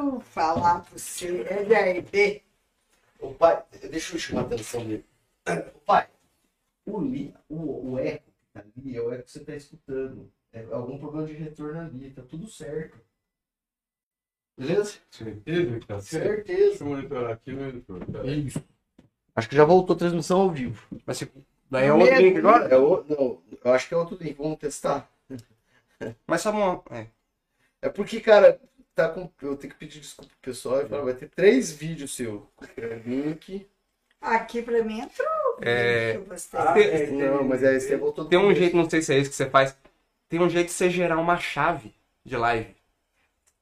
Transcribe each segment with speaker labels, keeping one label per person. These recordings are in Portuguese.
Speaker 1: Vou falar pra você, LRB.
Speaker 2: Ô pai, deixa eu chamar a atenção dele. Ô pai, o, li, o, o eco que tá ali é o eco que você tá escutando. É algum problema de retorno ali, tá tudo certo. Beleza?
Speaker 3: Certeza, cara. Deixa
Speaker 2: Certeza.
Speaker 3: eu monitorar aqui o monitor. peraí.
Speaker 2: Isso. Acho que já voltou a transmissão ao vivo.
Speaker 4: Mas se- daí é outro link agora?
Speaker 2: É o, não, eu acho que é outro link, vamos testar.
Speaker 4: Mas sabe uma. É.
Speaker 2: É porque, cara, tá com. Eu tenho que pedir desculpa pro pessoal e falar, vai ter três vídeos seu. É, Link.
Speaker 1: Aqui pra mim entrou.
Speaker 4: É,
Speaker 1: que eu gostei.
Speaker 3: Ah, é,
Speaker 2: Não, mas aí você voltou do
Speaker 4: Tem um
Speaker 2: começo.
Speaker 4: jeito, não sei se é isso que você faz. Tem um jeito de você gerar uma chave de live.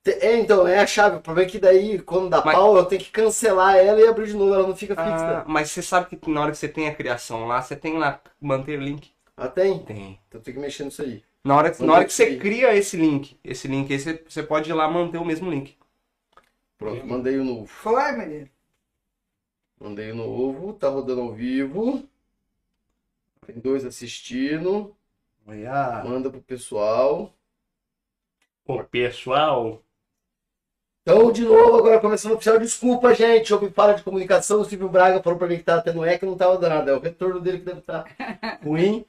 Speaker 2: É, então, é a chave. O problema é que daí, quando dá
Speaker 4: Mas-
Speaker 2: pau, eu tenho que cancelar ela e abrir de novo. Ela não fica
Speaker 4: Ah,
Speaker 2: fixa.
Speaker 4: mas você sabe que na hora que você tem a criação lá, você tem lá manter link?
Speaker 2: Ah, tem?
Speaker 4: Tem.
Speaker 2: Então tem que mexer nisso aí.
Speaker 4: Na hora, que- na hora que você cria esse link, esse link aí, você, você pode ir lá manter o mesmo link.
Speaker 2: Pronto, mandei o novo.
Speaker 1: Foi, menino?
Speaker 2: Mandei o novo, tá rodando ao vivo. Tem dois assistindo.
Speaker 4: Olha.
Speaker 2: Manda pro pessoal.
Speaker 4: O pessoal.
Speaker 2: Então, de novo, agora começando o oficial. Desculpa, gente. Houve falha de comunicação. O Silvio Braga falou pra mim que tava tendo eco e não tava dando nada. É o retorno dele que deve estar ruim.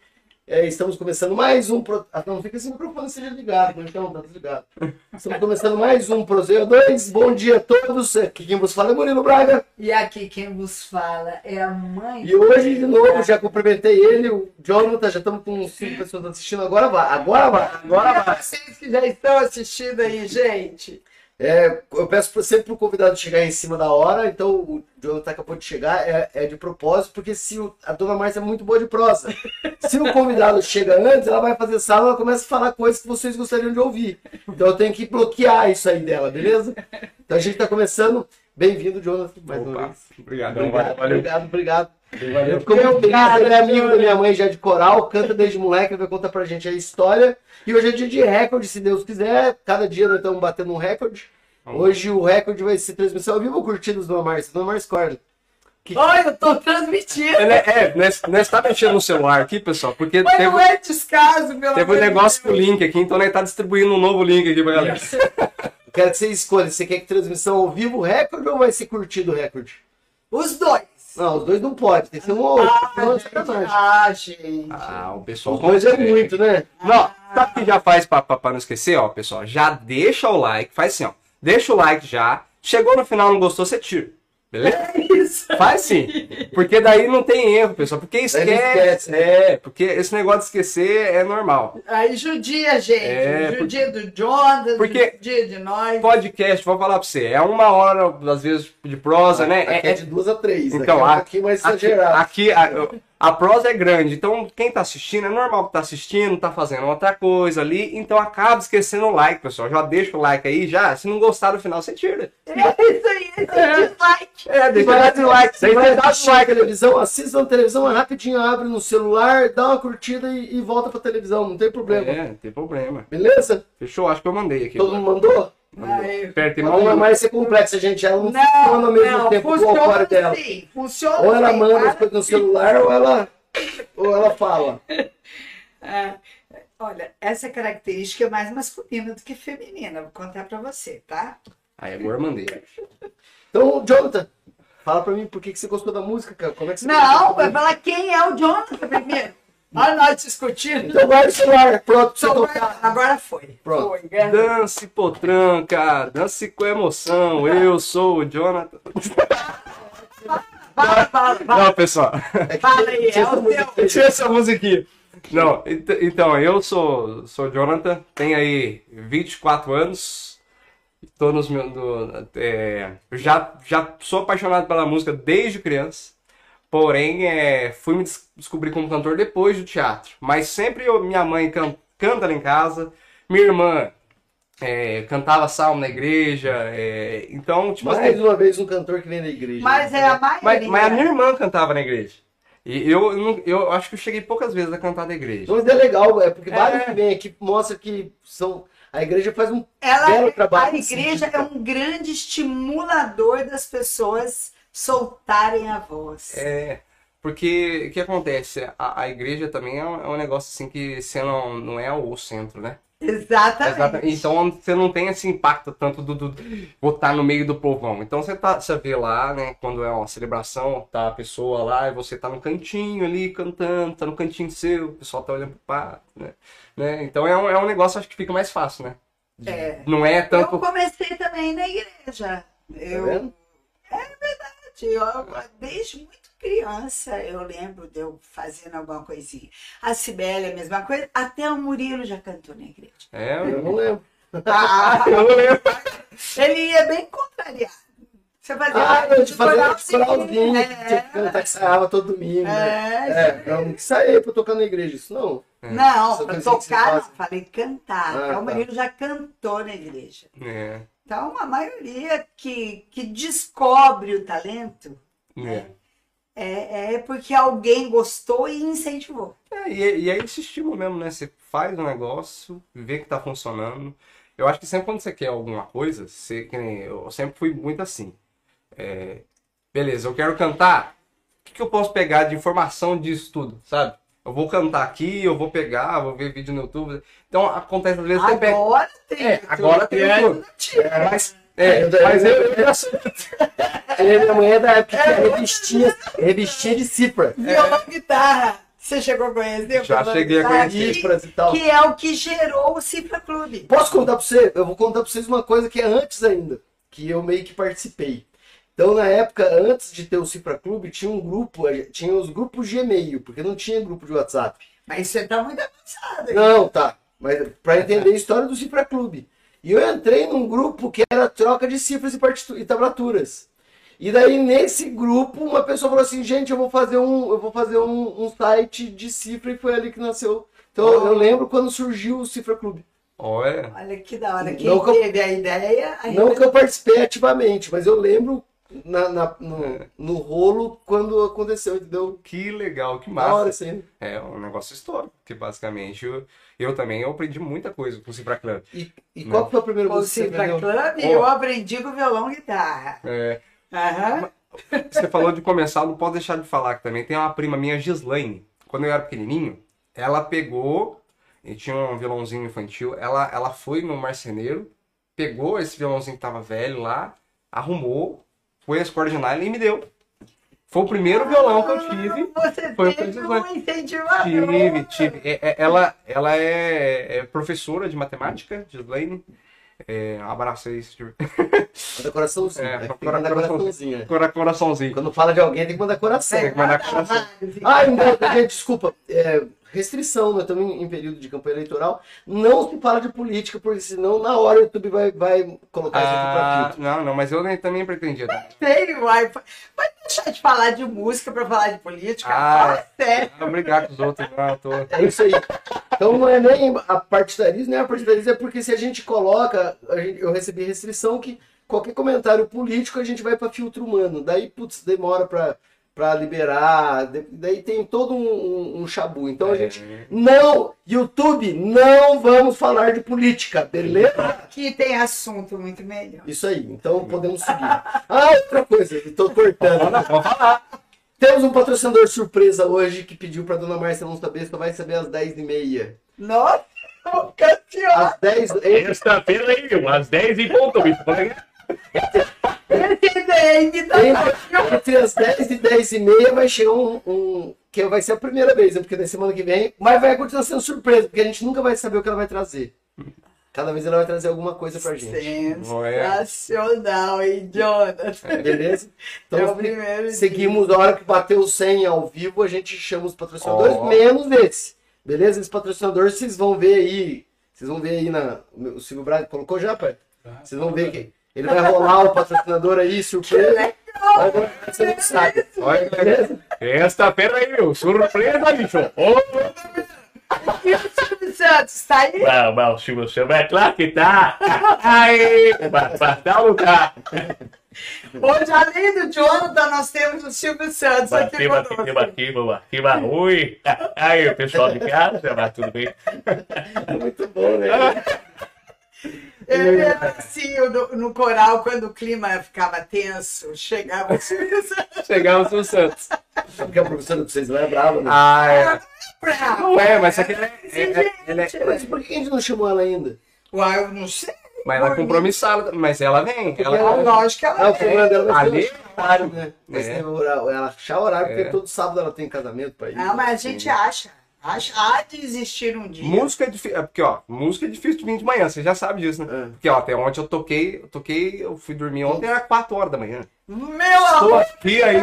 Speaker 2: É, estamos começando mais um. Pro... Ah, não, fica esse microfone seja ligado, mas então, tá desligado. Estamos começando mais um Prozeio 2. Bom dia a todos. Aqui quem vos fala é Murilo Braga.
Speaker 1: E aqui quem vos fala é a mãe.
Speaker 2: E hoje, de novo, já cumprimentei ele, o Jonathan. Já estamos com cinco pessoas assistindo. Agora vai, agora vai, agora vai.
Speaker 1: vocês que já estão assistindo aí, gente.
Speaker 2: É, eu peço sempre pro convidado chegar em cima da hora, então o Jonathan acabou de chegar, é, é de propósito, porque se o- a dona Márcia é muito boa de prosa. Se o convidado chega antes, ela vai fazer sala, ela começa a falar coisas que vocês gostariam de ouvir. Então eu tenho que bloquear isso aí dela, beleza? Então a gente tá começando. Bem-vindo, Jonathan, mais uma
Speaker 4: Opa,
Speaker 2: vez.
Speaker 4: obrigado.
Speaker 2: Obrigado,
Speaker 4: valeu.
Speaker 2: obrigado, obrigado. Eu fico muito feliz, ele é amigo da minha mãe já de coral, canta desde moleque, vai contar pra gente a história. E hoje é dia de recorde, se Deus quiser. Cada dia nós estamos batendo um recorde. Hoje o recorde vai ser transmissão ao vivo ou curtidas do Márcia? Dona Márcia Corda.
Speaker 1: Oi, eu tô transmitindo.
Speaker 4: É, né, é, nós, nós tá mexendo no celular aqui, pessoal, porque
Speaker 1: Mas
Speaker 4: teve,
Speaker 1: não é descaso, pelo
Speaker 4: teve um negócio com o link aqui, então nós tá distribuindo um novo link aqui pra galera.
Speaker 2: Eu quero que você escolha. Você quer que transmissão ao vivo recorde ou vai ser curtido o recorde?
Speaker 1: Os dois.
Speaker 2: Não, os dois não pode, tem que ser um ou outro. Não.
Speaker 1: Ah, gente.
Speaker 4: Ah, o pessoal
Speaker 2: Os dois é muito, né?
Speaker 4: Não, sabe o que já faz pra, pra, pra não esquecer, ó, pessoal? Já deixa o like, faz assim, ó. Deixa o like já. Chegou no final, não gostou, você tira. Beleza?
Speaker 1: Isso.
Speaker 4: Faz sim. Porque daí não tem erro, pessoal. Porque esquece.
Speaker 2: esquece, né?
Speaker 4: É, porque esse negócio de esquecer é normal.
Speaker 1: Aí judia, gente.
Speaker 4: É,
Speaker 1: judia do Jonathan,
Speaker 4: porque-
Speaker 1: judia de nós.
Speaker 4: Podcast, vou falar pra você, é uma hora, às vezes, de prosa, né?
Speaker 2: Aqui
Speaker 4: É,
Speaker 2: é de duas a três.
Speaker 4: Então,
Speaker 2: aqui é um
Speaker 4: a-
Speaker 2: pouquinho mais
Speaker 4: Aqui,
Speaker 2: exagerado.
Speaker 4: aqui a, a prosa é grande, então quem tá assistindo, é normal que tá assistindo, tá fazendo outra coisa ali, então acaba esquecendo o like, pessoal. Já deixa o like aí, já. Se não gostar do final, você tira.
Speaker 1: É isso aí, esse é. dislike.
Speaker 4: É, deixa dar dislike.
Speaker 2: Você vai assistir a televisão, assista na televisão, rapidinho abre no celular, dá uma curtida e, e volta pra televisão, não tem problema.
Speaker 4: É, não tem problema.
Speaker 2: Beleza?
Speaker 4: Fechou? Acho que eu mandei aqui.
Speaker 2: Todo mundo mandou?
Speaker 4: Perto
Speaker 2: A dona
Speaker 4: irmão.
Speaker 2: Márcia é complexa, gente. Ela não,
Speaker 1: Não,
Speaker 2: funciona ao mesmo
Speaker 1: não,
Speaker 2: tempo igual fora
Speaker 1: funciona
Speaker 2: dela.
Speaker 1: sim, funciona
Speaker 2: Ou ela
Speaker 1: sim,
Speaker 2: manda
Speaker 1: para
Speaker 2: as coisas no celular ou ela, ou ela fala.
Speaker 1: É, olha, essa característica é mais masculina do que feminina, vou contar pra você, tá?
Speaker 4: Aí agora mandei.
Speaker 2: Então, Jonathan, fala pra mim por que, que você gostou da música, cara. Como é que você
Speaker 1: Não, vai falar quem é o Jonathan primeiro. Olha nós discutindo.
Speaker 2: Então vai celular, pronto, você tocar.
Speaker 1: agora foi.
Speaker 2: Pronto.
Speaker 1: Foi, graças
Speaker 4: Dance potranca, dance com emoção. Eu sou o Jonathan.
Speaker 1: Fala, fala, fala,
Speaker 4: Não, pessoal.
Speaker 1: fala aí, é o teu.
Speaker 4: Tira essa musiquinha. Não, ent- então, eu sou, sou Jonathan, tenho aí 24 anos. Tô nos meus. do- é, já, já sou apaixonado pela música desde criança. Porém, é, fui me des- descobrir como cantor depois do teatro. Mas sempre eu- minha mãe can- canta lá em casa. Minha irmã é, cantava salmo na igreja. é, então, tipo
Speaker 2: Mais
Speaker 4: assim.
Speaker 2: uma vez um cantor que vem da igreja.
Speaker 1: Mas é a
Speaker 4: Mas,
Speaker 1: maioria.
Speaker 4: mas a minha irmã cantava na igreja. E eu, eu, eu acho que eu cheguei poucas vezes a cantar na igreja.
Speaker 2: Mas é legal, é porque
Speaker 4: É.
Speaker 2: vários que vêm aqui mostram que são. A igreja faz um.
Speaker 1: Ela,
Speaker 2: belo trabalho
Speaker 1: a igreja
Speaker 2: sentido,
Speaker 1: é um grande estimulador das pessoas soltarem a voz.
Speaker 4: É, porque o que acontece? A, a igreja também é um, é um negócio assim que você não, não é o centro, né?
Speaker 1: Exatamente.
Speaker 4: Exatamente. Então você não tem esse impacto tanto do, do botar no meio do povão. Então você tá, você vê lá, né, quando é uma celebração, tá a pessoa lá e você tá no cantinho ali cantando, tá no cantinho seu, o pessoal tá olhando pro pato, né? né? Então é um, é um negócio acho que fica mais fácil, né?
Speaker 1: É.
Speaker 4: Não é
Speaker 1: Eu
Speaker 4: tanto.
Speaker 1: comecei também na igreja.
Speaker 2: Tá
Speaker 1: Eu,
Speaker 2: vendo?
Speaker 1: eu, desde muito criança, eu lembro de eu fazendo alguma coisinha. A Cibele, a mesma coisa. Até o Murilo já cantou na igreja.
Speaker 4: É,
Speaker 2: Eu não lembro.
Speaker 1: Ah,
Speaker 4: eu não lembro.
Speaker 1: ele ia bem contrariado. Você fazia
Speaker 2: Ah, eu te fazia
Speaker 1: coralzinho, é.
Speaker 2: que tinha que cantar que ensaiava todo domingo. né?
Speaker 1: É,
Speaker 2: É, eu não saí pra tocar na igreja, isso não.
Speaker 1: Não,
Speaker 2: Essa
Speaker 1: pra
Speaker 2: que
Speaker 1: tocar, não. Falei cantar.
Speaker 2: Ah,
Speaker 1: então, o
Speaker 2: tá.
Speaker 1: Murilo já cantou na igreja.
Speaker 4: É,
Speaker 1: Então, a maioria que, que descobre o talento
Speaker 4: é.
Speaker 1: é, é porque alguém gostou e incentivou.
Speaker 4: É, e, e é esse estímulo mesmo, né? Você faz o negócio, vê que tá funcionando. Eu acho que sempre quando você quer alguma coisa, você, eu sempre fui muito assim. É, beleza, eu quero cantar. O que, que eu posso pegar de informação disso tudo, sabe? Eu vou cantar aqui, eu vou pegar, vou ver vídeo no YouTube. Então acontece às vezes você pega.
Speaker 1: Agora tem.
Speaker 4: É, agora tem
Speaker 1: É,
Speaker 4: tudo. Mas, é,
Speaker 2: Eu daí-
Speaker 4: mas eu, eu
Speaker 2: Ele, minha mãe é da época que tinha revistinha, revistinha de cifra.
Speaker 1: Violão e guitarra. Você chegou a conhecer?
Speaker 4: Já cheguei a conhecer.
Speaker 2: Cifras e tal.
Speaker 1: Que é o que gerou o Cifra Clube.
Speaker 2: Posso contar pra você? Eu vou contar pra vocês uma coisa que é antes ainda, que eu meio que participei. Então, na época, antes de ter o Cifra Clube, tinha um grupo, tinha os grupos de e-mail, porque não tinha grupo de WhatsApp.
Speaker 1: Mas você tá muito avançado. hein?
Speaker 2: Não, tá. Mas pra entender a história do Cifra Clube. E eu entrei num grupo que era troca de cifras e, e tablaturas. E daí, nesse grupo, uma pessoa falou assim, gente, eu vou fazer um, eu vou fazer um, um site de cifra e foi ali que nasceu. Então,
Speaker 1: Oh.
Speaker 2: eu lembro quando surgiu o Cifra Clube.
Speaker 4: Olha,
Speaker 1: Olha que da hora. Quem
Speaker 2: Não que eu-
Speaker 1: teve a ideia... a
Speaker 2: Não que eu participei ativamente, mas eu lembro na, na- no,
Speaker 4: É.
Speaker 2: no rolo quando aconteceu, entendeu?
Speaker 4: que legal, que
Speaker 2: Na hora,
Speaker 4: massa.
Speaker 2: assim.
Speaker 4: É um negócio histórico, que basicamente eu, eu também eu aprendi muita coisa com o Cifra Club.
Speaker 2: E, e
Speaker 4: Não.
Speaker 2: qual que foi a primeira
Speaker 1: O
Speaker 2: música que você
Speaker 1: Cifra
Speaker 4: Oh.
Speaker 1: eu aprendi com violão e guitarra.
Speaker 4: É,
Speaker 1: Aham.
Speaker 4: você falou de começar, não posso deixar de falar que também tem uma prima minha, Gislaine. Quando eu era pequenininho, ela pegou, e tinha um violãozinho infantil, ela, ela foi no marceneiro, pegou esse violãozinho que tava velho lá, arrumou, foi de nylon e me deu. Foi o primeiro violão que eu tive.
Speaker 1: Você
Speaker 4: Foi o
Speaker 1: teve
Speaker 4: que eu
Speaker 1: um incentivador.
Speaker 4: Tive, tive. É- é- ela, ela é, é professora de matemática, Gislaine. É, um abraço aí, se tiver.
Speaker 2: Manda coraçãozinho.
Speaker 4: É,
Speaker 2: né?
Speaker 4: Cora-
Speaker 2: coraçãozinho. né?
Speaker 4: Cora- Coraçãozinho.
Speaker 2: Quando fala de alguém, tem que mandar coração.
Speaker 4: Tem que mandar coração.
Speaker 2: Ah, não, gente, desculpa. Restrição, nós estamos em, período de campanha eleitoral. Não se fala de política, porque senão na hora o YouTube vai, vai colocar isso aqui pra
Speaker 4: Ah,
Speaker 2: filtro.
Speaker 4: não, não, mas eu nem- também pretendia. tá?
Speaker 1: Sei, vai. Vai deixar de falar de música pra falar de política?
Speaker 4: Ah.
Speaker 1: Fala sério.
Speaker 4: Com os outros, não, tô.
Speaker 2: É isso aí. Então não é nem a partidarismo, nem a partidarismo, é porque se a gente coloca, a gente- eu recebi restrição que qualquer comentário político a gente vai para filtro humano. Daí, putz, demora para para liberar, de- daí tem todo um, um, um chabu. Então a
Speaker 4: É.
Speaker 2: gente não, YouTube, não vamos falar de política, beleza?
Speaker 1: Aqui tem assunto muito melhor.
Speaker 2: Isso aí. Então podemos seguir. Ah, outra coisa, estou cortando.
Speaker 4: Vamos falar.
Speaker 2: Temos um patrocinador surpresa hoje que pediu para dona Márcia não saber, só vai saber às 10h30.
Speaker 1: Nossa, o campeão.
Speaker 2: Às 10
Speaker 3: Sexta-feira às 10 em ponto, bicho.
Speaker 1: Esse daí me dá
Speaker 2: Entre, entre as 10 e 10 e meia vai chegar um, um- Que vai ser a primeira vez, né? porque na semana que vem. Mas vai continuar sendo surpresa, porque a gente nunca vai saber o que ela vai trazer. Cada vez ela vai trazer alguma coisa pra gente.
Speaker 1: sensacional, hein, Jonathan?
Speaker 2: Beleza?
Speaker 1: é o
Speaker 2: Então
Speaker 1: primeiro dia.
Speaker 2: seguimos a hora que bateu o 100 ao vivo, a gente chama os patrocinadores,
Speaker 4: Ó.
Speaker 2: menos esse. Beleza? Esses patrocinadores vocês vão ver aí. Vocês vão ver aí na. O Silvio Braga colocou já, pai? Vocês vão ver que ele vai rolar o patrocinador aí, surpresa. Agora você não sabe.
Speaker 4: Olha que legal.
Speaker 2: Beleza?
Speaker 3: Sexta-feira aí, meu. Surpresa, bicho.
Speaker 1: E o Silvio Santos, tá aí?
Speaker 3: Não, mas o Silvio Santos é claro que tá. Aí, mas tá ou não tá?
Speaker 1: Hoje, além do Jonathan, nós temos o Silvio Santos aqui conosco.
Speaker 3: clima, clima, clima ruim. Aí, o pessoal de casa, mas tudo bem.
Speaker 2: Muito bom, né?
Speaker 1: Ele era assim, no, no coral, quando o clima ficava tenso, chegava o Silvio Santos.
Speaker 4: Chegamos no Santos.
Speaker 2: Porque a professora de vocês não é brava, né?
Speaker 4: Ah, é.
Speaker 1: pra.
Speaker 4: Não é, mas é que ele é- é- é- ele é-
Speaker 2: Mas por que a gente não chamou ela ainda?
Speaker 1: Uai, eu não sei.
Speaker 4: Mas ela é compromissada, mas ela vem. Ela,
Speaker 1: Ela, lógico que ela
Speaker 2: o
Speaker 1: é.
Speaker 2: problema dela vai
Speaker 4: Ali-
Speaker 2: ser o horário, né? Vai
Speaker 4: É.
Speaker 2: o ela achar horário, porque
Speaker 4: É.
Speaker 2: todo sábado ela tem casamento pra ir.
Speaker 1: Não, mas a gente acha. Acha. Há de existir um dia.
Speaker 4: Música é difícil. Porque, ó, música é difícil de vir de manhã, você já sabe disso, né?
Speaker 2: É.
Speaker 4: Porque, ó, até ontem eu toquei, eu toquei, eu fui dormir ontem, era 4 horas da manhã.
Speaker 1: Meu amor.
Speaker 4: aqui aí.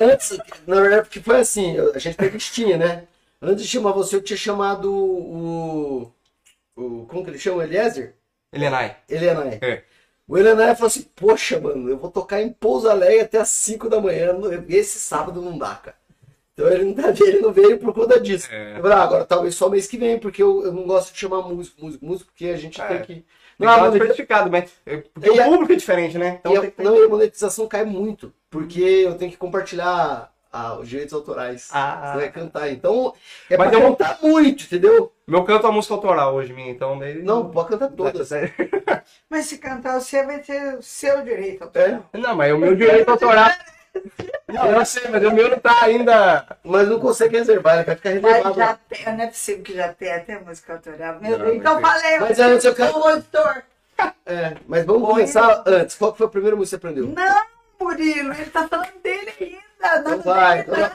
Speaker 2: Antes, na verdade, porque foi assim, a gente tem listinha, né? Antes de chamar você, eu tinha chamado o. o como que ele chama? Eliezer?
Speaker 4: Elenai.
Speaker 2: Elianai.
Speaker 4: É.
Speaker 2: O Elianai falou assim: Poxa, mano, eu vou tocar em Pouso Alegre até as 5 da manhã. Esse sábado não dá, cara. Então ele não, tá, ele não veio por conta disso.
Speaker 4: É.
Speaker 2: Eu falei, ah, agora talvez só mês que vem, porque eu, eu não gosto de chamar músico, músico, músico, porque a gente
Speaker 4: É.
Speaker 2: tem que.
Speaker 4: Tem
Speaker 2: Não, a
Speaker 4: uma
Speaker 2: monetização,
Speaker 4: diversificado, mas. é, Porque
Speaker 2: E
Speaker 4: o
Speaker 2: a-
Speaker 4: público é diferente, né? Então
Speaker 2: e a-
Speaker 4: tem que ter.
Speaker 2: não, e a monetização cai muito, porque eu tenho que compartilhar ah, os direitos autorais.
Speaker 4: Ah.
Speaker 2: Você vai cantar. Então, é
Speaker 4: Mas
Speaker 2: pra
Speaker 4: eu vou-
Speaker 2: cantar muito, entendeu?
Speaker 4: Meu canto é uma música autoral hoje, minha, então daí.
Speaker 2: Não, pode cantar todas.
Speaker 4: É.
Speaker 1: Mas se cantar você vai ter o seu direito.
Speaker 2: É,
Speaker 4: Não, mas o meu direito autoral. Não, eu sei, mas o meu não tá ainda.
Speaker 2: mas não consegue reservar, ele vai ficar
Speaker 1: Mas
Speaker 2: reservado.
Speaker 1: já tem, não é possível que já tenha até música autoral. Meu
Speaker 4: Não,
Speaker 1: Deus, então eu
Speaker 4: mas
Speaker 1: falei,
Speaker 2: Mas antes eu quero-
Speaker 1: compositor.
Speaker 2: É, mas vamos
Speaker 1: Oi.
Speaker 2: começar antes. Qual foi a primeira música que você aprendeu?
Speaker 1: Não, Murilo, ele tá falando dele ainda. Não
Speaker 2: Então vai, então
Speaker 1: não.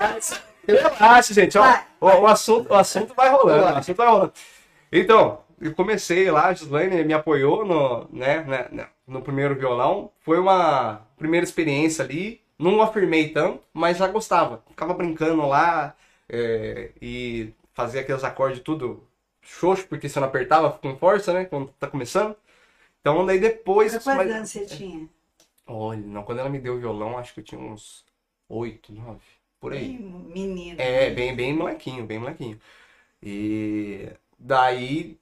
Speaker 4: Relaxa, gente, ó.
Speaker 1: Vai.
Speaker 4: O, o assunto, o assunto vai rolando,
Speaker 2: Vai.
Speaker 4: o assunto vai rolando. Então, eu comecei lá, a Gislaine me apoiou no, né, né, né, no primeiro violão. Foi uma primeira experiência ali. Não afirmei tanto, mas já gostava. Ficava brincando lá é, e fazia aqueles acordes tudo xoxo, porque você não apertava com força, né? Quando tá começando. Então, daí depois.
Speaker 1: Quantos
Speaker 4: mas-
Speaker 1: anos você tinha?
Speaker 4: Olha, não, quando ela me deu o violão, acho que eu tinha uns oito, nove, por aí.
Speaker 1: Ih, Menino.
Speaker 4: É, bem, bem molequinho, bem molequinho. E daí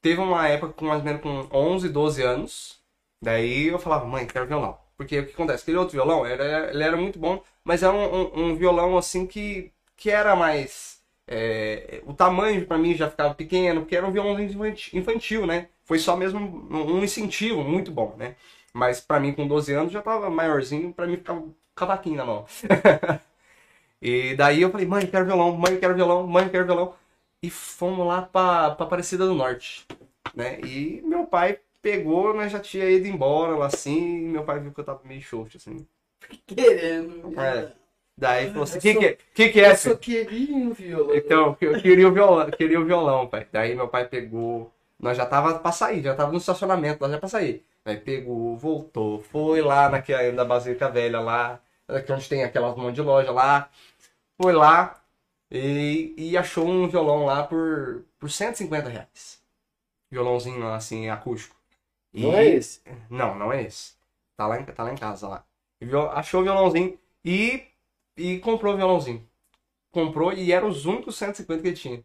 Speaker 4: teve uma época com mais ou menos com 11, 12 anos. Daí eu falava, mãe, quero violão. Porque o que acontece? Aquele outro violão, era, ele era muito bom, mas era um, um- um violão assim que, que era mais. é, o tamanho pra mim já ficava pequeno, porque era um infanti- infantil, né? Foi só mesmo um, incentivo muito bom, né? Mas pra mim com 12 anos já tava maiorzinho, pra mim ficava um cavaquinho na mão. E daí eu falei, mãe, quero violão, mãe, quero violão, mãe, quero violão. E fomos lá pra, pra Aparecida do Norte, né? E meu pai pegou, nós já tinha ido embora lá assim, e meu pai viu que eu tava meio xoxo, assim.
Speaker 1: Querendo.
Speaker 4: É. Daí falou assim,
Speaker 2: Eu
Speaker 4: que que, que que é,
Speaker 2: Eu só queria um violão.
Speaker 4: Então, eu queria o violão, queria o violão, pai. Daí meu pai pegou, nós já tava pra sair, já tava no estacionamento, nós já pra sair. Aí pegou, voltou, foi lá naquela da Basílica Velha lá, aqui onde tem aquelas monte de loja lá, foi lá e, e achou um violão lá por, por 150 reais. Violãozinho assim, acústico. E-
Speaker 2: Não é esse?
Speaker 4: Não, não é esse. Tá lá em, tá lá em casa lá. Viol- achou o violãozinho e, e comprou o violãozinho. Comprou e era os únicos 150 que ele tinha.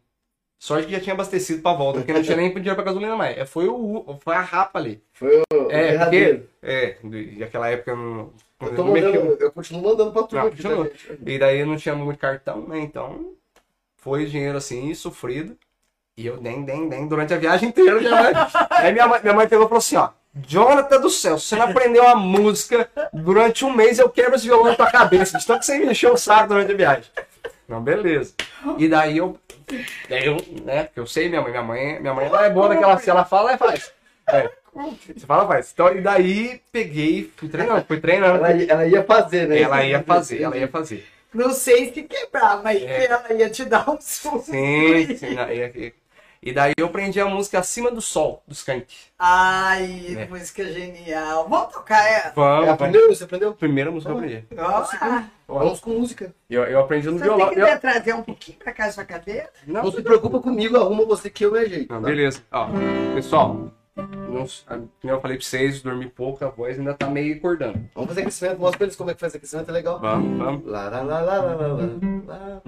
Speaker 4: Sorte que já tinha abastecido pra volta, porque não tinha nem dinheiro pra gasolina mais. É, Foi, o, foi a rapa ali.
Speaker 2: Foi o
Speaker 4: É, porque. É, e aquela época eu não.
Speaker 2: Eu,
Speaker 4: não
Speaker 2: mandando, eu continuo mandando pra turma
Speaker 4: Não, e daí não tinha muito cartão, né? Então foi dinheiro assim, sofrido. E eu nem, nem, nem, durante a viagem inteira. Minha mãe, aí minha mãe, minha mãe pegou e falou assim: ó, Jonathan do céu, se você não aprendeu a música durante um mês, eu quebro esse violão na tua cabeça. De tanto que você me encheu o saco durante a viagem. Não, beleza. E daí eu. Daí eu, né? Porque eu sei, minha mãe, minha mãe, minha mãe ela é boa naquela. Se ela fala, ela faz. É. Você fala, faz. Então, e daí peguei, fui treinando, fui treinando.
Speaker 2: Ela, ia- ela ia fazer, né?
Speaker 4: Ela ia fazer, ela ia fazer.
Speaker 1: Não sei se quebrar, mas
Speaker 4: É.
Speaker 1: ela ia te dar um susto.
Speaker 4: Sim, sim. não, E, e- daí eu aprendi a música Acima do Sol, do Skank.
Speaker 1: Ai,
Speaker 4: É.
Speaker 1: música genial. Vamos tocar ela.
Speaker 4: Vamos,
Speaker 2: É,
Speaker 4: vamos.
Speaker 2: aprendeu? Você aprendeu?
Speaker 4: Primeira música que eu aprendi.
Speaker 1: Vamos lá.
Speaker 2: Vamos com música.
Speaker 4: Eu, eu aprendi no
Speaker 1: Você
Speaker 4: violão.
Speaker 1: tem que
Speaker 4: Eu...
Speaker 1: trazer um pouquinho pra cá a sua cadeira?
Speaker 2: Não
Speaker 4: Não,
Speaker 2: se preocupa comigo, arruma você que eu me ajeito.
Speaker 4: não,
Speaker 2: tá?
Speaker 4: beleza. Ó, pessoal, não, eu falei pra vocês, dormi pouco, a voz ainda tá meio acordando.
Speaker 2: Vamos fazer aquecimento, mostra pra eles como é que faz aquecimento, é legal.
Speaker 4: Vamos, vamos.
Speaker 2: Lá, lá, lá, lá, lá, lá, lá, lá,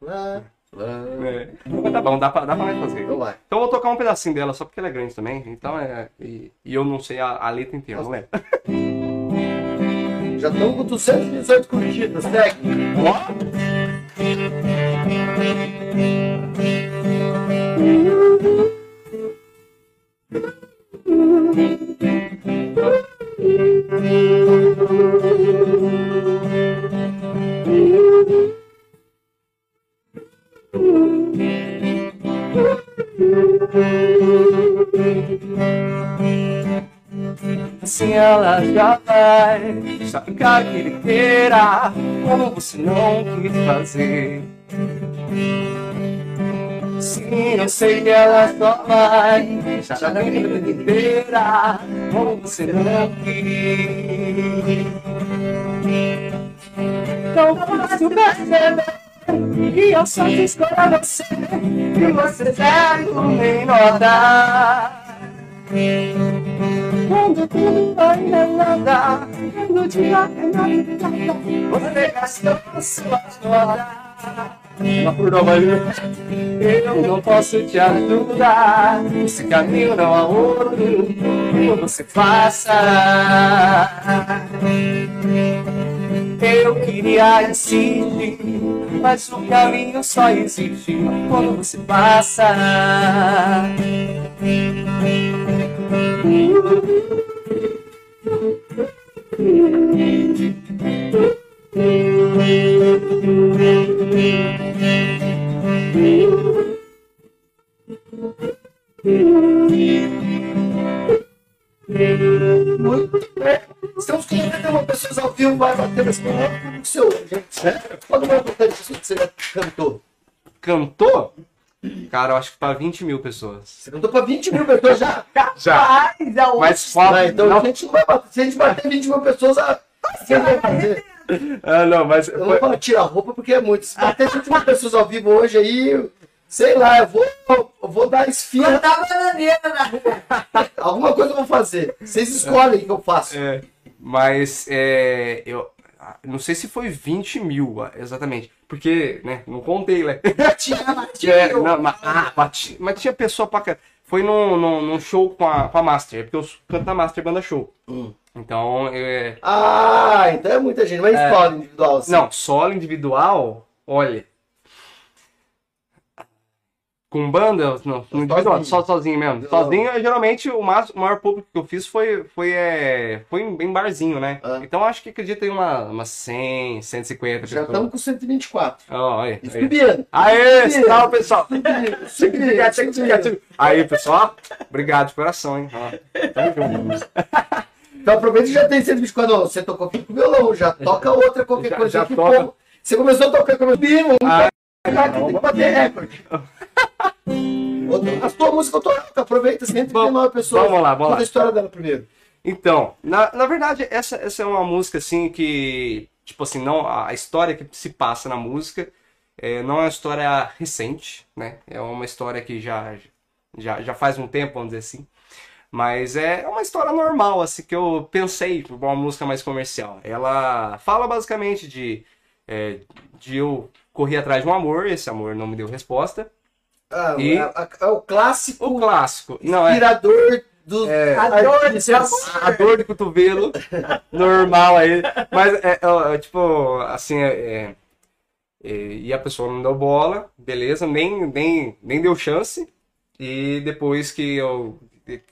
Speaker 2: lá, lá.
Speaker 4: É. Mas tá bom, dá pra, dá pra nós fazer.
Speaker 2: Então vai.
Speaker 4: Então vou tocar um pedacinho dela, só porque ela é grande também. Então é. E, e eu não sei a, a letra inteira, não lembro.
Speaker 2: Já estamos com 218 curtidas, segue.
Speaker 4: Assim ela já vai sacar que ele queira Como você não quis fazer. Sim, eu sei que ela só vai Já da vida inteira Como você não quis. Então, fácil perceber que eu só quis para você e você deve nem notar. Quando tudo ainda é nada, quando o dia é nada, você gastou suas horas. Nova, eu não posso te ajudar. Esse caminho não há outro você faça. Eu queria insistir, mas o caminho só existe quando você passa.
Speaker 2: Muito bem. Estamos com 91 pessoas ao vivo, vai bater esse momento o seu, gente. Né? Quando mais importante pessoas que você já cantou?
Speaker 4: Cantou? Cara, eu acho que pra 20 mil pessoas.
Speaker 2: Você cantou pra 20 mil pessoas já?
Speaker 4: Já.
Speaker 1: Mas é
Speaker 4: Mas fala.
Speaker 2: Então
Speaker 4: não,
Speaker 2: a gente não vai bater. Se a gente bater 20 mil pessoas, a... o que vai fazer?
Speaker 4: ah, não, mas.
Speaker 2: Eu não vou tirar a roupa porque é muito. Se bater 20 mil pessoas ao vivo hoje aí, sei lá, eu vou, eu vou dar esfirra.
Speaker 1: plantar bananeira na rua.
Speaker 2: Alguma coisa eu vou fazer. Vocês escolhem o que eu faço.
Speaker 4: É, mas é, eu ah, não sei se foi 20 mil ah, exatamente. Porque, né, não contei, né?
Speaker 1: Tinha
Speaker 4: É,
Speaker 1: matinho.
Speaker 4: não, mas, ah, bati- mas tinha pessoa pra. Foi num, num, num show com a, com a Master, é porque eu canto na Master Banda Show.
Speaker 2: Hum.
Speaker 4: Então, é,
Speaker 2: Ah, então é muita gente. Mas
Speaker 4: É.
Speaker 2: escola individual. Assim.
Speaker 4: não, solo individual, olha. Com banda, não, no individual,
Speaker 2: sozinho.
Speaker 4: só sozinho mesmo.
Speaker 2: Não.
Speaker 4: Sozinho, geralmente, o, mas- o maior público que eu fiz foi, foi, é, foi em, em barzinho, né?
Speaker 2: Ah.
Speaker 4: Então, acho que acredito em uma, uma 100, 150
Speaker 2: Já
Speaker 4: pessoas.
Speaker 2: estamos com 124.
Speaker 4: Ó, aí,
Speaker 2: E.
Speaker 4: Aê, salve, pessoal!
Speaker 2: Subindo, subindo.
Speaker 4: Aí, pessoal, obrigado de coração, hein? Ó.
Speaker 2: Então aproveita que já tem 124. Não, você tocou aqui com violão, já toca outra qualquer
Speaker 4: Já-
Speaker 2: coisa.
Speaker 4: já toca.
Speaker 2: Você começou a tocar com o vamos
Speaker 4: Ah,
Speaker 2: tocar aqui, tem que bater recorde. A sua música toca, aproveita, 139 pessoas.
Speaker 4: vamos lá, vamos
Speaker 2: Conta
Speaker 4: lá.
Speaker 2: a história dela primeiro.
Speaker 4: Então, na, na verdade, essa, essa é uma música assim que, tipo assim, não, a história que se passa na música é, não é uma história recente, né? É uma história que já, já, já faz um tempo, vamos dizer assim. Mas é uma história normal, assim, que eu pensei para uma música mais comercial. Ela fala basicamente de, é, de eu correr atrás de um amor, esse amor não me deu resposta.
Speaker 2: Ah,
Speaker 4: E-
Speaker 2: é, a- é o clássico
Speaker 4: O clássico. Não, é,
Speaker 2: inspirador dos
Speaker 4: É.
Speaker 1: A dor
Speaker 4: a dor de cotovelo normal aí. Mas é, é, é, tipo, assim, é, é, é, e a pessoa não deu bola, beleza, nem, nem, nem deu chance. E depois que eu.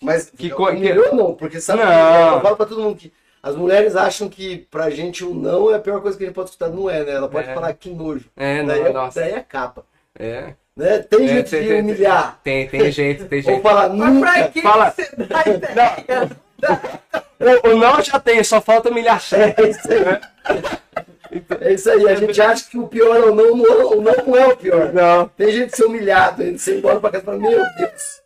Speaker 2: Mas
Speaker 4: que,
Speaker 2: eu-
Speaker 4: que-
Speaker 2: humilhou não, porque sabe que
Speaker 4: Não.
Speaker 2: eu falo pra todo mundo que as mulheres acham que pra gente o não é a pior coisa que a gente pode escutar. Não é, né? Ela pode
Speaker 4: É.
Speaker 2: falar que nojo.
Speaker 4: É,
Speaker 2: daí,
Speaker 4: não,
Speaker 2: é,
Speaker 4: nossa.
Speaker 2: daí é capa.
Speaker 4: É.
Speaker 2: Né? Tem
Speaker 4: É,
Speaker 2: jeito
Speaker 4: tem-
Speaker 2: de
Speaker 4: tem-
Speaker 2: humilhar.
Speaker 4: Tem, tem jeito, tem
Speaker 2: Ou
Speaker 4: jeito.
Speaker 2: falar
Speaker 1: Mas pra que
Speaker 4: Fala.
Speaker 1: você dá ideia?
Speaker 4: O, o não já tem, só falta humilhação.
Speaker 2: É isso aí. É isso aí. A gente acha que o pior é o não, não, é- o não não é o pior.
Speaker 4: Não.
Speaker 2: Tem gente de ser humilhado, de ser embora pra casa e falar, meu Deus.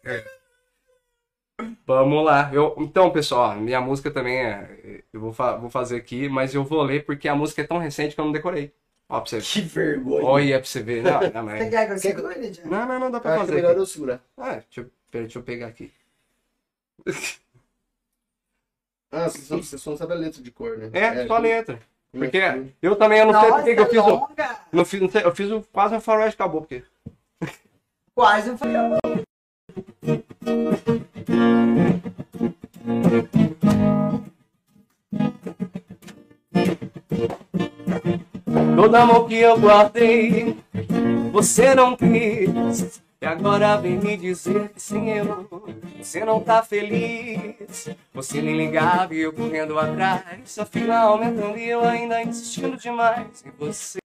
Speaker 4: Vamos lá. Eu, então, pessoal, minha música também é. Eu vou, fa- vou fazer aqui, mas eu vou ler porque a música é tão recente que eu não decorei. Ó, pra você ver.
Speaker 2: Que vergonha.
Speaker 4: Olha pra você ver. Não, não,
Speaker 1: Você
Speaker 4: mas...
Speaker 1: quer que eu segure,
Speaker 4: não, não, não dá pra
Speaker 2: acho é
Speaker 4: fazer.
Speaker 2: melhor
Speaker 4: aqui.
Speaker 2: eu segurar.
Speaker 4: Ah, deixa eu, pera, deixa eu pegar aqui.
Speaker 2: Ah, você só, você só não sabe a letra de cor, né?
Speaker 4: É, só a letra. Porque
Speaker 2: Hum.
Speaker 4: eu também eu não sei porque que eu fiz o. Não fiz, não sei, eu fiz o, quase um faroeste acabou, porque.
Speaker 1: Quase um foi.
Speaker 4: Todo amor que eu guardei, você não quis. E agora vem me dizer que sim, eu. Você não tá feliz. Você me ligava e eu correndo atrás. Afinal, aumentando e eu ainda insistindo demais em você.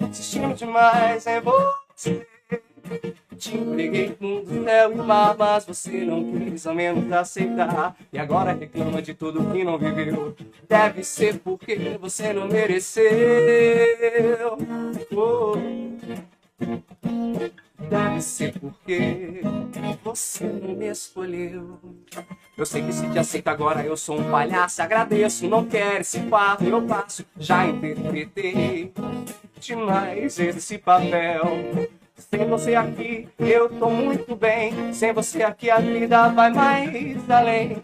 Speaker 4: Insistindo demais em você. Te entreguei mundo, céu e mar, mas você não quis ao menos aceitar. E agora reclama de tudo que não viveu. Deve ser porque você não mereceu. Oh. Deve ser porque você não me escolheu. Eu sei que se te aceita agora, eu sou um palhaço. Agradeço, não quero esse fato, eu passo. Já interpretei demais esse papel. Sem você aqui, eu tô muito bem. Sem você aqui, a vida vai mais além.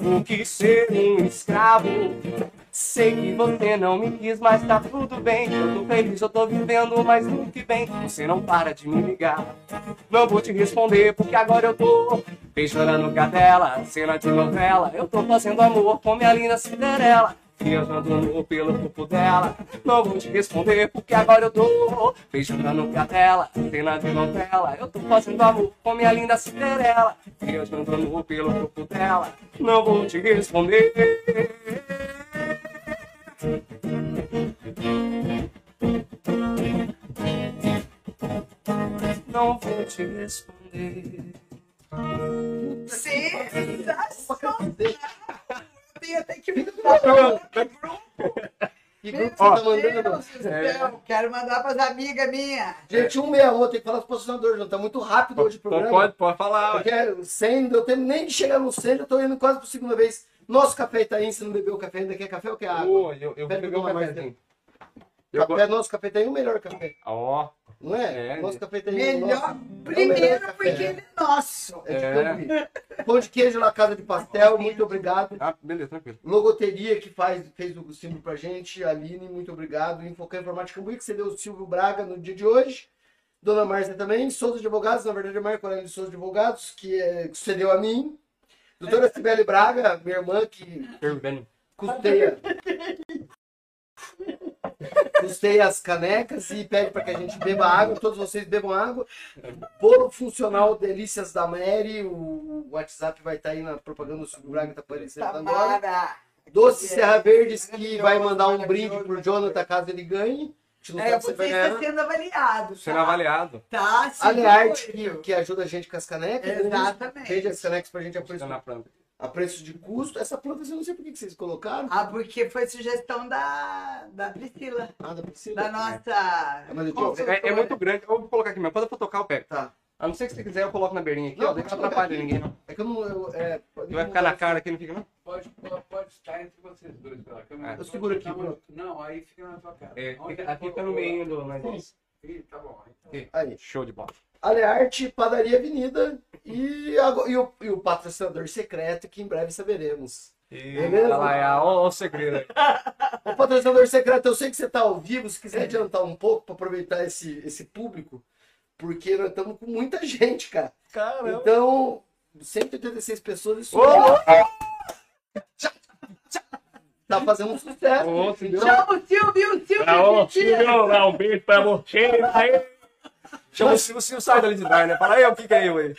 Speaker 4: O que ser um escravo? Sei que você não me quis, mas tá tudo bem. Eu tô feliz, eu tô vivendo mais do que bem. Você não para de me ligar. Não vou te responder, porque agora eu tô beijando cadela, cena de novela. Eu tô fazendo amor com minha linda Cinderela. Viajando nu pelo corpo dela. Não vou te responder, porque agora eu tô beijando cadela, cena de novela. Eu tô fazendo amor com minha linda Cinderela. Viajando nu pelo corpo dela. Não vou te responder. Não vou te responder.
Speaker 1: Sensacional! Eu tenho que me
Speaker 2: Que grupo
Speaker 1: Meu
Speaker 2: você tá mandando?
Speaker 1: Deus do céu, quero mandar para as amigas minhas.
Speaker 2: Gente, 161, tem que falar os patrocinadores, não. Tá muito rápido hoje o programa.
Speaker 4: Pode, pode falar.
Speaker 2: Porque é 100, eu tenho nem de chegar no 100, eu tô indo quase por segunda vez. Nosso café Itaim, você não bebeu café ainda, quer café ou quer água?
Speaker 4: Pô, eu, eu vou
Speaker 2: Pera,
Speaker 4: um
Speaker 2: tomar mais
Speaker 4: cafezinho. Eu
Speaker 2: Café, nosso café é o melhor café,
Speaker 4: Ó,
Speaker 2: não é?
Speaker 4: É,
Speaker 2: nosso café é o
Speaker 1: Melhor,
Speaker 2: nosso- é o
Speaker 1: primeiro
Speaker 2: melhor café.
Speaker 1: porque ele é nosso.
Speaker 2: É de
Speaker 4: É.
Speaker 2: Cambuí. Pão de queijo na casa de pastel, muito obrigado.
Speaker 4: ah, beleza, tranquilo.
Speaker 2: Logoteria que faz, fez o símbolo pra gente, Aline, muito obrigado. Infocan Informática Cambuí, que você deu o Silvio Braga no dia de hoje. Dona Márcia também, Souza Advogados, na verdade é Marco Aurélio de Souza Advogados, que é, que cedeu a mim. Doutora Sibeli Braga, minha irmã, que custeia. Custeia as canecas e pede para que a gente beba água, todos vocês bebam água. Bolo funcional Delícias da Mary, o WhatsApp vai estar aí na propaganda do Silvio Braga, tá aparecendo agora. Doce Serra Verdes, que vai mandar um brinde pro Jonathan caso ele ganhe. A gente não
Speaker 1: É,
Speaker 2: se
Speaker 1: você está sendo avaliado.
Speaker 4: Sendo
Speaker 1: tá?
Speaker 4: avaliado.
Speaker 1: Tá, sim,
Speaker 2: A Learte,
Speaker 1: foi,
Speaker 2: que, que ajuda a gente com as canecas. né?
Speaker 1: Exatamente.
Speaker 2: Vende as canecas pra gente a
Speaker 4: Tá
Speaker 2: a preço de custo. Essa planta eu não sei por que vocês colocaram.
Speaker 1: Ah, porque foi sugestão da, da Priscila,
Speaker 2: Ah, da Priscila.
Speaker 1: da nossa
Speaker 2: mas eu.
Speaker 4: É, é muito grande. Eu vou colocar aqui mesmo. Quando eu for tocar, eu pego.
Speaker 2: Tá.
Speaker 4: A não ser que você quiser, eu coloco na beirinha aqui,
Speaker 2: Não,
Speaker 4: ó. Não atrapalha
Speaker 2: colocar
Speaker 4: ninguém, não.
Speaker 2: É que eu não. Eu, é,
Speaker 4: Que vai ficar na cara aqui, não fica, não?
Speaker 3: Pode, pode, pode estar entre vocês dois pela câmera.
Speaker 4: É.
Speaker 2: Eu seguro aqui,
Speaker 3: Não,
Speaker 2: pronto.
Speaker 3: Não, aí fica na tua cara.
Speaker 4: É,
Speaker 3: Onde
Speaker 4: aqui fica
Speaker 3: colocou
Speaker 4: no meio do. Mas...
Speaker 3: Ih, tá bom. Então.
Speaker 2: Aí.
Speaker 4: Show de bola.
Speaker 2: Alearte, Padaria Avenida e, agora- e o, e o patrocinador secreto que em breve saberemos.
Speaker 4: E
Speaker 2: É mesmo?
Speaker 4: olha lá, é, o segredo.
Speaker 2: O patrocinador secreto, eu sei que você está ao vivo, se quiser adiantar um pouco para aproveitar esse, esse público, porque nós estamos com muita gente, cara.
Speaker 4: Caramba.
Speaker 2: Então, 186 pessoas, isso
Speaker 4: Ô,
Speaker 2: tá fazendo um sucesso. Entendeu?
Speaker 1: Chama o Silvio, o Silvio. Tira.
Speaker 3: Silvio, um beijo pra você. Aí.
Speaker 4: Chama o Silvio, o Silvio sai dali de trás, né? Fala aí, o que que é eu aí?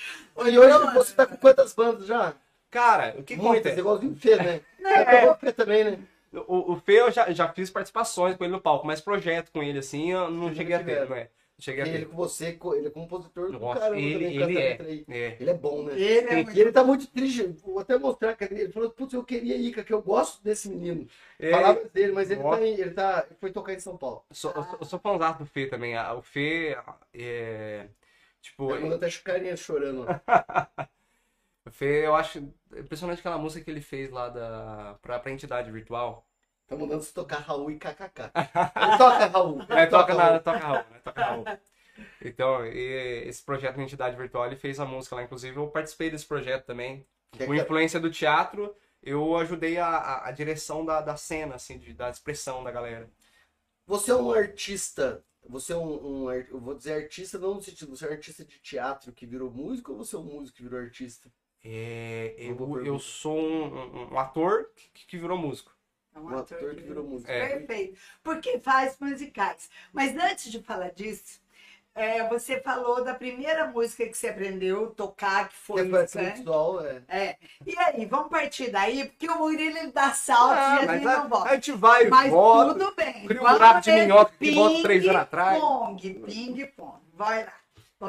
Speaker 2: E hoje você tá com quantas bandas já?
Speaker 4: Cara, o que
Speaker 2: Muitas,
Speaker 4: acontece?
Speaker 2: igualzinho o Fê, né?
Speaker 1: É.
Speaker 2: Acabou o Fê também, né?
Speaker 4: O, o Fê eu já, já fiz participações com ele no palco, mas projeto com ele assim eu não
Speaker 2: Nunca
Speaker 4: cheguei a ter,
Speaker 2: tiveram.
Speaker 4: Cheguei a
Speaker 2: Ele com você, ele é compositor do
Speaker 4: Nossa,
Speaker 2: caramba
Speaker 4: ele,
Speaker 2: também,
Speaker 4: ele é. é.
Speaker 2: Ele é bom, né?
Speaker 1: Ele é
Speaker 2: E
Speaker 1: muito
Speaker 2: ele tá muito triste. Vou até mostrar que ele falou, putz, eu queria ir, cara, que eu gosto desse menino.
Speaker 4: É,
Speaker 2: Palavras dele, mas ele,
Speaker 4: Nossa.
Speaker 2: tá, ele tá. Ele foi tocar em São Paulo.
Speaker 4: sou, eu, sou, eu sou fãzão do Fê também. ah, O Fê é. Tipo,
Speaker 2: Ele mandou até carinha chorando.
Speaker 4: o Fê, eu acho impressionante aquela música que ele fez lá da, pra, pra entidade virtual.
Speaker 2: Tá mandando se tocar Raul e KKK. Toca Raul.
Speaker 4: É, toca toca Raul, né? Toca Raul. Então, esse projeto de entidade virtual, ele fez a música lá, inclusive eu participei desse projeto também.
Speaker 2: Que é
Speaker 4: Com
Speaker 2: que-
Speaker 4: influência do teatro, eu ajudei a, a, a direção da, da cena, assim, de, da expressão da galera.
Speaker 2: Você é um artista. Você é um, um Eu vou dizer artista, não no sentido. Você é um artista de teatro que virou músico ou você é um músico que virou artista?
Speaker 4: É, eu, eu sou um, um- um ator que, que virou músico.
Speaker 1: É
Speaker 2: Um ator que virou músico.
Speaker 4: É.
Speaker 1: Perfeito. Porque faz musicais. Mas antes de falar disso, é, você falou da primeira música que você aprendeu a tocar, que foi
Speaker 2: Porque
Speaker 1: isso,
Speaker 2: foi
Speaker 1: né?
Speaker 2: visual, é.
Speaker 1: É. E aí, vamos partir daí, porque o Murilo ele dá saltos
Speaker 4: Ah,
Speaker 1: e a
Speaker 4: mas
Speaker 1: gente
Speaker 4: a,
Speaker 1: não volta.
Speaker 4: a gente vai
Speaker 1: Mas
Speaker 4: volta.
Speaker 1: tudo bem.
Speaker 4: Cria um
Speaker 1: Vamos
Speaker 4: buraco de minhoca que volta três anos atrás.
Speaker 1: Ping-pong, ping-pong. Vai lá.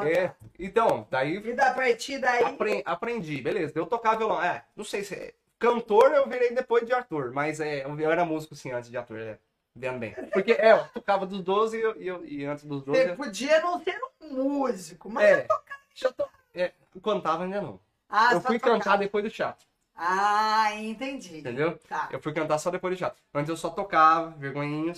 Speaker 4: É, então, daí
Speaker 1: E da partida aí.
Speaker 4: apre- aprendi, beleza. Eu tocava violão. É, não sei se. É- Cantor eu virei depois de ator, mas é, eu era músico sim antes de ator, é. Vendo bem. Porque é, eu tocava dos 12 e, eu- e, antes dos 12.
Speaker 1: Você
Speaker 4: eu-
Speaker 1: podia não ser um músico, mas.
Speaker 4: É, já tô, é, cantava ainda não.
Speaker 1: Ah,
Speaker 4: eu fui
Speaker 1: tocava.
Speaker 4: cantar depois do teatro,
Speaker 1: Ah, entendi.
Speaker 4: entendeu?
Speaker 1: Tá.
Speaker 4: Eu fui cantar só depois do teatro. Antes eu só tocava, vergonhinha,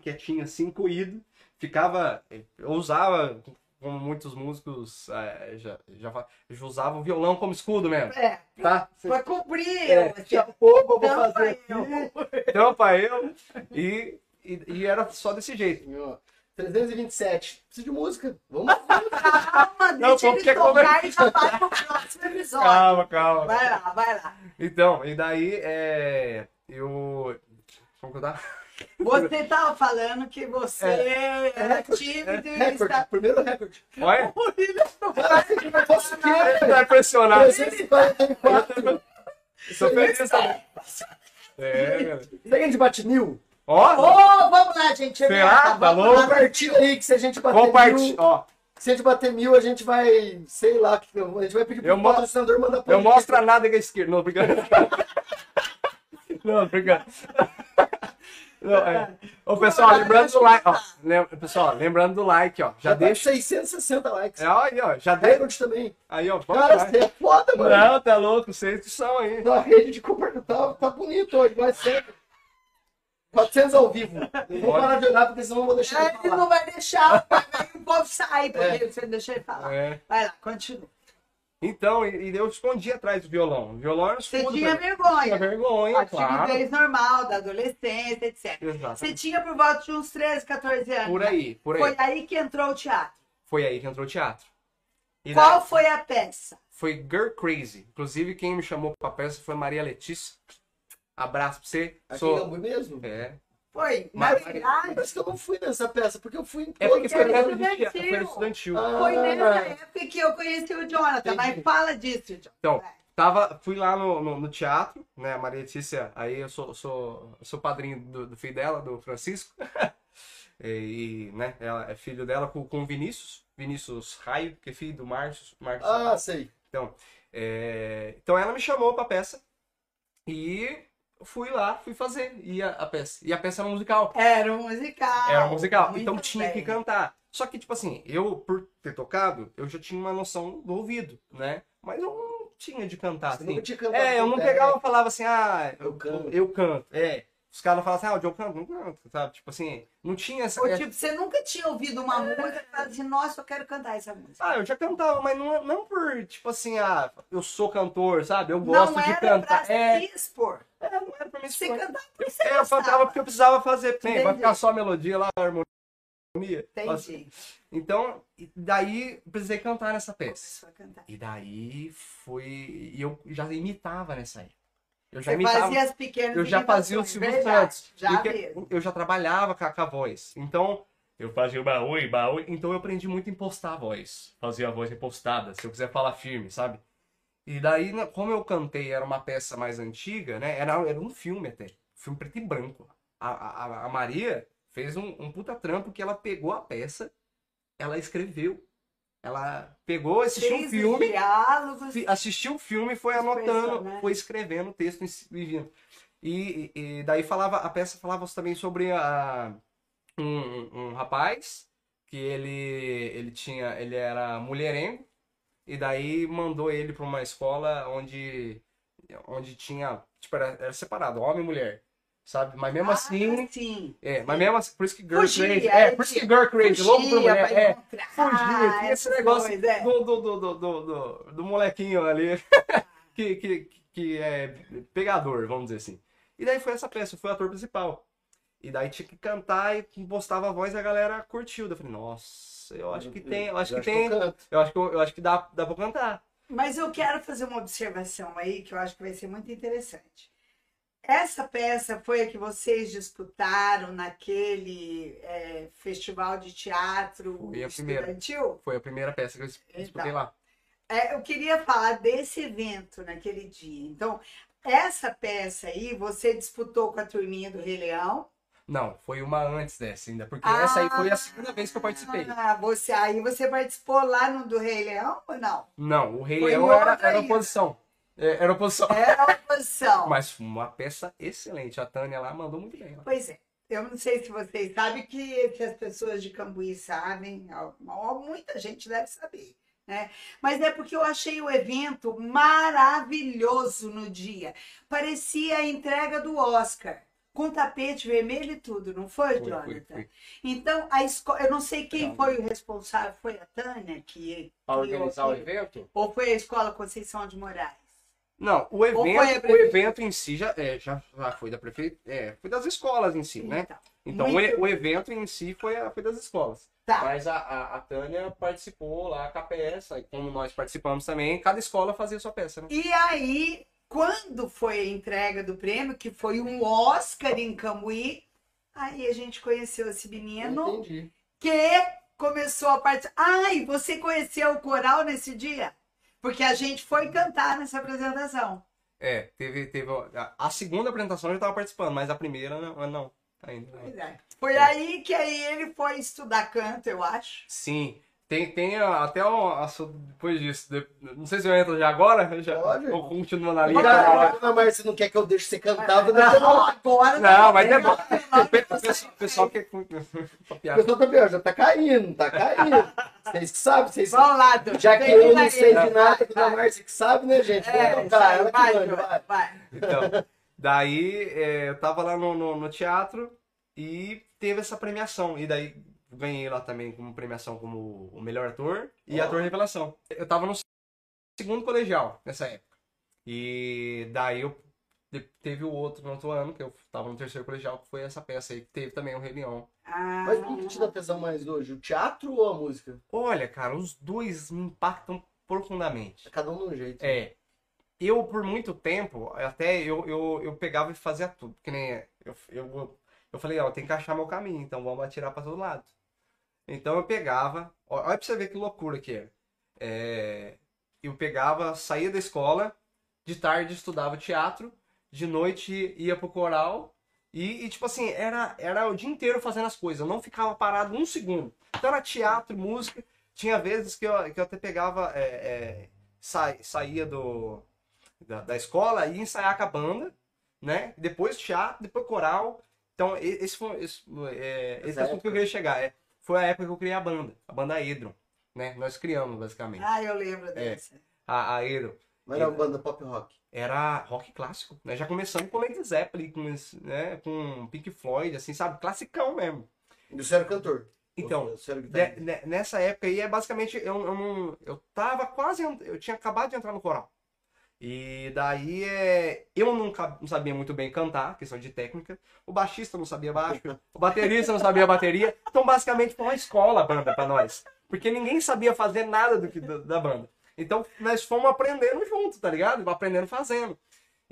Speaker 4: quietinho assim, coído. Ficava. Eu usava, como muitos músicos é, já, já, já usavam o violão como escudo mesmo.
Speaker 1: É,
Speaker 4: Tá?
Speaker 1: pra cobrir.
Speaker 4: É,
Speaker 1: assim,
Speaker 2: Daqui a pouco eu vou
Speaker 1: tampa
Speaker 2: fazer
Speaker 1: eu.
Speaker 2: aqui.
Speaker 4: Tampa eu. E, e, e era só desse jeito.
Speaker 2: Ó, 327. Preciso de música. Vamos.
Speaker 1: Calma,
Speaker 4: Não,
Speaker 1: deixa ele
Speaker 4: como
Speaker 1: tocar e já vai pro próximo episódio.
Speaker 4: Calma, calma.
Speaker 1: Vai lá, vai lá.
Speaker 4: Então, e daí é. Eu. Como que eu tava?
Speaker 1: Você tava falando que você era
Speaker 2: recorde,
Speaker 1: tímido e
Speaker 2: Recorde.
Speaker 1: está...
Speaker 2: Primeiro recorde.
Speaker 4: Olha,
Speaker 2: você que vai fosse o quê?
Speaker 4: tá impressionado.
Speaker 2: 344.
Speaker 4: Tô feliz também. É, cara.
Speaker 2: Será que a gente bate mil?
Speaker 4: Ó,
Speaker 1: Ô, vamos lá, gente.
Speaker 4: Será?
Speaker 1: Tá, vamos
Speaker 4: louco?
Speaker 2: Compartilha aí que se a gente bater
Speaker 4: compartilha.
Speaker 2: mil.
Speaker 4: Ó,
Speaker 2: Se a gente bater mil, a gente vai. Sei lá. que- A gente vai pedir pro
Speaker 4: Eu
Speaker 2: patrocinador mandar
Speaker 4: eu
Speaker 2: pra
Speaker 4: mostro a nádega esquerda. Não, brincando. Não, brincando. Não, é. Ô, pessoal, lembrando do like, ó. Lem- Pessoal, lembrando do like, ó. Já
Speaker 2: Já deixa
Speaker 4: deixa.
Speaker 2: 660 likes.
Speaker 4: É, ó, aí, ó. Já deixa.
Speaker 2: Recorde também.
Speaker 4: Aí, ó.
Speaker 2: Cara, você é foda, mano.
Speaker 4: Não, tá louco. Vocês que são aí.
Speaker 2: A rede de Cooper tá, tá bonito hoje, mas sempre. 400 ao vivo. Eu vou parar de olhar, porque senão eu vou deixar ele
Speaker 1: Ele
Speaker 2: falar.
Speaker 1: não vai deixar o povo sair, porque você deixa ele falar.
Speaker 4: É.
Speaker 1: Vai lá, continua.
Speaker 4: Então, e, e eu escondi atrás do violão. O violão era
Speaker 1: Você tinha
Speaker 4: pra
Speaker 1: vergonha.
Speaker 4: Tinha vergonha,
Speaker 1: A
Speaker 4: claro.
Speaker 1: timidez normal, da adolescência, etc.
Speaker 4: Exato.
Speaker 1: Você tinha por volta de uns 13, 14 anos.
Speaker 4: Por aí, por aí.
Speaker 1: Foi aí que entrou o teatro.
Speaker 4: Foi aí que entrou o teatro. E
Speaker 1: Qual
Speaker 4: daí-
Speaker 1: foi a peça?
Speaker 4: Foi Girl Crazy. Inclusive, quem me chamou pra peça foi Maria Letícia. Abraço pra você.
Speaker 2: Aqui
Speaker 4: Sou...
Speaker 2: Cambuí mesmo?
Speaker 4: É.
Speaker 1: Foi, na
Speaker 4: Mas-
Speaker 1: verdade,
Speaker 2: Parece que eu não fui nessa peça, porque eu fui em
Speaker 4: É porque foi
Speaker 1: era estudantil.
Speaker 4: foi estudantil.
Speaker 2: Ah.
Speaker 1: foi nessa época que eu conheci o Jonathan. Mas
Speaker 2: Entendi.
Speaker 1: fala disso, Jonathan.
Speaker 4: Então, tava, fui lá no, no, no teatro, né? A Maria Letícia, aí eu sou, sou, sou padrinho do, do filho dela, do Francisco. e, né, ela é filho dela com, com o Vinícius. Vinícius Raio, que é filho do Márcio. Márcio
Speaker 2: Ah, sei.
Speaker 4: Então, é, então ela me chamou pra peça e fui lá, fui fazer e a, a peça. E a peça era musical.
Speaker 1: Era um musical.
Speaker 4: Era musical.
Speaker 1: Muito
Speaker 4: então tinha
Speaker 1: bem.
Speaker 4: que cantar. Só que, tipo assim, eu, por ter tocado, eu já tinha uma noção do ouvido, né? Mas eu não tinha de cantar,
Speaker 2: Você
Speaker 4: assim.
Speaker 2: nunca tinha cantado
Speaker 4: É, eu não pegava e falava assim, ah,
Speaker 2: Eu canto.
Speaker 4: Eu canto, é. Os caras falavam assim, ah, o Joe canta, não sabe? Tipo assim, não tinha essa.
Speaker 1: Ou, tipo, você nunca tinha ouvido uma música e falado assim, nossa, eu quero cantar essa música.
Speaker 4: Ah, eu já cantava, mas não, não por, tipo assim, ah, eu sou cantor, sabe? Eu gosto
Speaker 1: não
Speaker 4: de
Speaker 1: era
Speaker 4: cantar.
Speaker 1: pra
Speaker 4: É,
Speaker 1: se expor.
Speaker 4: é, não era pra
Speaker 1: Você
Speaker 4: expor.
Speaker 1: cantava porque você
Speaker 4: É, eu cantava porque eu precisava fazer. Bem, vai ficar só a melodia lá, a harmonia.
Speaker 1: Entendi.
Speaker 4: Então, daí eu precisei cantar nessa peça. E daí foi. E eu já imitava nessa época. Eu já
Speaker 1: Você
Speaker 4: imitava.
Speaker 1: fazia as pequenas
Speaker 4: Eu já fazia o Silvio
Speaker 1: verdade,
Speaker 4: Santos.
Speaker 1: Já mesmo.
Speaker 4: eu já trabalhava com a, com a voz. Então, eu fazia o baú e baú. Então eu aprendi muito a impostar a voz. Fazia a voz impostada, se eu quiser falar firme, sabe? E daí, como eu cantei, era uma peça mais antiga, né? Era, era um filme até. Filme preto e branco. A, a, a Maria fez um, um puta trampo que ela pegou a peça, ela escreveu. Ela pegou, assistiu um
Speaker 1: Fez
Speaker 4: filme,
Speaker 1: diálogos.
Speaker 4: assistiu o filme, foi anotando,
Speaker 1: personagens.
Speaker 4: foi escrevendo o texto e vindo. E, e- daí falava, a peça falava também sobre a, um, um- um rapaz que ele, ele tinha, ele era mulherengo e daí mandou ele para uma escola onde, onde tinha, tipo, era, era separado, homem e mulher, sabe? Mas mesmo
Speaker 1: Ah,
Speaker 4: assim,
Speaker 1: sim.
Speaker 4: é, mas mesmo assim, por isso que Girl
Speaker 1: Fugia,
Speaker 4: Crazy, é, por isso que Girl Crazy, louco por
Speaker 1: Fugia
Speaker 4: mulher,
Speaker 1: pra
Speaker 4: é, tinha esse negócio
Speaker 1: é.
Speaker 4: do, do, do, do, do, do, do molequinho ali, que, que, que é pegador, vamos dizer assim. E daí foi essa peça, eu fui o ator principal. E daí tinha que cantar e postava a voz e a galera curtiu. Daí Eu falei, nossa, eu acho que tem, eu acho
Speaker 2: Eu
Speaker 4: que tem,
Speaker 2: eu
Speaker 4: acho que, eu, eu acho que dá, dá pra cantar.
Speaker 1: Mas eu quero fazer uma observação aí que eu acho que vai ser muito interessante. Essa peça foi a que vocês disputaram naquele é, festival de teatro
Speaker 4: Foi a primeira.
Speaker 1: estudantil?
Speaker 4: Foi a primeira peça que eu disputei
Speaker 1: Então.
Speaker 4: lá.
Speaker 1: É, eu queria falar desse evento naquele dia. Então, essa peça aí você disputou com a turminha do Rei Leão.
Speaker 4: Não, foi uma antes dessa ainda, porque essa aí foi a segunda vez que eu participei.
Speaker 1: Ah, você, aí você participou lá no do Rei Leão ou não?
Speaker 4: Não, o Rei
Speaker 1: Foi
Speaker 4: Leão era, era oposição. É, Era oposição.
Speaker 1: Era a oposição.
Speaker 4: Mas foi uma peça excelente. A Tânia lá mandou muito bem. lá.
Speaker 1: Pois é. Eu não sei se vocês sabem que, que as pessoas de Cambuí sabem, muita gente deve saber, né? Mas é porque eu achei o evento maravilhoso no dia. Parecia a entrega do Oscar, com tapete vermelho e tudo, não foi,
Speaker 4: Foi,
Speaker 1: Jonathan?
Speaker 4: foi, foi.
Speaker 1: Então, a escola, eu não sei quem foi o responsável, foi a Tânia que que-
Speaker 4: organizar o evento?
Speaker 1: ou foi a Escola Conceição de Moraes?
Speaker 4: Não, o evento, o evento em si já, é, já, já foi da prefeitura, é, foi das escolas em si, né?
Speaker 1: Então,
Speaker 4: Então o,
Speaker 1: muito-
Speaker 4: o evento em si foi, a- foi das escolas.
Speaker 1: Tá.
Speaker 4: Mas a, a, a Tânia participou lá com a peça, e como nós participamos também, cada escola fazia sua peça, né?
Speaker 1: E aí, quando foi a entrega do prêmio, que foi um Oscar em Cambuí, aí a gente conheceu esse menino
Speaker 2: Entendi.
Speaker 1: que começou a participar. Ai, você conheceu o coral nesse dia? Porque a gente foi cantar nessa apresentação.
Speaker 4: É, teve, teve a, a segunda apresentação eu já estava participando, mas a primeira não, não ainda. não.
Speaker 1: Pois é. Foi aí que aí ele foi estudar canto, eu acho.
Speaker 4: Sim. Tem, tem até o assunto depois disso. de- não sei se eu entro já agora. Já,
Speaker 2: Pode.
Speaker 4: Ou continuo na linha.
Speaker 2: a Dona Márcia não quer que eu deixe você cantar, eu vou
Speaker 1: Não,
Speaker 2: deixar.
Speaker 1: agora
Speaker 4: Não, mas é
Speaker 1: não.
Speaker 4: bom. O pe- o pessoal, o pessoal que.
Speaker 2: O pessoal também, ó, já tá caindo, tá caindo. Vocês que sabem, vocês
Speaker 1: Vamos lá, Du.
Speaker 2: Já que eu não sei de nada, que a
Speaker 1: vai.
Speaker 2: Márcia que sabe, né, gente?
Speaker 1: É,
Speaker 2: Vamos tocar, ela que
Speaker 1: vai,
Speaker 2: manda,
Speaker 1: Du,
Speaker 2: vai.
Speaker 1: vai.
Speaker 4: Então, daí é, eu tava lá no, no, no teatro e teve essa premiação. E daí ganhei lá também como premiação como o melhor ator e
Speaker 2: Ó.
Speaker 4: ator revelação. Eu tava no segundo colegial nessa época. E daí eu teve o outro no outro ano, que eu tava no terceiro colegial, que foi essa peça aí, que teve também o Rei Leão.
Speaker 1: Ah,
Speaker 2: Mas o que, te dá tesão mais hoje? O teatro ou a música?
Speaker 4: Olha, cara, os dois me impactam profundamente.
Speaker 2: Cada um de um jeito.
Speaker 4: É. Eu, por muito tempo, até eu, eu, eu pegava e fazia tudo. Que nem eu, eu, eu falei, ó, tem que achar meu caminho, então vamos atirar pra todo lado. Então eu pegava, olha pra você ver que loucura que era. É, eu pegava, saía da escola, de tarde estudava teatro, de noite ia pro coral, e, e, tipo assim, era, era o dia inteiro fazendo as coisas, eu não ficava parado um segundo. Então era teatro, música, tinha vezes que eu, que eu até pegava, é, é, sa- saía do, da, da escola e ia ensaiar com a banda, né? Depois teatro, depois coral. Então, esse foi esse, é, esse
Speaker 2: Essa
Speaker 4: assunto que eu queria chegar. É, foi a época que eu criei a banda, a banda Edron, né? Nós criamos, basicamente.
Speaker 1: Ah, eu lembro dessa.
Speaker 4: A, a Edron
Speaker 2: Mas era uma banda pop rock.
Speaker 4: era rock clássico, né? Já começamos com Led Zeppelin, com, esse, né? com Pink Floyd, assim, sabe? Classicão mesmo.
Speaker 2: E você era cantor.
Speaker 4: Então, Ne-
Speaker 2: guitarrista.
Speaker 4: ne- nessa época aí é basicamente eu, eu não eu tava quase eu tinha acabado de entrar no coral e daí é eu não, ca- não sabia muito bem cantar questão de técnica o baixista não sabia baixo o baterista não sabia bateria então basicamente foi uma escola a banda pra nós porque ninguém sabia fazer nada do que da, da banda então nós fomos aprendendo junto tá ligado aprendendo fazendo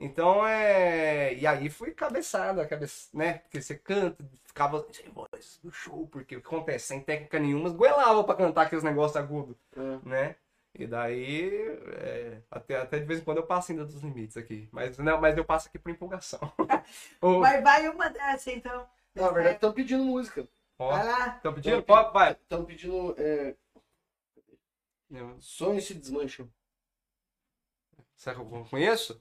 Speaker 4: então é. E aí fui cabeçada, cabeça, né? Porque você canta, ficava sem voz no show, porque o que acontece? Sem técnica nenhuma, goelava pra cantar aqueles negócios agudos,
Speaker 2: É.
Speaker 4: né? E daí, é, até, até de vez em quando eu passo ainda dos limites aqui. Mas, não, mas eu passo aqui por empolgação. Ô,
Speaker 1: Mas vai uma dessa, então.
Speaker 2: Na verdade, estão pedindo música.
Speaker 4: ó,
Speaker 1: Vai lá.
Speaker 4: Estão pedindo? Pode, vai.
Speaker 2: Estão pedindo. É, sonhos se desmancham.
Speaker 4: Será que eu conheço?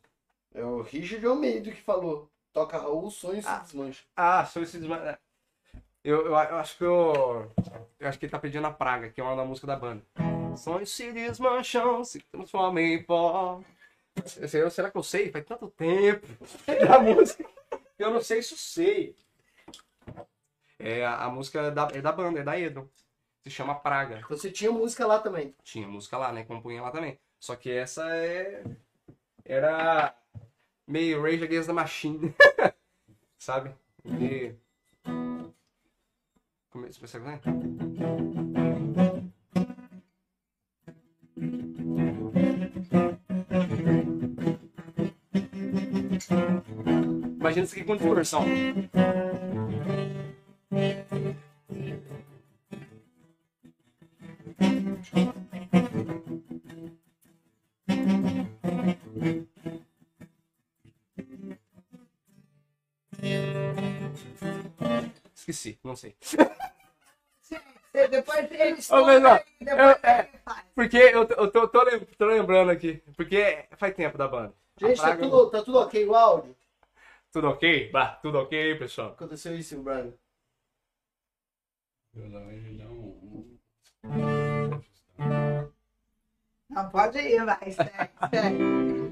Speaker 2: É o Richard Almeida que falou. Toca Raul, sonhos
Speaker 4: Ah.
Speaker 2: se desmancham.
Speaker 4: Ah, sou esse desma... eu, eu, eu acho que eu. Eu acho que ele tá pedindo a praga, que é uma da música da banda. Sonhos se desmancham, se transformam em pó. Será que eu sei? Faz tanto tempo. A música. Eu não sei se eu sei. É, a, a música é da, é da banda, é da Edron. Se chama Praga.
Speaker 2: Então você tinha música lá também.
Speaker 4: Tinha música lá, né? Compunha lá também. Só que essa é. Era meio Rage Against the Machine. Sabe? E. Como é que você? Imagina isso aqui com distorção. esqueci, não sei.
Speaker 1: Depois eles
Speaker 4: Ô, mas, ó,
Speaker 1: aí, depois
Speaker 4: eu- é.
Speaker 1: ele faz.
Speaker 4: Porque eu, eu tô, tô tô lembrando aqui. Porque faz tempo da banda.
Speaker 2: Gente, tá tudo, tá tudo ok o áudio?
Speaker 4: Tudo ok? Bah, tudo ok, pessoal.
Speaker 2: Aconteceu isso, Brian?
Speaker 1: Não, pode ir, vai, segue, segue.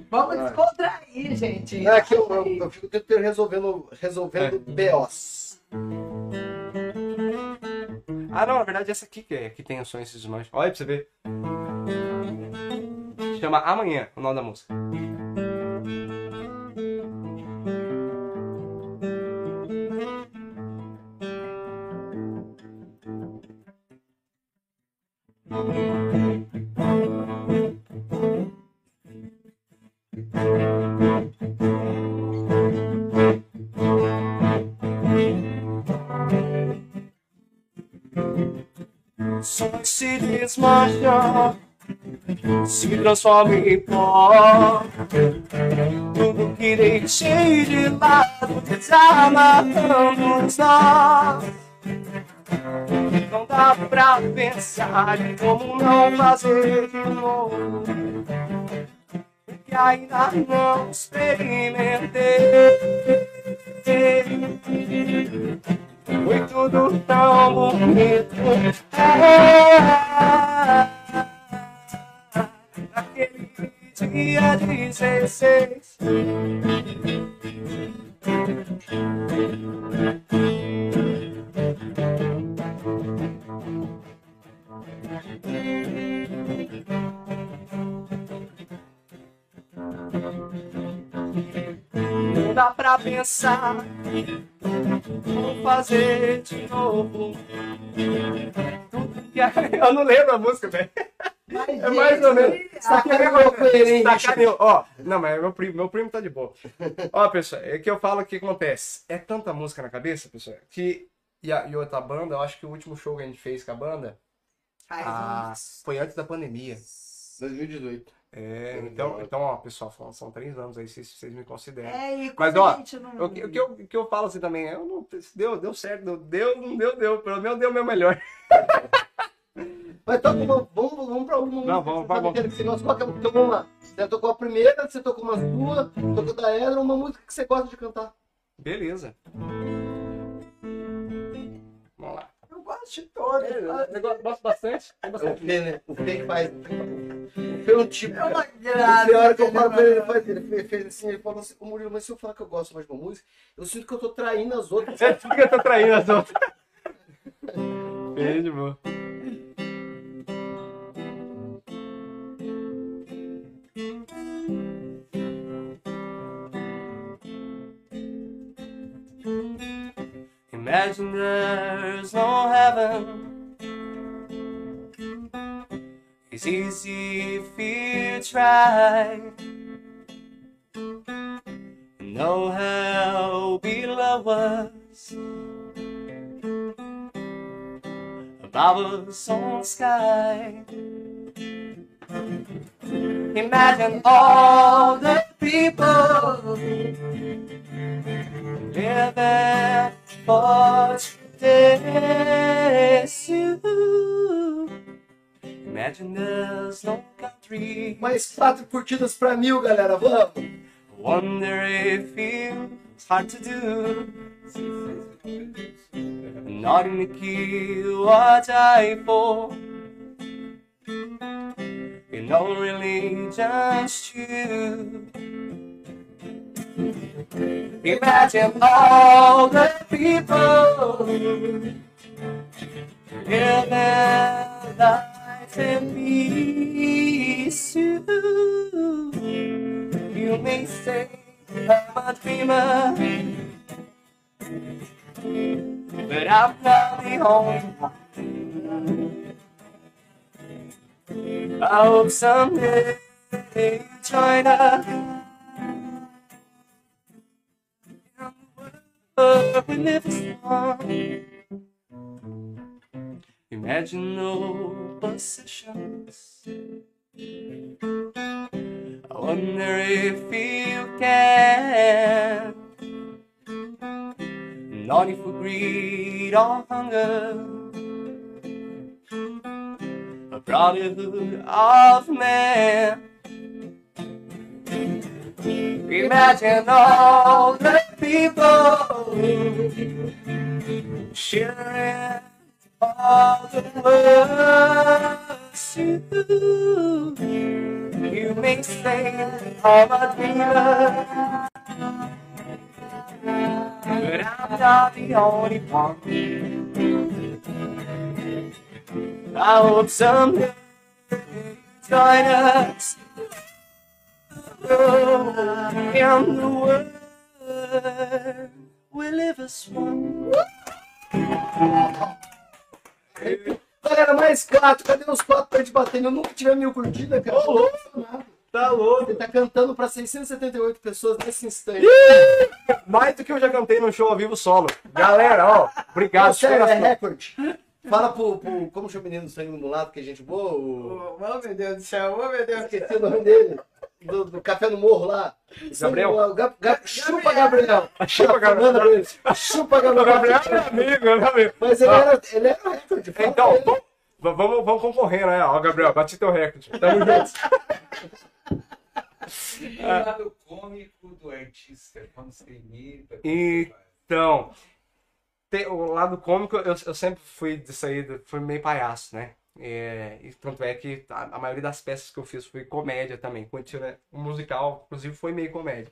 Speaker 1: Vamos descontrair, gente.
Speaker 2: Não, é que eu, eu, eu fico o tempo inteiro resolvendo, resolvendo BOs.
Speaker 4: Ah, não, na verdade essa aqui que, é, que tem os sons esses mais. Olha pra você ver. Chama Amanhã, o nome da música. Se desmancha, se transforma em pó. Tudo que deixei de lado, desamarramos nós. Não dá pra pensar em como não fazer de novo. Que ainda não experimentei. Foi tudo tão bonito. Ah, Naquele dia 16. Não dá pra pensar Vou fazer de novo. Eu não lembro a música, velho. É mais ou menos.
Speaker 2: Sacaneou bicho?
Speaker 4: Sacaneou. Ó, não, mas meu primo, meu primo tá de boa. Ó, pessoal, é que eu falo o que acontece. É tanta música na cabeça, pessoal, que. E, a, e outra banda, eu acho que o último show que a gente fez com a banda ah, foi antes da pandemia.
Speaker 2: 2018.
Speaker 4: É, então, então, ó, pessoal, são, são três anos aí, vocês, vocês me consideram.
Speaker 1: É, e
Speaker 4: Mas, ó,
Speaker 1: gente não...
Speaker 4: O que, o que eu, o que eu falo assim também, eu não, deu, deu certo, deu, deu, não deu, deu. Pelo menos deu o meu melhor.
Speaker 2: Mas toca uma, vamos, vamos pra música.
Speaker 4: Não, vamos, vamos.
Speaker 2: você gosta. Qual Então vamos lá. Você tocou a primeira, você tocou uma sua, tocou da Edra, uma música que você gosta de cantar.
Speaker 4: Beleza. Vamos lá.
Speaker 1: Eu gosto de todas.
Speaker 4: Eu gosto bastante.
Speaker 2: É o Fê, né? O Fê que faz. O Fê é um tipo.
Speaker 1: É uma graça.
Speaker 2: Tem hora que eu falo pra ele, ele, faz, ele fez- assim, ele falou assim, ô Murilo, mas se eu falar que eu gosto mais de uma música, eu sinto que eu tô traindo as outras.
Speaker 4: Você fica eu tô traindo as outras. Bem de Imagine there's no heaven. It's easy if you try. Know how below us above us on the sky. Imagine all the people living for today's you. Imagine there's no country.
Speaker 2: Mais quatro curtidas pra mil, galera, vamos!
Speaker 4: Wonder if it's hard to do. Not in the key what I for. You know, really just you. Imagine all the people living life in peace. You, you may say I'm a dreamer, but I'm not the only one. I hope someday you join we live on. Imagine no possessions. I wonder if you can. not for greed or hunger. A brotherhood of man. Imagine all the people sharing all the words you. You may say I'm a dreamer, but I'm not the only one. I hope someday you join us. In the world, we live as one.
Speaker 2: Galera, mais quatro. Cadê os quatro pra gente bater? Eu nunca tive mil curtidas, cara. Louco.
Speaker 4: Tá louco.
Speaker 2: Você tá cantando pra 678 pessoas nesse instante.
Speaker 4: Mais do que eu já cantei no show ao vivo solo. Galera, ó, obrigado.
Speaker 2: Sério, é recorde. Fala pro, pro. Como chama o menino do sangue no mulato, que é gente boa? O...
Speaker 1: Oh, meu Deus do céu, oh meu Deus do céu.
Speaker 2: Esqueci o nome dele. Do, do Café no Morro lá.
Speaker 4: Gabriel?
Speaker 2: Chupa Gabriel.
Speaker 4: Chupa, Gabriel.
Speaker 2: Chupa Gabriel.
Speaker 4: O Gabriel é meu amigo, é meu amigo.
Speaker 2: Mas ele era, ele era recorde. fala
Speaker 4: Então,
Speaker 2: ele.
Speaker 4: vamos, vamos, vamos concorrer, né? Ó, Gabriel, bati teu recorde. Tamo junto.
Speaker 5: E o lado cômico do artista, quando você imita.
Speaker 4: Então, tem- o lado cômico, eu, eu sempre fui disso aí, fui meio palhaço, né? É, e tanto é que a, a maioria das peças que eu fiz foi comédia também. Quando né, o musical, inclusive, foi meio comédia.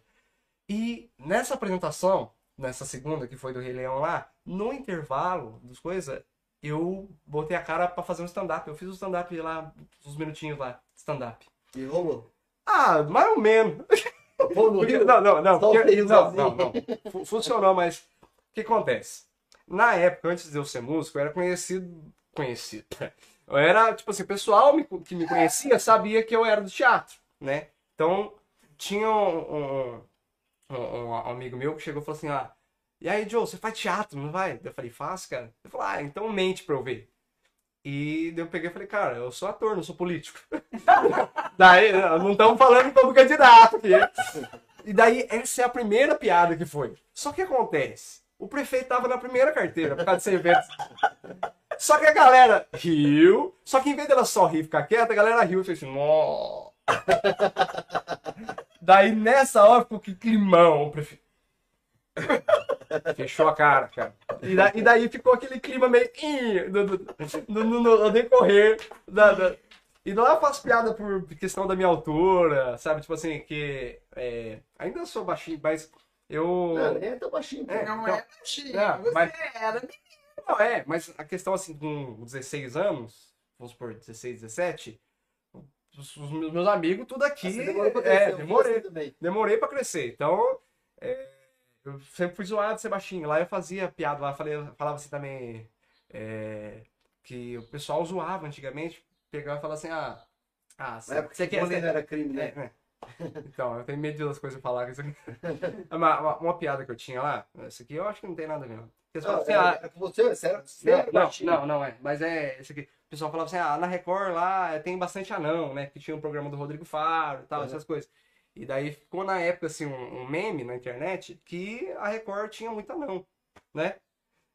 Speaker 4: E nessa apresentação, nessa segunda, que foi do Rei Leão lá, no intervalo das coisas, eu botei a cara pra fazer um stand-up. Eu fiz um stand-up lá, uns minutinhos lá, stand-up.
Speaker 2: E rolou.
Speaker 4: Ah, mais ou menos. Porque- não, não, não.
Speaker 2: O
Speaker 4: porque- não, não, não. Fu- Funcionou, mas o que acontece? Na época, antes de eu ser músico, eu era conhecido. Conhecido. Eu era, tipo assim, o pessoal que me conhecia sabia que eu era do teatro, né? Então, tinha um, um- um- um amigo meu que chegou e falou assim: ah, e aí, Joe, você faz teatro, não vai? Eu falei, faço, cara. Ele falou, ah, então mente pra eu ver. E eu peguei e falei, cara, eu sou ator, não sou político. daí, não estamos falando como candidato aqui. E daí, essa é a primeira piada que foi. Só que acontece, o prefeito tava na primeira carteira, por causa desse evento. Só que a galera riu, só que em vez dela só rir e ficar quieta, a galera riu e fez assim, "Nó". Daí, nessa hora, ficou que climão. Fechou a cara, cara. E, da- e daí ficou aquele clima meio. No, no- no- no- no decorrer da. da- E não eu faço piada por questão da minha altura, sabe? Tipo assim, que. é, ainda sou baixinho, mas eu.
Speaker 2: Não, nem é tão baixinho. pô.
Speaker 4: É,
Speaker 1: Não
Speaker 4: então-
Speaker 1: é baixinho,
Speaker 4: Não,
Speaker 1: você
Speaker 4: mas-
Speaker 1: era
Speaker 4: Não, é, mas a questão assim, com 16 anos, vamos supor, 16, 17, os, os meus amigos, tudo aqui.
Speaker 2: Você demorou pra
Speaker 4: é,
Speaker 2: crescer, eu
Speaker 4: demorei.
Speaker 2: assim também.
Speaker 4: Demorei pra crescer. Então, é, eu sempre fui zoado baixinho. Lá eu fazia piada, lá falei, falava assim também, é, que o pessoal zoava antigamente, pegava e falava assim, ah, ah você, você
Speaker 2: que
Speaker 4: quer...
Speaker 2: bullying não era crime,
Speaker 4: É,
Speaker 2: né?
Speaker 4: é. Então, eu tenho medo das coisas falar. Isso aqui. uma, uma, uma piada que eu tinha lá, essa aqui eu acho que não tem nada a ver. Não. Ah,
Speaker 2: é, é com você, era, você
Speaker 4: não, não, não, não é. Mas é esse aqui. O pessoal falava assim, ah, na Record lá eh, tem bastante anão, né? Que tinha um programa do Rodrigo Faro e tal,
Speaker 2: Uhum.
Speaker 4: essas coisas. E daí ficou na época, assim, um, um meme na internet que a Record tinha muito anão, né?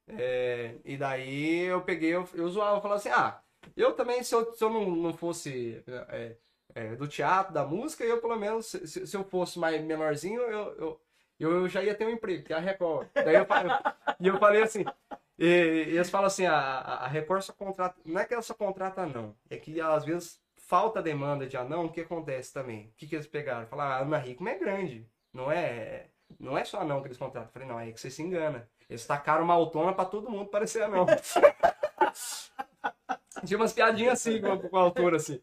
Speaker 4: É, e daí eu peguei, eu, eu zoava, eu falava assim, ah, eu também, se eu, se eu não, não fosse é, é, do teatro, da música, eu pelo menos, se, se- eu fosse mais menorzinho, eu, eu, eu já ia ter um emprego, que é a Record. Daí eu, e eu falei assim, e, e eles falam assim, a, a Record só contrata, não é que ela só contrata não, é que às vezes falta demanda de anão, o que acontece também? O que, que eles pegaram? Falaram, a Ana Hickman é grande, não é, não é só anão que eles contratam. Eu falei, não, é que você se engana. Eles tacaram uma autona pra todo mundo parecer anão. Tinha umas piadinhas assim, com a, com a altura, assim.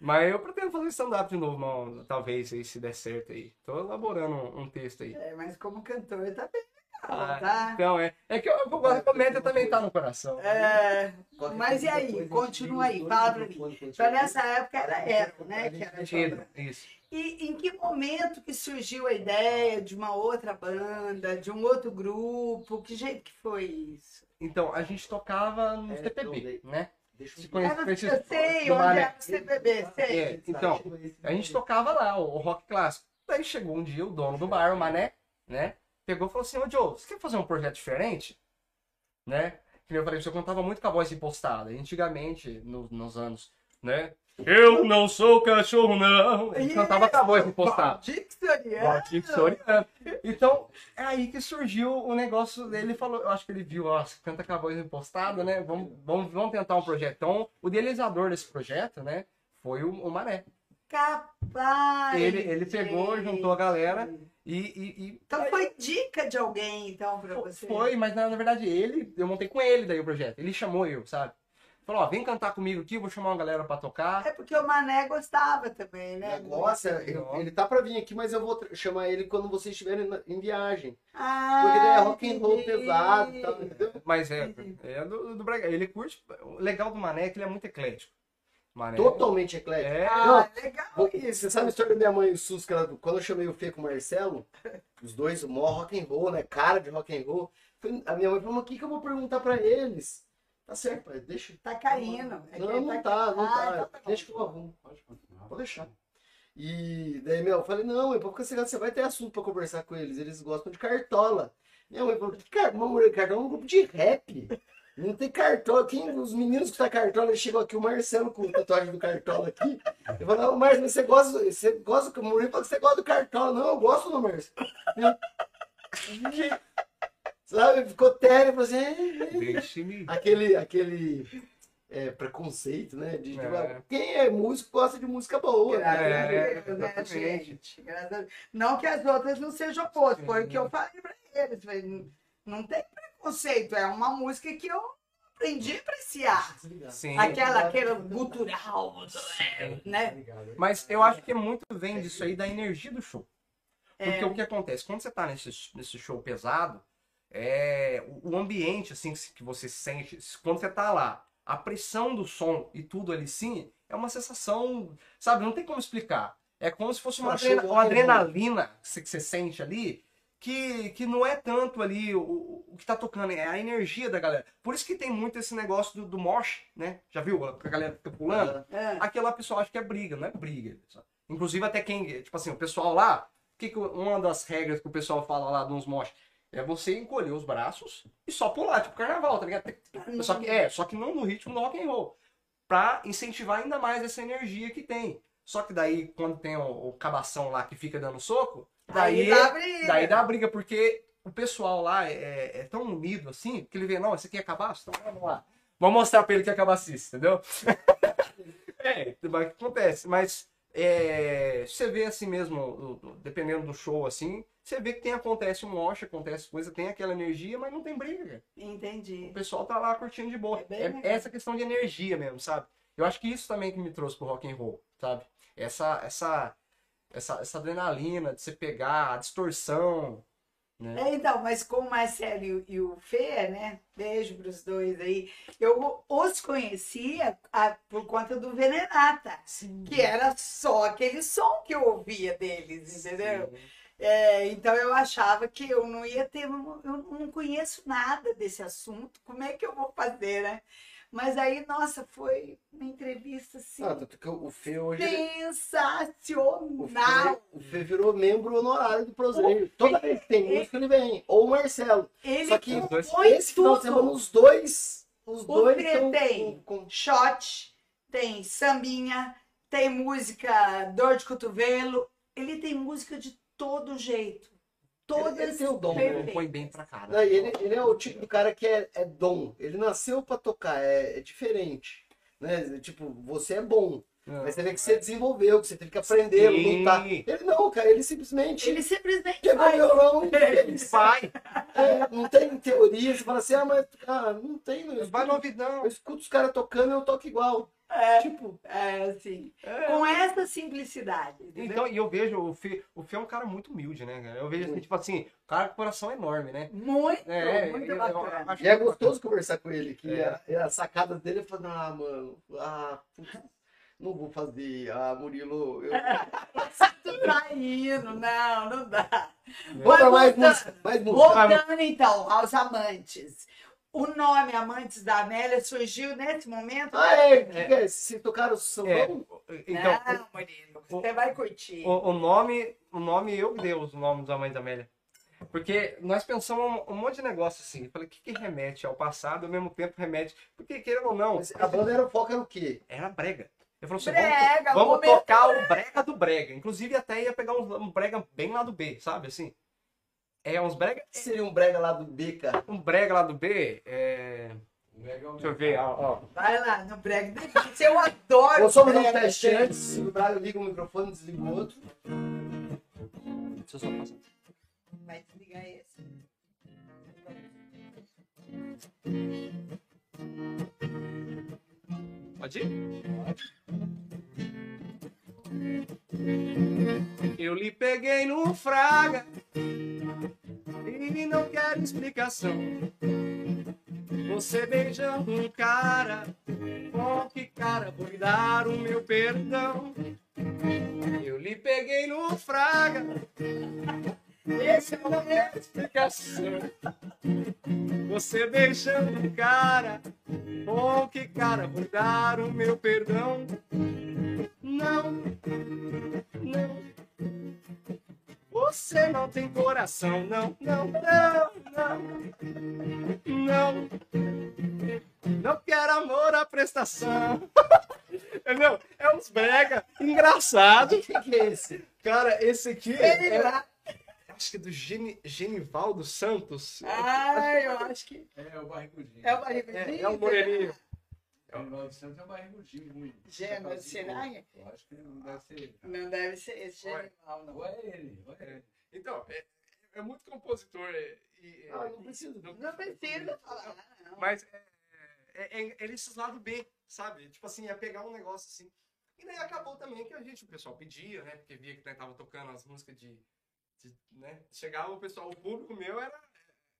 Speaker 4: Mas eu pretendo fazer stand-up de novo, mano, talvez, aí, se der certo aí. Tô elaborando um, um texto aí.
Speaker 1: É, mas como cantor tá bem legal,
Speaker 4: Ah,
Speaker 1: tá?
Speaker 4: Então, é. É que eu, eu, a comédia também tá no coração.
Speaker 1: É, mas e aí? Continua aí, fala pra mim. Então, nessa época era Ero, né? Que era
Speaker 4: Isso.
Speaker 1: E em que momento que surgiu a ideia de uma outra banda, de um outro grupo? Que jeito que foi isso?
Speaker 4: Então, a gente tocava no
Speaker 2: É,
Speaker 4: CPB, né?
Speaker 2: Deixa eu
Speaker 4: Se conhece, conhece-
Speaker 1: eu sei, onde
Speaker 4: Mané.
Speaker 1: era o CBB, sei.
Speaker 4: É, então, a gente tocava lá, o, o rock clássico. Daí chegou um dia o dono do bar, o Mané, né? pegou e falou assim, ô Joe, você quer fazer um projeto diferente? Né? Que nem eu falei, você contava muito com a voz impostada. Antigamente, no- nos anos, né? Eu não sou cachorro, não. Ele cantava com a voz impostada.
Speaker 1: Diccionário.
Speaker 4: Então, é aí que surgiu o negócio dele. Ele falou, eu acho que ele viu, ó, canta com a voz impostada, né? Vamos, vamos, vamos tentar um projeto. Então, o idealizador desse projeto, né? Foi o, o Maré.
Speaker 1: Capaz.
Speaker 4: Ele, ele pegou,
Speaker 1: gente.
Speaker 4: juntou a galera e. e- e-
Speaker 1: Então foi dica de alguém, então, pra
Speaker 4: Fo-
Speaker 1: você.
Speaker 4: Foi, mas na, na verdade ele, eu montei com ele daí o projeto. Ele chamou eu, sabe? Falou, ó, vem cantar comigo aqui, vou chamar uma galera pra tocar.
Speaker 1: É porque o Mané gostava também, né?
Speaker 2: negócio, é- eu- ele tá pra vir aqui, mas eu vou chamar ele quando vocês estiverem na- em viagem.
Speaker 1: Ah,
Speaker 2: Porque daí é rock and roll pesado e tal, entendeu?
Speaker 4: Mas é, é do, do Braga. Ele curte. O legal do Mané é que ele é muito eclético. Mané.
Speaker 2: Totalmente eclético.
Speaker 4: É.
Speaker 1: Ah, legal
Speaker 2: Vou-
Speaker 1: isso.
Speaker 2: Você sabe a história da minha mãe e o Sus, que ela- quando eu chamei o Fê com o Marcelo, os dois, o maior rock and roll, né? Cara de rock and roll. A minha mãe falou, mas o que, que eu vou perguntar pra eles? Tá certo, pai, deixa.
Speaker 1: Tá caindo. É
Speaker 2: Não, não tá, não
Speaker 1: Ah,
Speaker 2: tá.
Speaker 1: então tá
Speaker 2: deixa que eu arrumo.
Speaker 5: Pode continuar.
Speaker 2: Pode deixar. E daí, meu, eu falei, não, é porque você vai ter assunto pra conversar com eles. Eles gostam de cartola. Minha mãe falou, que car... Uma mulher, cartola é um grupo de rap. Não tem cartola. Quem, os meninos que tá cartola, chegou aqui, o Marcelo com tatuagem do cartola aqui. Eu falei, não, Marcelo, mas você gosta, você gosta que o mulher falou que você gosta do cartola. Não, eu gosto do Marcelo. Sabe, ficou tério, falou assim, "É, é,
Speaker 4: Deixe-me.
Speaker 2: aquele, aquele é, preconceito, né? De, de-
Speaker 4: É.
Speaker 2: quem é músico gosta de música boa.
Speaker 1: Graças
Speaker 2: né?
Speaker 1: a
Speaker 4: É,
Speaker 1: Deus, né,
Speaker 4: exatamente.
Speaker 1: gente? Graças a Deus. Não que as outras não sejam boas, foi o que eu falei pra eles. Falei, não tem preconceito, é uma música que eu aprendi a apreciar.
Speaker 4: Sim.
Speaker 1: Aquela, aquela gutural, né?
Speaker 5: Obrigado.
Speaker 4: Mas eu acho que muito vem disso aí da energia do show. Porque
Speaker 1: É.
Speaker 4: o que acontece? Quando você tá nesse, nesse show pesado, é, o- ambiente assim que você sente, quando você tá lá, a pressão do som e tudo ali sim, é uma sensação, sabe? Não tem como explicar. É como se fosse uma, adrena- uma adrenalina que você, sente ali, que, que não é tanto ali o, o- que tá tocando, é a energia da galera. Por isso que tem muito esse negócio do, do mosh, né? Já viu? A galera fica pulando.
Speaker 1: É.
Speaker 4: Aquela pessoa acha que é briga, não é briga. Inclusive até quem, tipo assim, o pessoal lá, que que uma das regras que o pessoal fala lá uns mosh é você encolher os braços e só pular, tipo carnaval, tá ligado? Só que, é, só que não no ritmo do rock and roll. Pra incentivar ainda mais essa energia que tem. Só que daí, quando tem o, o cabação lá que fica dando soco, daí,
Speaker 1: Aí dá briga.
Speaker 4: daí dá briga, porque o pessoal lá é, é tão unido assim, que ele vê, não, esse aqui é cabaço, então vamos lá. Vamos mostrar pra ele que é cabacista, entendeu? é, mas o que acontece, mas é, você vê assim mesmo, dependendo do show assim, você vê que tem, acontece um mosh, acontece coisa, tem aquela energia, mas não tem briga.
Speaker 1: Entendi.
Speaker 4: O pessoal tá lá curtindo de boa.
Speaker 1: É bem
Speaker 4: É, essa questão de energia mesmo, sabe? Eu acho que isso também que me trouxe pro rock and roll, sabe? Essa essa essa, essa adrenalina de você pegar a distorção, né?
Speaker 1: É, então, mas com o Marcelo e o Fê, né? Beijo pros dois aí. Eu os conhecia ah, por conta do Venenata, que era só aquele som que eu ouvia deles, entendeu? É, então eu achava que eu não ia ter, eu não conheço nada desse assunto, como é que eu vou fazer, né? Mas aí, nossa, foi uma entrevista assim,
Speaker 2: Ah, tanto que o Fê hoje. O
Speaker 1: sensacional.
Speaker 2: Fê, o Fê virou membro honorário do Prozeiro. Toda vez que tem música, ele vem. Ou o Marcelo.
Speaker 1: Ele
Speaker 2: Só que
Speaker 1: compõe
Speaker 2: Esse final de semana, os dois. Os
Speaker 1: O
Speaker 2: dois
Speaker 1: Fê tem.
Speaker 2: com- com-
Speaker 1: shot, tem sambinha, tem música dor de cotovelo. Ele tem música de todo jeito. Todas
Speaker 2: Ele tem o dom, né?
Speaker 1: perfeitas.
Speaker 4: Põe bem pra cara.
Speaker 2: Não, ele, ele é o tipo do cara que é, é dom. Ele nasceu pra tocar, é, é diferente. Né? Tipo, você é bom. Mas você vê que você desenvolveu, que você teve que aprender,
Speaker 4: Sim.
Speaker 2: lutar. Ele não, cara, ele simplesmente
Speaker 1: Ele simplesmente
Speaker 2: pegou o violão e
Speaker 1: Ele.
Speaker 4: Vai,
Speaker 2: É, não tem teoria, você fala assim, ah, mas ah, não tem. Eu
Speaker 4: vai no
Speaker 2: escuto,
Speaker 4: ouvidão.
Speaker 2: eu escuto os caras tocando eu toco igual.
Speaker 1: É,
Speaker 2: Tipo,
Speaker 1: é, assim, com essa simplicidade. entendeu?
Speaker 4: Então, e eu vejo, o Fê, o Fê é um cara muito humilde, né? cara? Eu vejo assim, tipo assim, o cara com coração enorme, né?
Speaker 1: muito,
Speaker 4: É,
Speaker 1: muito
Speaker 4: eu- eu
Speaker 1: bacana.
Speaker 2: e é gostoso conversar com ele, que
Speaker 4: É.
Speaker 2: a, a sacada dele é falar, ah, mano, ah, putz, não vou fazer, ah, Murilo, eu...
Speaker 1: Tu tá indo, não, não dá.
Speaker 2: Vamos mais
Speaker 1: voltando.
Speaker 2: música, mais música.
Speaker 1: Voltando então aos amantes. O nome Amantes da Amélia surgiu nesse momento?
Speaker 2: Ah, é, que que é? Vocês tocaram o sambão?
Speaker 4: Então,
Speaker 1: não, Murilo, você vai curtir.
Speaker 4: o, o nome, o nome eu que dei os nomes da mãe da Amélia. Porque nós pensamos um, um monte de negócio assim. Eu falei, o que, que remete ao passado e ao mesmo tempo remete. Porque, querendo ou não,
Speaker 2: Mas a banda era o foco era o quê?
Speaker 4: era brega. Eu falei assim,
Speaker 1: Brega,
Speaker 4: vamos, vamos tocar o brega do brega. Inclusive até ia pegar um, um brega bem lá do B, sabe assim? É, uns brega.
Speaker 2: Que seria um brega lá do B, cara?
Speaker 4: Um brega lá do B, é.
Speaker 5: Legal
Speaker 4: Deixa eu ver, ó. ó.
Speaker 1: Vai lá, no brega. Eu adoro
Speaker 2: Eu só fazer um teste antes. O Braga liga o microfone, desliga o outro.
Speaker 4: Deixa eu só passar.
Speaker 1: Vai desligar esse.
Speaker 4: Pode ir? Eu lhe peguei no fraga e não quero explicação. Você beijando um cara, com que cara vou lhe dar o meu perdão? Eu lhe peguei no fraga,
Speaker 1: Esse é o
Speaker 4: não quero explicação. Você beijando um cara, com que cara vou dar o meu perdão? Não, não. Você não tem coração, não, não, não, não. Não. Não quero amor à prestação. Entendeu? É uns brega engraçado.
Speaker 2: O que, que é esse?
Speaker 4: Cara, esse aqui
Speaker 1: Ele
Speaker 4: é, que é do Geni, Genivaldo Santos.
Speaker 1: Ai, eu acho que
Speaker 5: É o barrigudinho.
Speaker 1: é o barrigudinho.
Speaker 4: É, é o moreninho.
Speaker 5: É o Ronaldo Santos é o barrigudinho. muito.
Speaker 1: Gênero, será?
Speaker 5: Eu acho que não deve ser ele.
Speaker 1: Não deve ser esse
Speaker 4: Ué.
Speaker 1: genial, não.
Speaker 5: Ou é ele, ou é ele.
Speaker 4: Então, é, é muito compositor. é, e- é,
Speaker 2: Ah, não precisa.
Speaker 1: Não precisa falar, não.
Speaker 4: Mas é, é, é, é esses lado B, sabe? Tipo assim, é pegar um negócio assim. E daí acabou também que a gente, o pessoal pedia, né? Porque via que tava tocando as músicas de. De, né? Chegava o pessoal, o público meu era.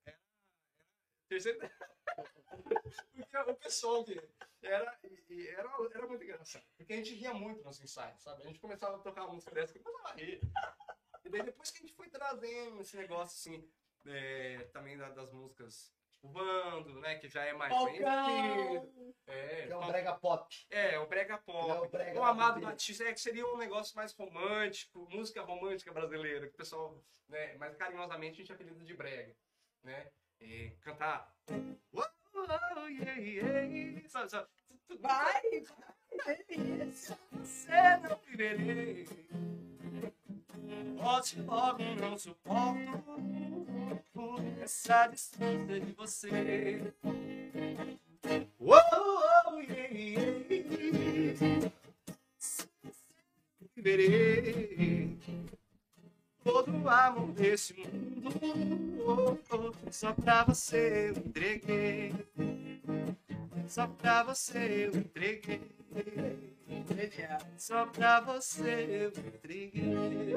Speaker 4: era, era. Porque o pessoal que era, e- era, era muito engraçado. Porque a gente ria muito nos ensaios, sabe? A gente começava a tocar música dessa que começava a rir. E daí depois que a gente foi trazendo esse negócio assim, é, também da- das músicas tipo Bando, né? Que já é mais conhecido. É,
Speaker 2: É um
Speaker 4: Fal-
Speaker 2: brega pop.
Speaker 4: é, o brega pop.
Speaker 2: É o brega
Speaker 4: o Amado. Batista é que seria um negócio mais romântico, música romântica brasileira, que o pessoal, né, mais carinhosamente a gente apelida de brega, né? E cantar. Uou, yeah, yeah, sabe, sabe?
Speaker 1: Vai, vai.
Speaker 4: Você não viverei. Volte logo, não suporto essa distância de você. Uou, yeah, yeah. Viverei todo o amor desse mundo. Oh, oh, só pra você eu entreguei. Só pra você eu entreguei. Só pra você eu entreguei.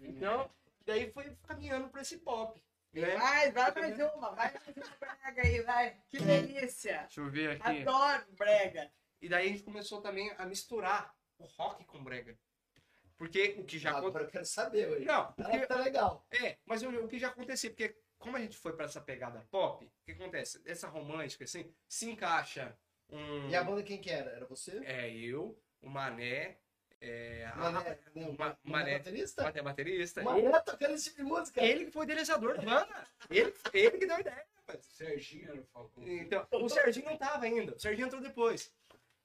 Speaker 4: Então, daí foi caminhando pra esse pop. Né?
Speaker 1: Vai, vai mais uma, vai mais uma brega aí, vai. Que delícia.
Speaker 4: Deixa eu ver aqui.
Speaker 1: Adoro brega.
Speaker 4: E daí a gente começou também a misturar o rock com brega. Porque o que já aconteceu.
Speaker 2: Agora eu quero saber, ué.
Speaker 4: Não,
Speaker 2: Ah,
Speaker 4: porque
Speaker 2: tá legal.
Speaker 4: É, mas o, o que já acontecia, porque como a gente foi pra essa pegada pop, o que acontece? Essa romântica, assim, se encaixa um.
Speaker 2: E a banda quem que era? Era você?
Speaker 4: É eu, o Mané, é, a-
Speaker 2: Mané, não,
Speaker 4: Ma-
Speaker 2: Mané
Speaker 4: Mané.
Speaker 2: baterista?
Speaker 4: Mané baterista.
Speaker 2: Mané tocando esse tipo de música.
Speaker 4: Ele que foi o idealizador da banda. Ele, ele que deu a ideia, rapaz.
Speaker 5: Serginho era o Falcão.
Speaker 4: Então, o Serginho não tava ainda. O Serginho entrou depois.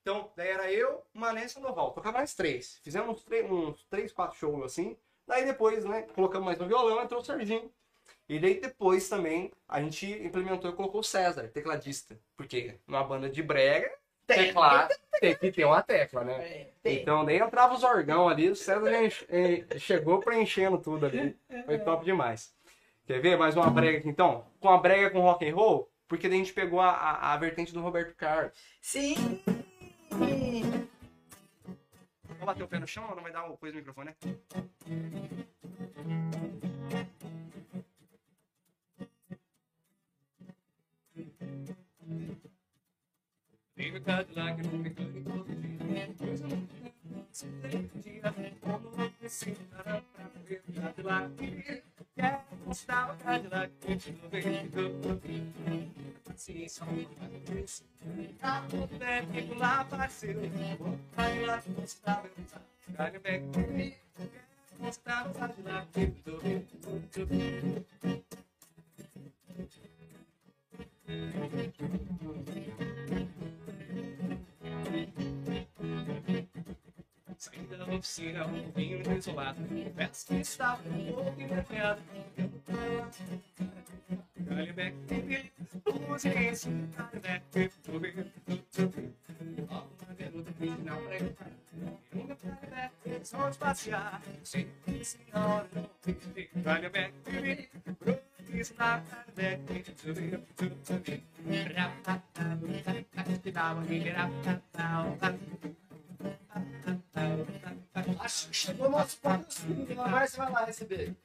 Speaker 4: Então, daí era eu, Mané e Sandoval. Tocava nós três. Fizemos uns três, uns três, quatro shows assim. Daí depois, né, colocamos mais no violão, entrou o Serginho. E daí depois também a gente implementou e colocou o César, tecladista. Porque numa banda de brega, teclado, tem que ter uma tecla, né?
Speaker 1: É.
Speaker 4: Então, daí entrava os orgão ali, o César eh, chegou preenchendo tudo ali. Foi top demais. Quer ver mais uma brega aqui então? Com a brega com rock and roll, porque daí a gente pegou a, a, a vertente do Roberto Carlos.
Speaker 1: Sim.
Speaker 4: Vamos bater o pé no chão ou não vai dar uma coisa no microfone, né? Liga Cadillac, não me cague todo dia. Pois eu não se tem dia, como não precisa pra ver o Cadillac. Quer mostrar o Cadillac, continua vendo. Paciência, não desse. Tá tudo bem, fico lá, parceiro. O Cadillac mostrar o Cadillac. Saí da oficina, um vinho isolado. Confesso que estava um pouco envergonhado. Olha back, baby, use esse back, baby. Ó, uma garota criminal pra ele. Nunca pra back, só de passear. Sem senhora, não tem Olha back, baby,
Speaker 2: que chegou nosso patrocínio. A Márcia vai lá receber.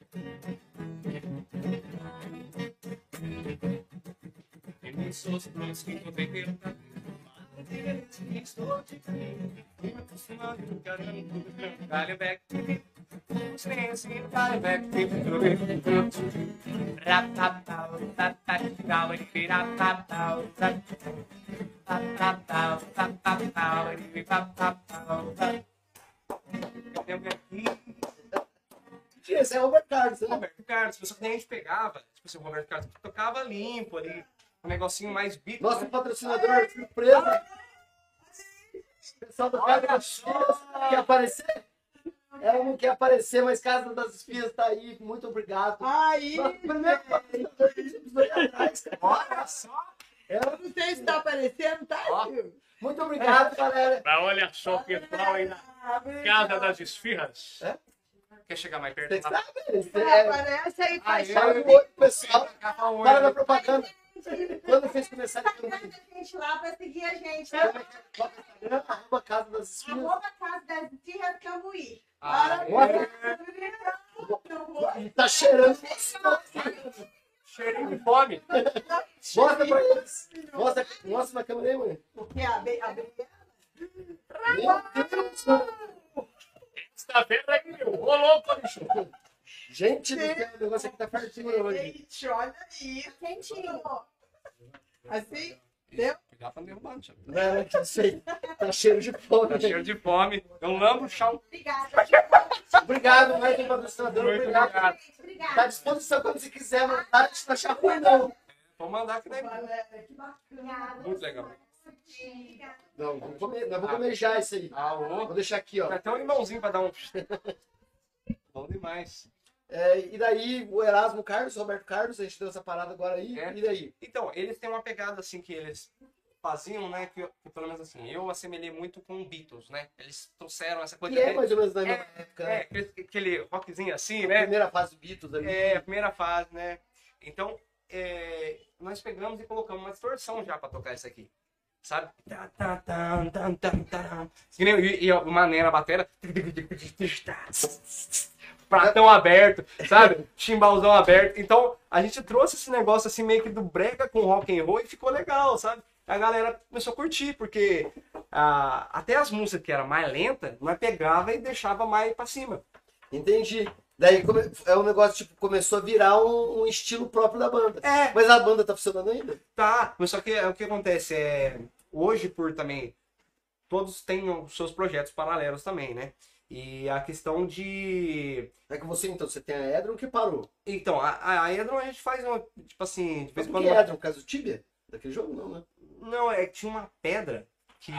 Speaker 4: Emissos prontos que encontrei pelo caminho. Estou de. Me acostumado com caramba. Galho back.
Speaker 2: Esse é o Robert Carlos, né?
Speaker 4: Roberto Carlos, pessoal que nem a gente pegava, tipo assim, o Roberto Carlos tocava limpo ali, um negocinho mais beat.
Speaker 2: Nosso
Speaker 4: né?
Speaker 2: patrocinador surpresa. O pessoal do Filhas quer aparecer? Ela não quer aparecer, mas Casa das Filhas tá aí. Muito obrigado.
Speaker 1: Aí,
Speaker 2: primeiro.
Speaker 4: Olha só!
Speaker 2: Ela-
Speaker 1: não sei se tá aparecendo, tá,
Speaker 4: Ó.
Speaker 2: Muito obrigado, galera.
Speaker 3: Olha só o pessoal aí na. Casa das Esfirras.
Speaker 4: Quer chegar mais perto?
Speaker 2: Você sabe? Você
Speaker 1: É,
Speaker 2: é,
Speaker 1: Aparece aí, faz
Speaker 2: sabe o pessoal. Para da propaganda. Quando vocês começarem a
Speaker 6: Bacana a gente lá pra seguir a gente.
Speaker 2: Como é é? Arroba Casa das Filhas.
Speaker 6: Arroba Casa das Tirras Cambuí.
Speaker 4: Ah,
Speaker 2: e tá cheirando gostoso.
Speaker 4: Cheirinho de fome.
Speaker 2: Mostra pra eles. Mostra, mostra na câmera aí, mãe.
Speaker 1: Porque a be- a be-
Speaker 2: Meu Deus.
Speaker 3: Sexta-feira aí, meu. Ô, louco, bicho.
Speaker 2: Gente do céu, o negócio aqui tá pertinho hoje.
Speaker 1: Gente, olha aí.
Speaker 6: Quentinho.
Speaker 1: Assim, deu?
Speaker 4: Cuidado pra não derrubar.
Speaker 2: Não, não, que sei. Tá cheiro de fome.
Speaker 4: Tá cheiro de fome. Eu lambo o chão.
Speaker 6: Obrigada.
Speaker 2: Obrigado, mais um patrocinador.
Speaker 4: Muito
Speaker 2: Obrigado.
Speaker 4: obrigado.
Speaker 6: gente.
Speaker 2: Tá à disposição quando você quiser mandar. A gente não achar ruim, não.
Speaker 4: Vou mandar aqui daí.
Speaker 1: Olha, que bacana.
Speaker 4: Muito legal.
Speaker 2: Não, vamos comer, nós vamos comer já isso aí.
Speaker 4: Alô?
Speaker 2: Vou deixar aqui, ó.
Speaker 4: Tem até um limãozinho pra dar um. Bom demais.
Speaker 2: É, e daí, o Erasmo Carlos, Roberto Carlos, a gente deu essa parada agora aí.
Speaker 4: É.
Speaker 2: E daí?
Speaker 4: Então, eles têm uma pegada assim que eles faziam, né? Que, que pelo menos assim, eu assemelhei muito com Beatles, né? Eles trouxeram essa coisa.
Speaker 2: Que é mais ou menos na mesma
Speaker 4: É,
Speaker 2: época.
Speaker 4: é,
Speaker 2: né?
Speaker 4: aquele, aquele rockzinho assim,
Speaker 2: A
Speaker 4: né?
Speaker 2: primeira fase do Beatles ali.
Speaker 4: É, a primeira fase, né? Então, é, nós pegamos e colocamos uma distorção já pra tocar isso aqui. Sabe? Tá, tá, tá, E, e o mané na bateria. Pratão aberto, sabe? Chimbalzão aberto. Então, a gente trouxe esse negócio assim meio que do brega com rock and roll e ficou legal, sabe? A galera começou a curtir, porque ah, até as músicas que eram mais lentas, nós pegava e deixava mais pra cima.
Speaker 2: Entendi. Daí é um negócio, tipo, começou a virar um, um estilo próprio da banda.
Speaker 4: É,
Speaker 2: Mas a banda tá funcionando ainda?
Speaker 4: Tá, mas só que o que acontece é hoje por também todos têm os seus projetos paralelos também, né? E a questão de
Speaker 2: É que você, então, você tem a Edron que parou.
Speaker 4: então a, a Edron a gente faz uma tipo assim de vez em quando
Speaker 2: Edron? Por causa do Tibia? Daquele jogo, não, né?
Speaker 4: não é que tinha uma pedra que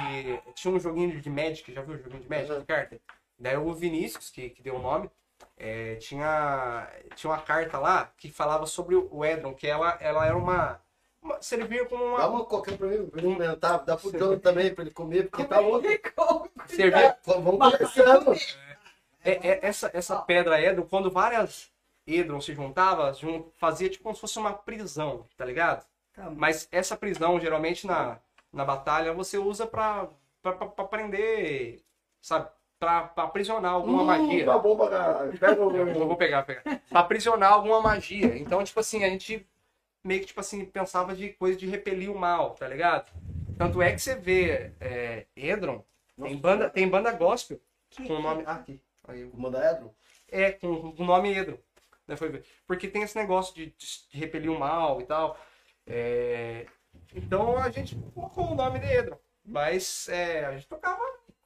Speaker 4: tinha um joguinho de Magic, já viu o joguinho de Magic
Speaker 2: Uhum.
Speaker 4: de carta? Daí o Vinícius que, que deu o nome é, tinha tinha uma carta lá que falava sobre o Edron que ela ela era uma servia como uma
Speaker 2: Dá uma qualquer pra mim, pra ele alimentar, dá pro John também, pra ele comer, porque tá louco.
Speaker 4: servia
Speaker 2: Vamos conversando.
Speaker 4: É, é- essa, essa pedra Edron, quando várias Edron se juntavam, jun- fazia tipo como se fosse uma prisão, tá ligado?
Speaker 1: Tá.
Speaker 4: Mas essa prisão, geralmente na, na batalha, você usa pra, pra, pra, pra prender, sabe? Pra, pra aprisionar alguma
Speaker 2: Hum,
Speaker 4: magia.
Speaker 2: Tá bom pra caralho. Pega o
Speaker 4: Eu vou pegar, pegar. Pra aprisionar alguma magia. Então, tipo assim, a gente meio que, tipo assim, pensava de coisa de repelir o mal, tá ligado? Tanto é que você vê é, Edron, tem banda, tem banda gospel com o nome. Ah, aqui. Aí,
Speaker 2: Vou mandar Edron?
Speaker 4: é, com o nome Edro. Né, foi ver. Porque tem esse negócio de, de- repelir o mal e tal. É, Então a gente colocou o nome de Edro. Mas é, a gente tocava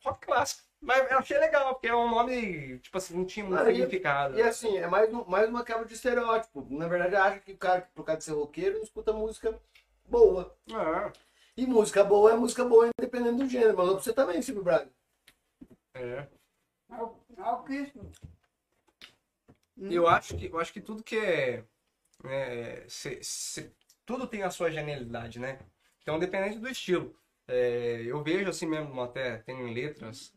Speaker 4: rock clássico. Mas eu achei legal, porque é um nome, tipo assim, não tinha muito
Speaker 2: Ah, e-
Speaker 4: significado.
Speaker 2: E assim, é mais, um- mais uma quebra de estereótipo. Na verdade, acha que o cara, por causa de ser roqueiro, não escuta música boa.
Speaker 4: É,
Speaker 2: E música boa é música boa, independente do gênero. Mas você também, Silvio Braga.
Speaker 4: é.
Speaker 1: Cristo.
Speaker 4: E eu acho que eu acho que tudo que é, é, se- se- tudo tem a sua genialidade, né? Então dependente do estilo. É, eu vejo assim mesmo até tem letras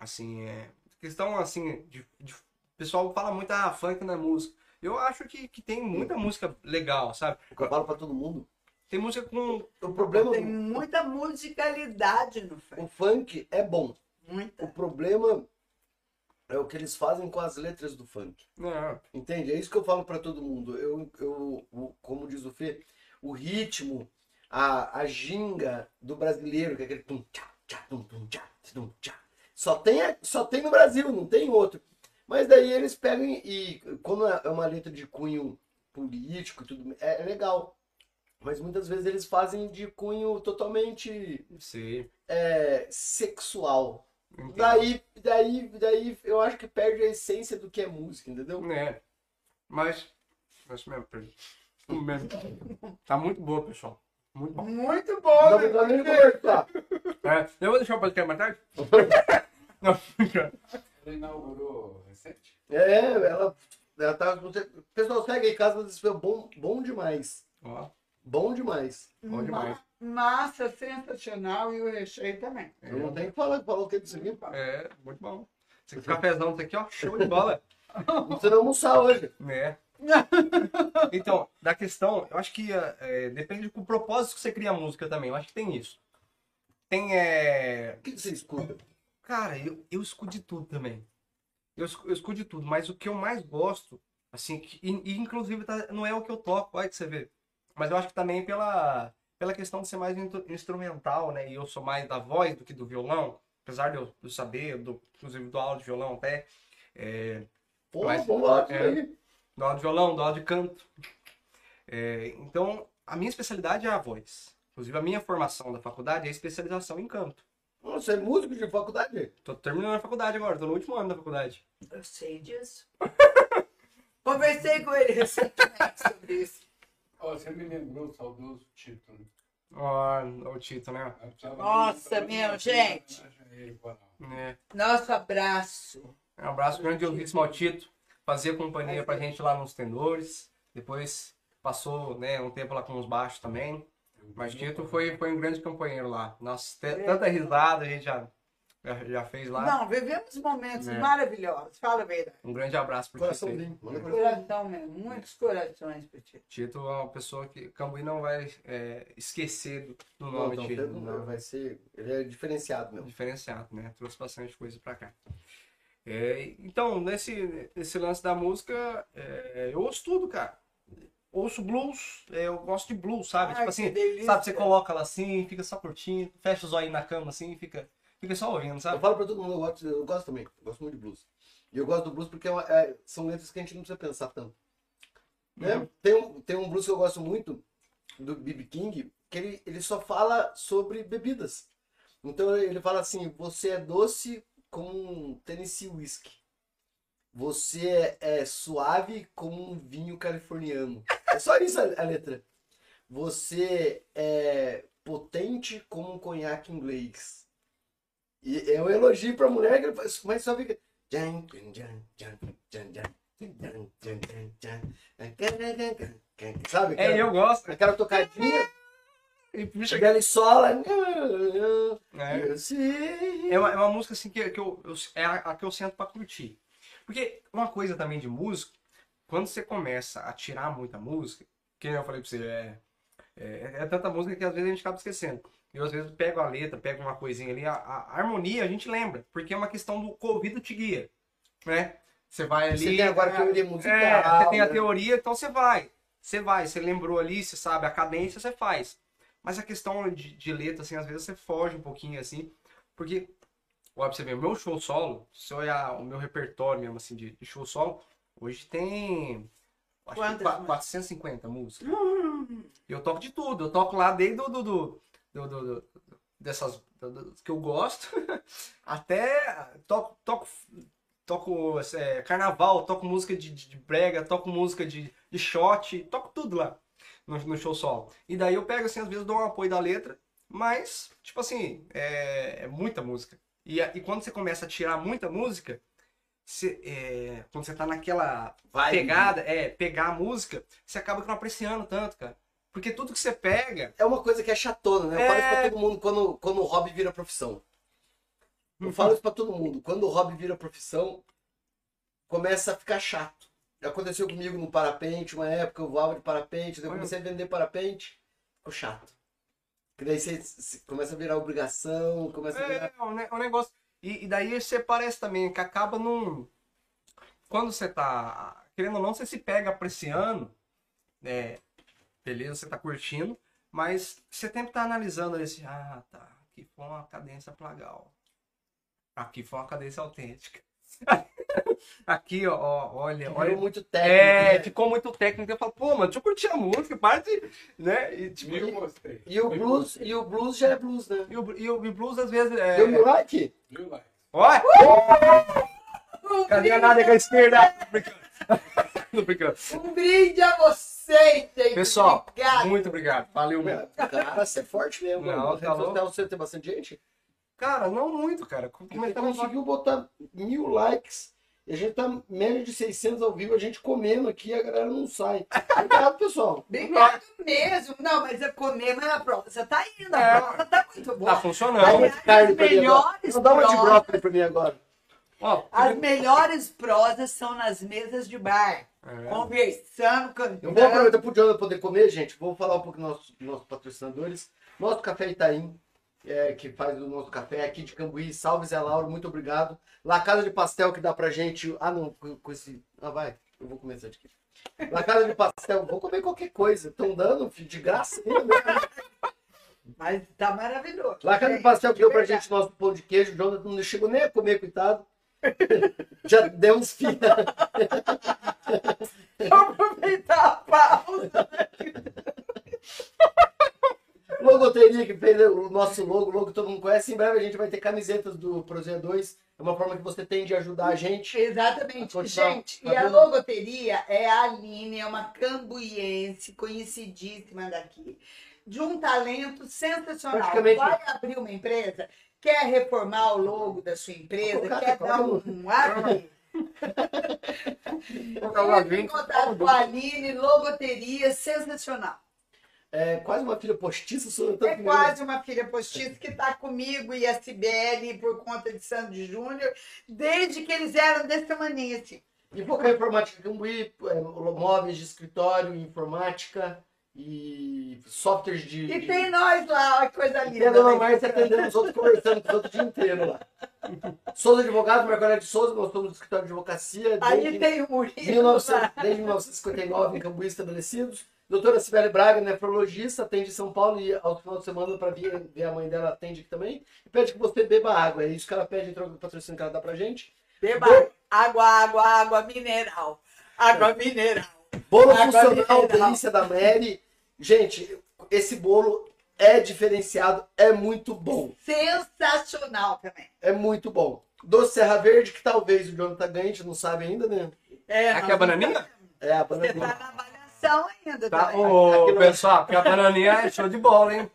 Speaker 4: assim é, que estão assim de, de- o pessoal fala muito ah funk na música. Eu acho que, que tem muita música legal, sabe?
Speaker 2: O eu falo pra todo mundo.
Speaker 4: Tem música com
Speaker 2: O problema
Speaker 1: Tem muita musicalidade no
Speaker 2: o
Speaker 1: funk.
Speaker 2: funk é bom. O
Speaker 1: Muita.
Speaker 2: problema é o que eles fazem com as letras do funk.
Speaker 4: é,
Speaker 2: Entende? É isso que eu falo pra todo mundo. Eu, eu, o- como diz o Fê, o ritmo, a, a ginga do brasileiro, que é aquele tum, tchá, tchá, tum, tum, tchá, tum, tchá. Só tem, só tem no Brasil, não tem outro. Mas daí eles pegam e, e quando é uma letra de cunho político e tudo, é, é legal. Mas muitas vezes eles fazem de cunho totalmente
Speaker 4: sei.
Speaker 2: é, sexual. Daí, daí, daí eu acho que perde a essência do que é música, entendeu?
Speaker 4: É. Mas. Mas mesmo, perdi. Mesmo. Tá muito boa, pessoal. Muito bom.
Speaker 1: Muito bom, né?
Speaker 4: É, eu vou deixar o podcast mais tarde? Não.
Speaker 5: Ela inaugurou recente?
Speaker 2: É, ela, ela tá. você- Pessoal, segue aí, Casa do Desespero, bom, bom demais.
Speaker 4: Ó,
Speaker 2: Bom demais.
Speaker 4: bom demais.
Speaker 1: Massa sensacional e o recheio também.
Speaker 2: Eu não tenho que falar, falou o que disso aqui.
Speaker 4: É, muito bom. Esse cafezão daqui, ó, show de bola.
Speaker 2: Precisa não almoçar hoje.
Speaker 4: É. Então, da questão, eu acho que é, depende do propósito que você cria a música também. Eu acho que tem isso. Tem, é...
Speaker 2: O que você escuta?
Speaker 4: Cara, eu, eu escuto de tudo também. Eu, eu escuto de tudo, mas o que eu mais gosto, assim, que, e, inclusive tá- não é o que eu toco, olha que você vê. Mas eu acho que também pela, pela questão de ser mais instrumental, né? E eu sou mais da voz do que do violão, apesar de eu, eu saber, do, inclusive do aula de violão até. É,
Speaker 2: Pô,
Speaker 4: Mas-
Speaker 2: isso
Speaker 4: é.
Speaker 2: aí.
Speaker 4: do aula de violão, do aula de canto. É, então, a minha especialidade é a voz. Inclusive, a minha formação da faculdade é especialização em canto.
Speaker 2: Você é músico de faculdade?
Speaker 4: Tô terminando a faculdade agora, tô no último ano da faculdade.
Speaker 1: Eu sei disso. Conversei com ele recentemente sobre isso.
Speaker 5: Ó, você me lembrou o saudoso Tito, né?
Speaker 4: Ó, o Tito, né?
Speaker 1: Nossa, meu, gente.
Speaker 4: É.
Speaker 1: Nosso abraço.
Speaker 4: Um abraço grandiosíssimo ao Tito. Fazia companhia pra gente lá nos tendores. Depois passou né, um tempo lá com os baixos também. Mas Tito foi, foi um grande companheiro lá. Nossa, te- tanta risada a gente já, já, fez lá.
Speaker 1: Não, vivemos momentos
Speaker 4: É.
Speaker 1: maravilhosos. Fala a verdade.
Speaker 4: Um grande abraço pro Tito.
Speaker 2: Coraçãozinho. Manda coração.
Speaker 1: Coração mesmo. Muitos corações pra ti.
Speaker 4: Tito é uma pessoa que Cambuí não vai é, esquecer do, do
Speaker 2: Não,
Speaker 4: nome
Speaker 2: não,
Speaker 4: Tito.
Speaker 2: Pedro não, vai ser. Ele é diferenciado mesmo.
Speaker 4: diferenciado, né? Trouxe bastante coisa pra cá. É, então, nesse, nesse lance da música, é, eu ouço tudo, cara. Ouço blues, é, eu gosto de blues, sabe?
Speaker 1: Ai,
Speaker 4: tipo
Speaker 1: que
Speaker 4: assim,
Speaker 1: delícia.
Speaker 4: sabe? Você coloca ela assim, fica só curtindo, fecha os olhos na cama assim, fica, fica só ouvindo,
Speaker 2: Eu
Speaker 4: sabe?
Speaker 2: falo pra todo mundo, eu gosto, eu gosto também. Eu gosto muito de blues. E eu gosto do blues porque é uma- é- são letras que a gente não precisa pensar tanto. Né?
Speaker 4: Uhum.
Speaker 2: Tem, um, tem um blues que eu gosto muito, do B.B. King, que ele, ele só fala sobre bebidas. Então ele fala assim: você é doce como um Tennessee Whiskey. Você é, é suave como um vinho californiano. É só isso a, a letra. Você é potente como um conhaque inglês. E é um elogio pra mulher que mas só fica. Sabe?
Speaker 4: É, eu gosto.
Speaker 2: Aquela tocadinha.
Speaker 4: E puxa
Speaker 2: que... ele sola.
Speaker 4: É. é. uma, é uma música assim que, que eu, eu é a, a, que eu sento pra curtir. Porque uma coisa também de músico quando você começa a tirar muita música, que eu falei pra você, é, é, é tanta música que às vezes a gente acaba esquecendo. Eu às vezes pego a letra, pego uma coisinha ali, a, a harmonia a gente lembra, porque é uma questão do ouvido te guia, né? Você vai ali.
Speaker 2: Você tem agora a teoria musical.
Speaker 4: É, você tem a
Speaker 2: né?
Speaker 4: teoria, então você vai. Você vai, você lembrou ali, você sabe a cadência, você faz. Mas a questão de, de letra, assim, às vezes você foge um pouquinho, assim, porque, olha pra você ver, o meu show solo, se olhar o meu repertório mesmo, assim, de, de show solo, hoje tem, acho que
Speaker 1: Quantas
Speaker 4: qua-
Speaker 1: músicas?
Speaker 4: 450 músicas. E eu toco de tudo, eu toco lá desde do, do, do, do, do- do- dessas das que eu gosto, até toco, toco, toco é, carnaval, toco música de, de, de brega, toco música de, de shot, toco tudo lá no, no show solo. E daí eu pego assim, às vezes dou um apoio da letra, mas, tipo assim, é, é muita música. E, e quando você começa a tirar muita música, você, é, quando você tá naquela
Speaker 2: Vai.
Speaker 4: pegada, é, pegar a música, você acaba não apreciando tanto, cara. Porque tudo que você pega,
Speaker 2: É uma coisa que é chatona, né? Eu
Speaker 4: É.
Speaker 2: falo isso pra todo mundo quando, quando o hobby vira profissão. Eu falo isso pra todo mundo. Quando o hobby vira profissão, começa a ficar chato. Aconteceu comigo no parapente, uma época eu voava de parapente, eu comecei a vender parapente, ficou chato. Que daí você, você começa a virar obrigação, começa a virar.
Speaker 4: É, um, um negócio. E, e daí você parece também que acaba num. Quando você tá. Querendo ou não, você se pega apreciando. É, beleza, você tá curtindo. Mas você sempre tá analisando ali assim, ah, tá. Aqui foi uma cadência plagal. Aqui foi uma cadência autêntica. Aqui, ó, ó, olha,
Speaker 2: Virou
Speaker 4: olha.
Speaker 2: muito técnico.
Speaker 4: É,
Speaker 2: né?
Speaker 4: ficou muito técnico. Eu falo, pô, mano, deixa eu curtir a música, para de. Né? E, tipo,
Speaker 5: Eu gostei.
Speaker 2: E o blues, e o blues já é blues, né?
Speaker 4: e o, e o- e o blues às vezes é.
Speaker 2: Deu mil like?
Speaker 5: Viu, like?
Speaker 4: Olha! Cadê a nada com a esquerda? Tô brincando.
Speaker 1: Um brinde a vocês, gente.
Speaker 4: Pessoal,
Speaker 1: Obrigada.
Speaker 4: muito obrigado. Valeu mesmo.
Speaker 2: Cara, você é forte mesmo.
Speaker 4: Não,
Speaker 2: mano.
Speaker 4: tá louco.
Speaker 2: social você tem bastante gente?
Speaker 4: Cara, não muito, cara.
Speaker 2: Você
Speaker 4: Comentamos
Speaker 2: conseguiu botar mil likes. E a gente tá menos de 600 ao vivo, a gente comendo aqui, a galera não sai. Obrigado, pessoal.
Speaker 1: Obrigado mesmo. Não, mas eu comer, mas a prova você tá indo.
Speaker 4: É.
Speaker 1: A prova tá muito
Speaker 4: Tá
Speaker 1: boa.
Speaker 2: Dá
Speaker 4: funcionando.
Speaker 2: uma de carne pra mim agora.
Speaker 1: melhores
Speaker 2: Não, dá uma de brócolis pra mim agora.
Speaker 4: Ó,
Speaker 1: As melhores prosas são nas mesas de bar.
Speaker 4: é.
Speaker 1: Conversando,
Speaker 2: Eu vou
Speaker 1: cantando.
Speaker 2: aproveitar pro Jonathan poder comer, gente. Vou falar um pouco dos nossos, nossos patrocinadores. Nosso Café Itaim, é, que faz o nosso café aqui de Cambuí. Salve, Zé Lauro, muito obrigado. La Casa de Pastel, que dá pra gente... Ah, não, com, esse... Ah, vai. Eu vou comer isso aqui. La Casa de Pastel, vou comer qualquer coisa. Estão dando, filho, de graça né?
Speaker 1: Mas tá maravilhoso.
Speaker 2: La Casa de Pastel que deu pra gente nosso pão de queijo. O Jonathan não chegou nem a comer, coitado. Já deu uns filhos.
Speaker 1: Aproveitar a pausa.
Speaker 2: Logoteria que fez o nosso logo, o logo que todo mundo conhece. Em breve a gente vai ter camisetas do Prozeia 2. É uma forma que você tem de ajudar a gente.
Speaker 1: Exatamente.
Speaker 2: Falar.
Speaker 1: Gente,
Speaker 2: Tá
Speaker 1: e a logoteria é a Aline, é uma cambuiense conhecidíssima daqui, de um talento sensacional.
Speaker 2: Praticamente-
Speaker 1: Vai abrir uma empresa, quer reformar o logo da sua empresa,
Speaker 2: Colocar-
Speaker 1: quer dar um, um up. Entre em contato com a Aline, logoteria sensacional.
Speaker 2: É quase uma filha postiça. Sou
Speaker 1: É quase uma filha postiça que está comigo e a Cibele por conta de Sandy Júnior, desde que eles eram desse tamanho assim.
Speaker 2: E Focar Informática Cambuí, é, móveis de escritório, informática e softwares de...
Speaker 1: E tem nós lá, que coisa linda.
Speaker 2: E a dona
Speaker 1: né?
Speaker 2: Márcia atendendo os outros, conversando com os outros o dia inteiro lá. Souza Advogado, Margarida de Souza, nós somos do escritório de advocacia.
Speaker 1: Aí tem o Murilo
Speaker 2: 1900,
Speaker 1: lá.
Speaker 2: desde 1959 em Cambuí estabelecidos. Doutora Sibeli Braga, nefrologista, atende em São Paulo e ao final de semana para ver, ver a mãe dela atende aqui também. E pede que você beba água. É isso que ela pede em troca do patrocínio que ela dá pra gente.
Speaker 1: Beba água, água, água mineral. Água mineral.
Speaker 2: Bolo
Speaker 1: Água
Speaker 2: funcional,
Speaker 1: mineral.
Speaker 2: delícia da Mary. Gente, esse bolo é diferenciado, é muito bom.
Speaker 1: Sensacional também.
Speaker 2: É muito bom. Doce Serra Verde, que talvez o Jonathan ganhe, a gente não sabe ainda, né?
Speaker 1: É,
Speaker 4: Aqui é a bananinha?
Speaker 2: É a
Speaker 1: Você
Speaker 2: bananinha.
Speaker 1: tá na ainda
Speaker 4: Tá, ô, pessoal, porque a bananinha é show de bola, hein?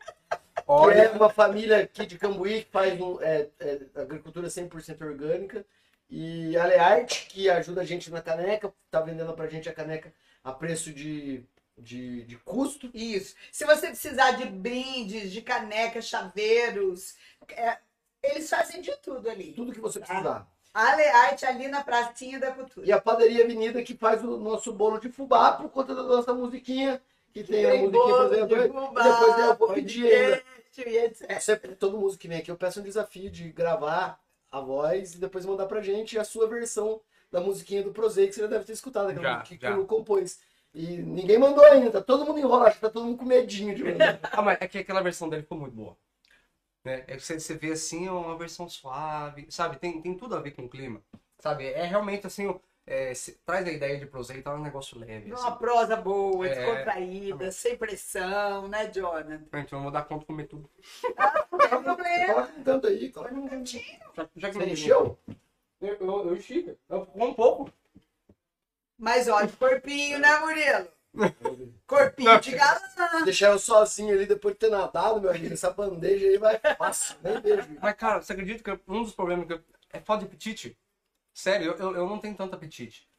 Speaker 2: que é
Speaker 4: Olha,
Speaker 2: uma família aqui de Cambuí que faz um, é, é, agricultura 100% orgânica. E a Learte, que ajuda a gente na caneca, tá vendendo pra gente a caneca a preço de, de, de custo.
Speaker 1: Isso. Se você precisar de brindes, de caneca, chaveiros, é, eles fazem de tudo ali.
Speaker 2: Tudo que você precisar.
Speaker 1: A Learte ali na pracinha da cultura.
Speaker 2: E a Padaria Avenida, que faz o nosso bolo de fubá por conta da nossa musiquinha, que tem a
Speaker 1: Tem
Speaker 2: musiquinha, por
Speaker 1: bolo de
Speaker 2: exemplo.
Speaker 1: fubá,
Speaker 2: depois eu vou pedir ainda.
Speaker 1: e etc.
Speaker 2: Sempre, todo músico que vem aqui, eu peço um desafio de gravar a voz e depois mandar pra gente a sua versão da musiquinha do Prozei, que você já deve ter escutado, aquela
Speaker 4: Já,
Speaker 2: que
Speaker 4: já.
Speaker 2: o Lu compôs. E ninguém mandou ainda, tá todo mundo enrola, acho que tá todo mundo com medinho de mandar.
Speaker 4: ah, mas é que aquela versão dele ficou muito boa. Né? É que você, você vê assim, é uma versão suave, sabe? Tem, tem tudo a ver com o clima. Sabe? É realmente assim, é, se- traz a ideia de prosa e tá um negócio leve.
Speaker 1: Uma
Speaker 4: Assim.
Speaker 1: prosa boa,
Speaker 4: É.
Speaker 1: descontraída, sem pressão, né, Jonathan?
Speaker 4: Gente, eu não vou dar conta de comer tudo.
Speaker 1: Não tem problema.
Speaker 2: Coloca um tanto aí, coloca um cantinho.
Speaker 4: Já, já que
Speaker 2: Você
Speaker 4: não-
Speaker 2: encheu?
Speaker 4: Eu, eu, eu enchi. Eu como um pouco.
Speaker 1: Mas olha, corpinho, né, Murilo? Corpinho de galã.
Speaker 2: Deixar eu sozinho ali depois de ter nadado, meu amigo. Essa bandeja aí vai fácil, nem vejo.
Speaker 4: Mas, cara, você acredita que um dos problemas que eu... é falta de apetite? Sério, eu, eu, eu não tenho tanto apetite.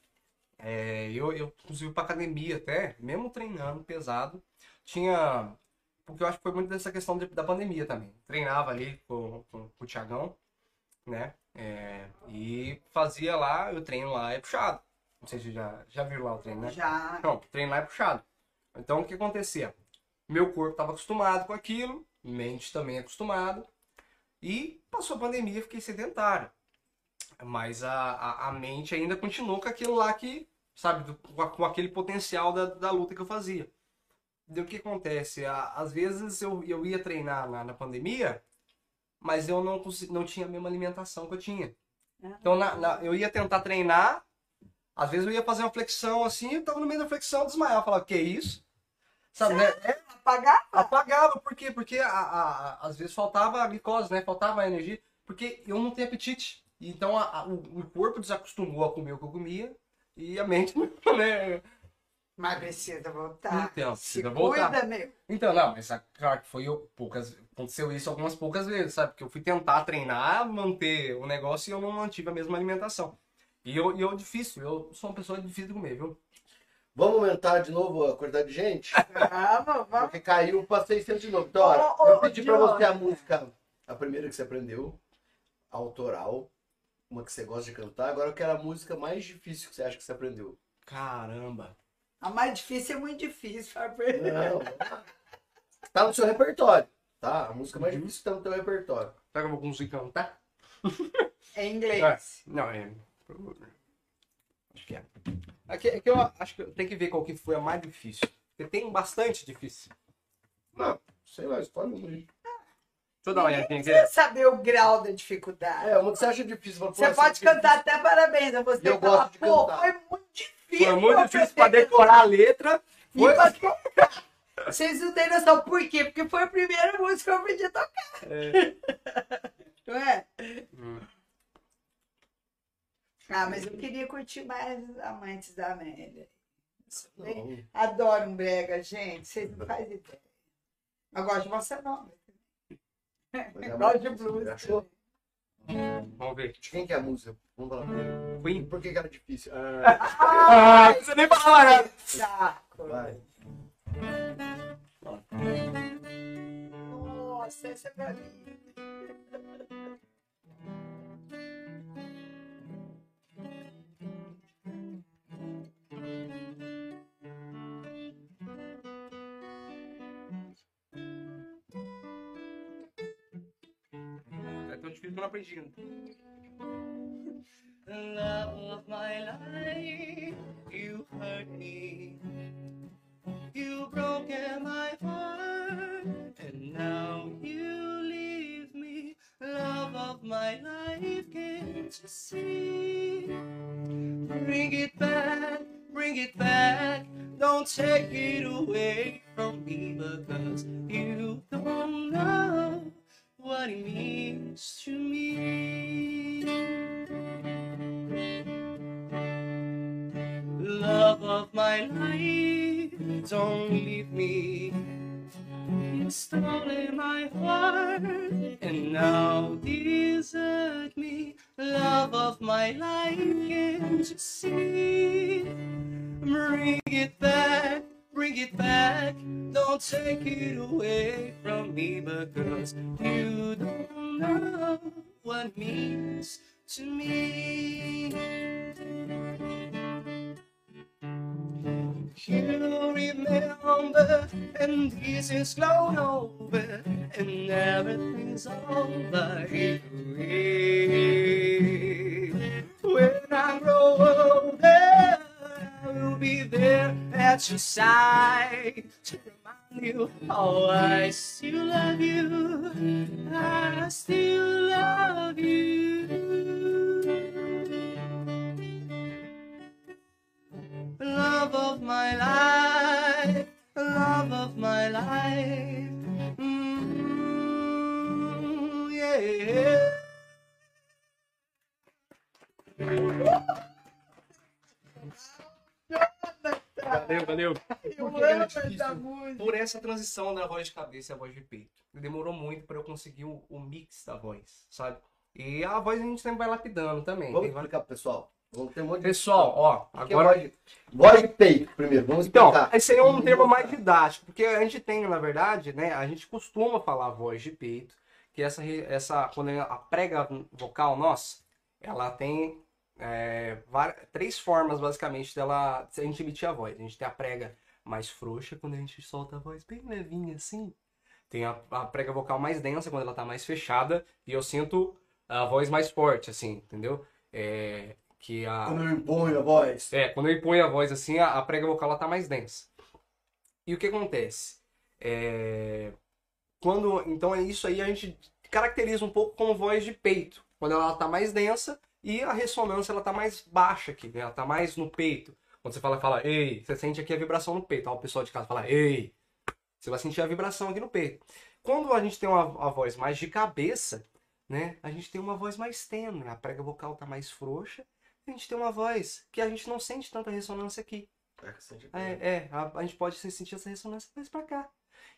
Speaker 4: É, eu, eu, inclusive, pra academia até, mesmo treinando pesado, tinha. Porque eu acho que foi muito dessa questão de- da pandemia também. Treinava ali com, com, com o Tiagão, né? É, e fazia lá, o treino lá é puxado. Não sei se já, já viram lá o treino, né?
Speaker 1: Já.
Speaker 4: Não, treino lá é puxado. Então o que acontecia? Meu corpo estava acostumado com aquilo, mente também acostumado, e passou a pandemia fiquei sedentário. Mas a, a, a mente ainda continuou com aquilo lá que, sabe, do- com, aquele potencial da, da luta que eu fazia. Daí o que acontece? Às vezes eu, eu ia treinar na, na pandemia, mas eu não, consi- não tinha a mesma alimentação que eu tinha. Então na- na- eu ia tentar treinar, às vezes eu ia fazer uma flexão assim, eu tava no meio da flexão, desmaiava, falava, que isso? Sabe, né? É,
Speaker 1: Apagar?
Speaker 4: apagava, por quê? Porque a, a- às vezes faltava a glicose, né? Faltava a energia, porque eu não tenho apetite. Então a- a- o, o corpo desacostumou a comer o que eu comia e a mente, né?
Speaker 1: Mas precisa voltar.
Speaker 4: Então, precisa voltar.
Speaker 1: cuida, meu.
Speaker 4: Então, não, mas claro que foi eu, poucas, aconteceu isso algumas poucas vezes, sabe? Porque eu fui tentar treinar, manter o negócio e eu não mantive a mesma alimentação. E eu, e eu difícil, eu sou uma pessoa difícil de comer, viu?
Speaker 2: Vamos aumentar de novo a quantidade de gente?
Speaker 1: Vamos, vamos.
Speaker 2: Porque caiu para 600 de novo. Então, olha,
Speaker 1: Ô, ô,
Speaker 2: eu pedi pra você a música, a primeira que você aprendeu, autoral, uma que você gosta de cantar. Agora eu quero a música mais difícil que você acha que você aprendeu.
Speaker 4: Caramba.
Speaker 1: A mais difícil é muito difícil, Fábio.
Speaker 2: Não, tá no seu repertório, tá? A música mais difícil tá no teu repertório.
Speaker 4: Será que eu vou conseguir cantar?
Speaker 1: É inglês.
Speaker 4: Não, é. Acho que é. É que, é que eu acho que tem que ver qual que foi a mais difícil. Porque tem bastante difícil.
Speaker 2: Não, sei lá, escolhe uma aí.
Speaker 4: Deixa eu dar uma olhadinha aqui.
Speaker 1: Precisa saber o grau da dificuldade.
Speaker 2: É, uma que você acha difícil.
Speaker 1: Você pode
Speaker 2: aqui-
Speaker 1: cantar até parabéns a você.
Speaker 2: Eu
Speaker 1: falar,
Speaker 2: gosto de
Speaker 1: Pô,
Speaker 2: cantar."
Speaker 1: foi muito difícil.
Speaker 4: Foi muito difícil pra decorar a letra.
Speaker 1: E
Speaker 4: Foi...
Speaker 1: pra. Vocês não têm noção por quê? Porque foi a primeira música que eu aprendi a tocar. Não é?
Speaker 4: Hum.
Speaker 1: Ah, mas eu queria curtir mais Amantes da Amélia.
Speaker 2: Não.
Speaker 1: Adoro um brega, gente. Vocês não fazem ideia. Eu gosto de bossa nova.
Speaker 2: Mas é
Speaker 1: gosto de blues.
Speaker 2: Achou?
Speaker 4: Vamos ver.
Speaker 2: De quem que é a música? Vamos falar primeiro.
Speaker 4: Queen.
Speaker 2: Por que que era difícil? Ah,
Speaker 4: Ah, você nem falar nada.
Speaker 1: Saco.
Speaker 2: vai.
Speaker 1: Nossa, essa é minha linda.
Speaker 4: Não aprendi.
Speaker 7: love of my life, you hurt me. You broke my heart, and now you leave me. Love of my life, can't you see? Bring it back, bring it back. Don't take it away this is blown over, and everything's over. When I grow older, I will be there at your side to remind you, oh, I still
Speaker 4: Valeu.
Speaker 1: Eu
Speaker 2: Por
Speaker 1: amo essa música.
Speaker 4: Por essa transição da voz de cabeça e a voz de peito. Demorou muito pra eu conseguir o, o mix da voz, sabe? E a voz a gente sempre vai lapidando também.
Speaker 2: Vamos
Speaker 4: várias-
Speaker 2: explicar pro pessoal. Vamos ter um monte de...
Speaker 4: Pessoal, ó,
Speaker 2: é
Speaker 4: agora
Speaker 2: voz de- Voz de peito, primeiro. Vamos
Speaker 4: Então,
Speaker 2: explicar.
Speaker 4: esse aí é um termo mais didático, porque a gente tem, na verdade, né, a gente costuma falar voz de peito, que essa, essa quando a prega vocal nossa, ela tem é, três formas, basicamente, dela a gente emitir a voz. A gente tem a prega mais frouxa, quando a gente solta a voz bem levinha assim. Tem a, a prega vocal mais densa, quando ela tá mais fechada, e eu sinto a voz mais forte, assim, entendeu? É, que a...
Speaker 2: Quando eu imponho a voz.
Speaker 4: É, quando eu imponho a voz assim, a, a prega vocal ela tá mais densa. E o que acontece? É, quando, então é isso aí a gente caracteriza um pouco como voz de peito, quando ela tá mais densa e a ressonância ela tá mais baixa aqui, né? Ela tá mais no peito. Quando você fala, fala, ei, você sente aqui a vibração no peito. Ó, o pessoal de casa fala, ei, você vai sentir a vibração aqui no peito. Quando a gente tem uma, a voz mais de cabeça, né? A gente tem uma voz mais tênue, a prega vocal tá mais frouxa a gente tem uma voz que a gente não sente tanta ressonância aqui. É, é a, a gente pode sentir essa ressonância mais pra cá.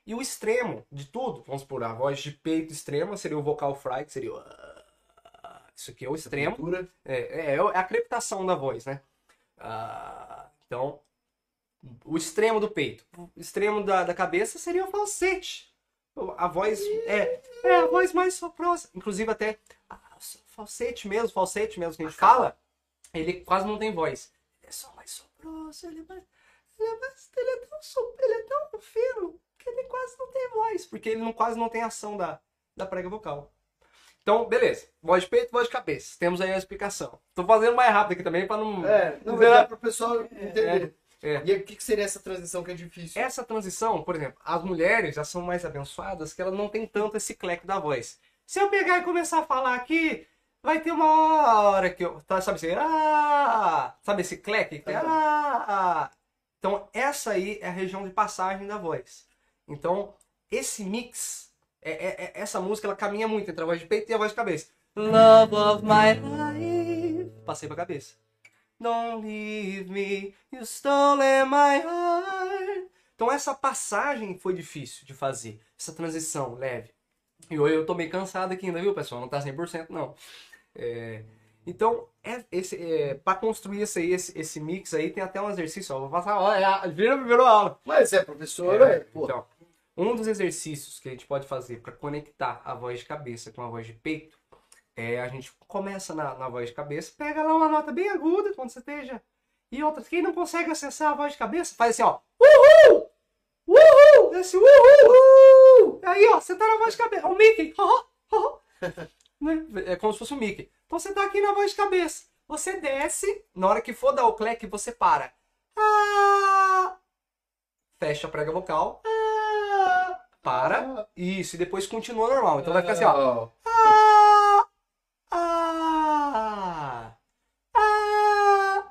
Speaker 4: E o extremo de tudo, vamos por a voz de peito extrema seria o vocal fry, que seria o... Isso aqui é o extremo.
Speaker 2: Cultura.
Speaker 4: É, é, é a crepitação da voz, né? Ah, então, o extremo do peito. O extremo da, da cabeça seria o falsete. A voz é, é a voz mais soprosa. Inclusive até ah, falsete mesmo, falsete mesmo que a gente fala, ele quase não tem voz. Ele é só mais soproso, ele é mais... Ele é, mais, ele é tão, ele é tão fino que ele quase não tem voz, porque ele não, quase não tem ação da, da prega vocal. Então, beleza. Voz de peito, voz de cabeça. Temos aí a explicação. Tô fazendo mais rápido aqui também para não.
Speaker 2: É, não, é para o pessoal entender.
Speaker 4: é.
Speaker 2: E aí, o que, que seria essa transição que é difícil?
Speaker 4: Essa transição, por exemplo, as mulheres já são mais abençoadas que elas não tem tanto esse cleque da voz. Se eu pegar e começar a falar aqui, vai ter uma hora que eu. Tá, sabe assim? Ah! Sabe esse cleque? que tem? Ah! Então, essa aí é a região de passagem da voz. Então, esse mix, é, é- é- essa música, ela caminha muito entre a voz de peito e a voz de cabeça. Love of my life. Passei pra cabeça. Don't leave me, you stole my heart. Então essa passagem foi difícil de fazer, essa transição leve. E hoje eu tô meio cansado aqui ainda, viu, pessoal? Não tá 100% não. É, então, é, esse, é, para construir esse, esse, esse mix aí, tem até um exercício, ó, vou passar, ó, é a, vira a primeira aula.
Speaker 2: Mas é professor,
Speaker 4: É,
Speaker 2: é, pô.
Speaker 4: Então, um dos exercícios que a gente pode fazer para conectar a voz de cabeça com a voz de peito é a gente começa na, na voz de cabeça, pega lá uma nota bem aguda quando você esteja. E outras, quem não consegue acessar a voz de cabeça, faz assim, ó. Uhul! Uhul! Esse uhul! uhul! Aí, ó, você tá na voz de cabeça. O Mickey. Né? É como se fosse o Mickey. Então você tá aqui na voz de cabeça. Você desce, na hora que for dar o cleque, você para. Ah! Fecha a prega vocal. Ah! Para. Isso, e depois continua normal. Então vai ficar assim, ó. Ah! Ah! Ah!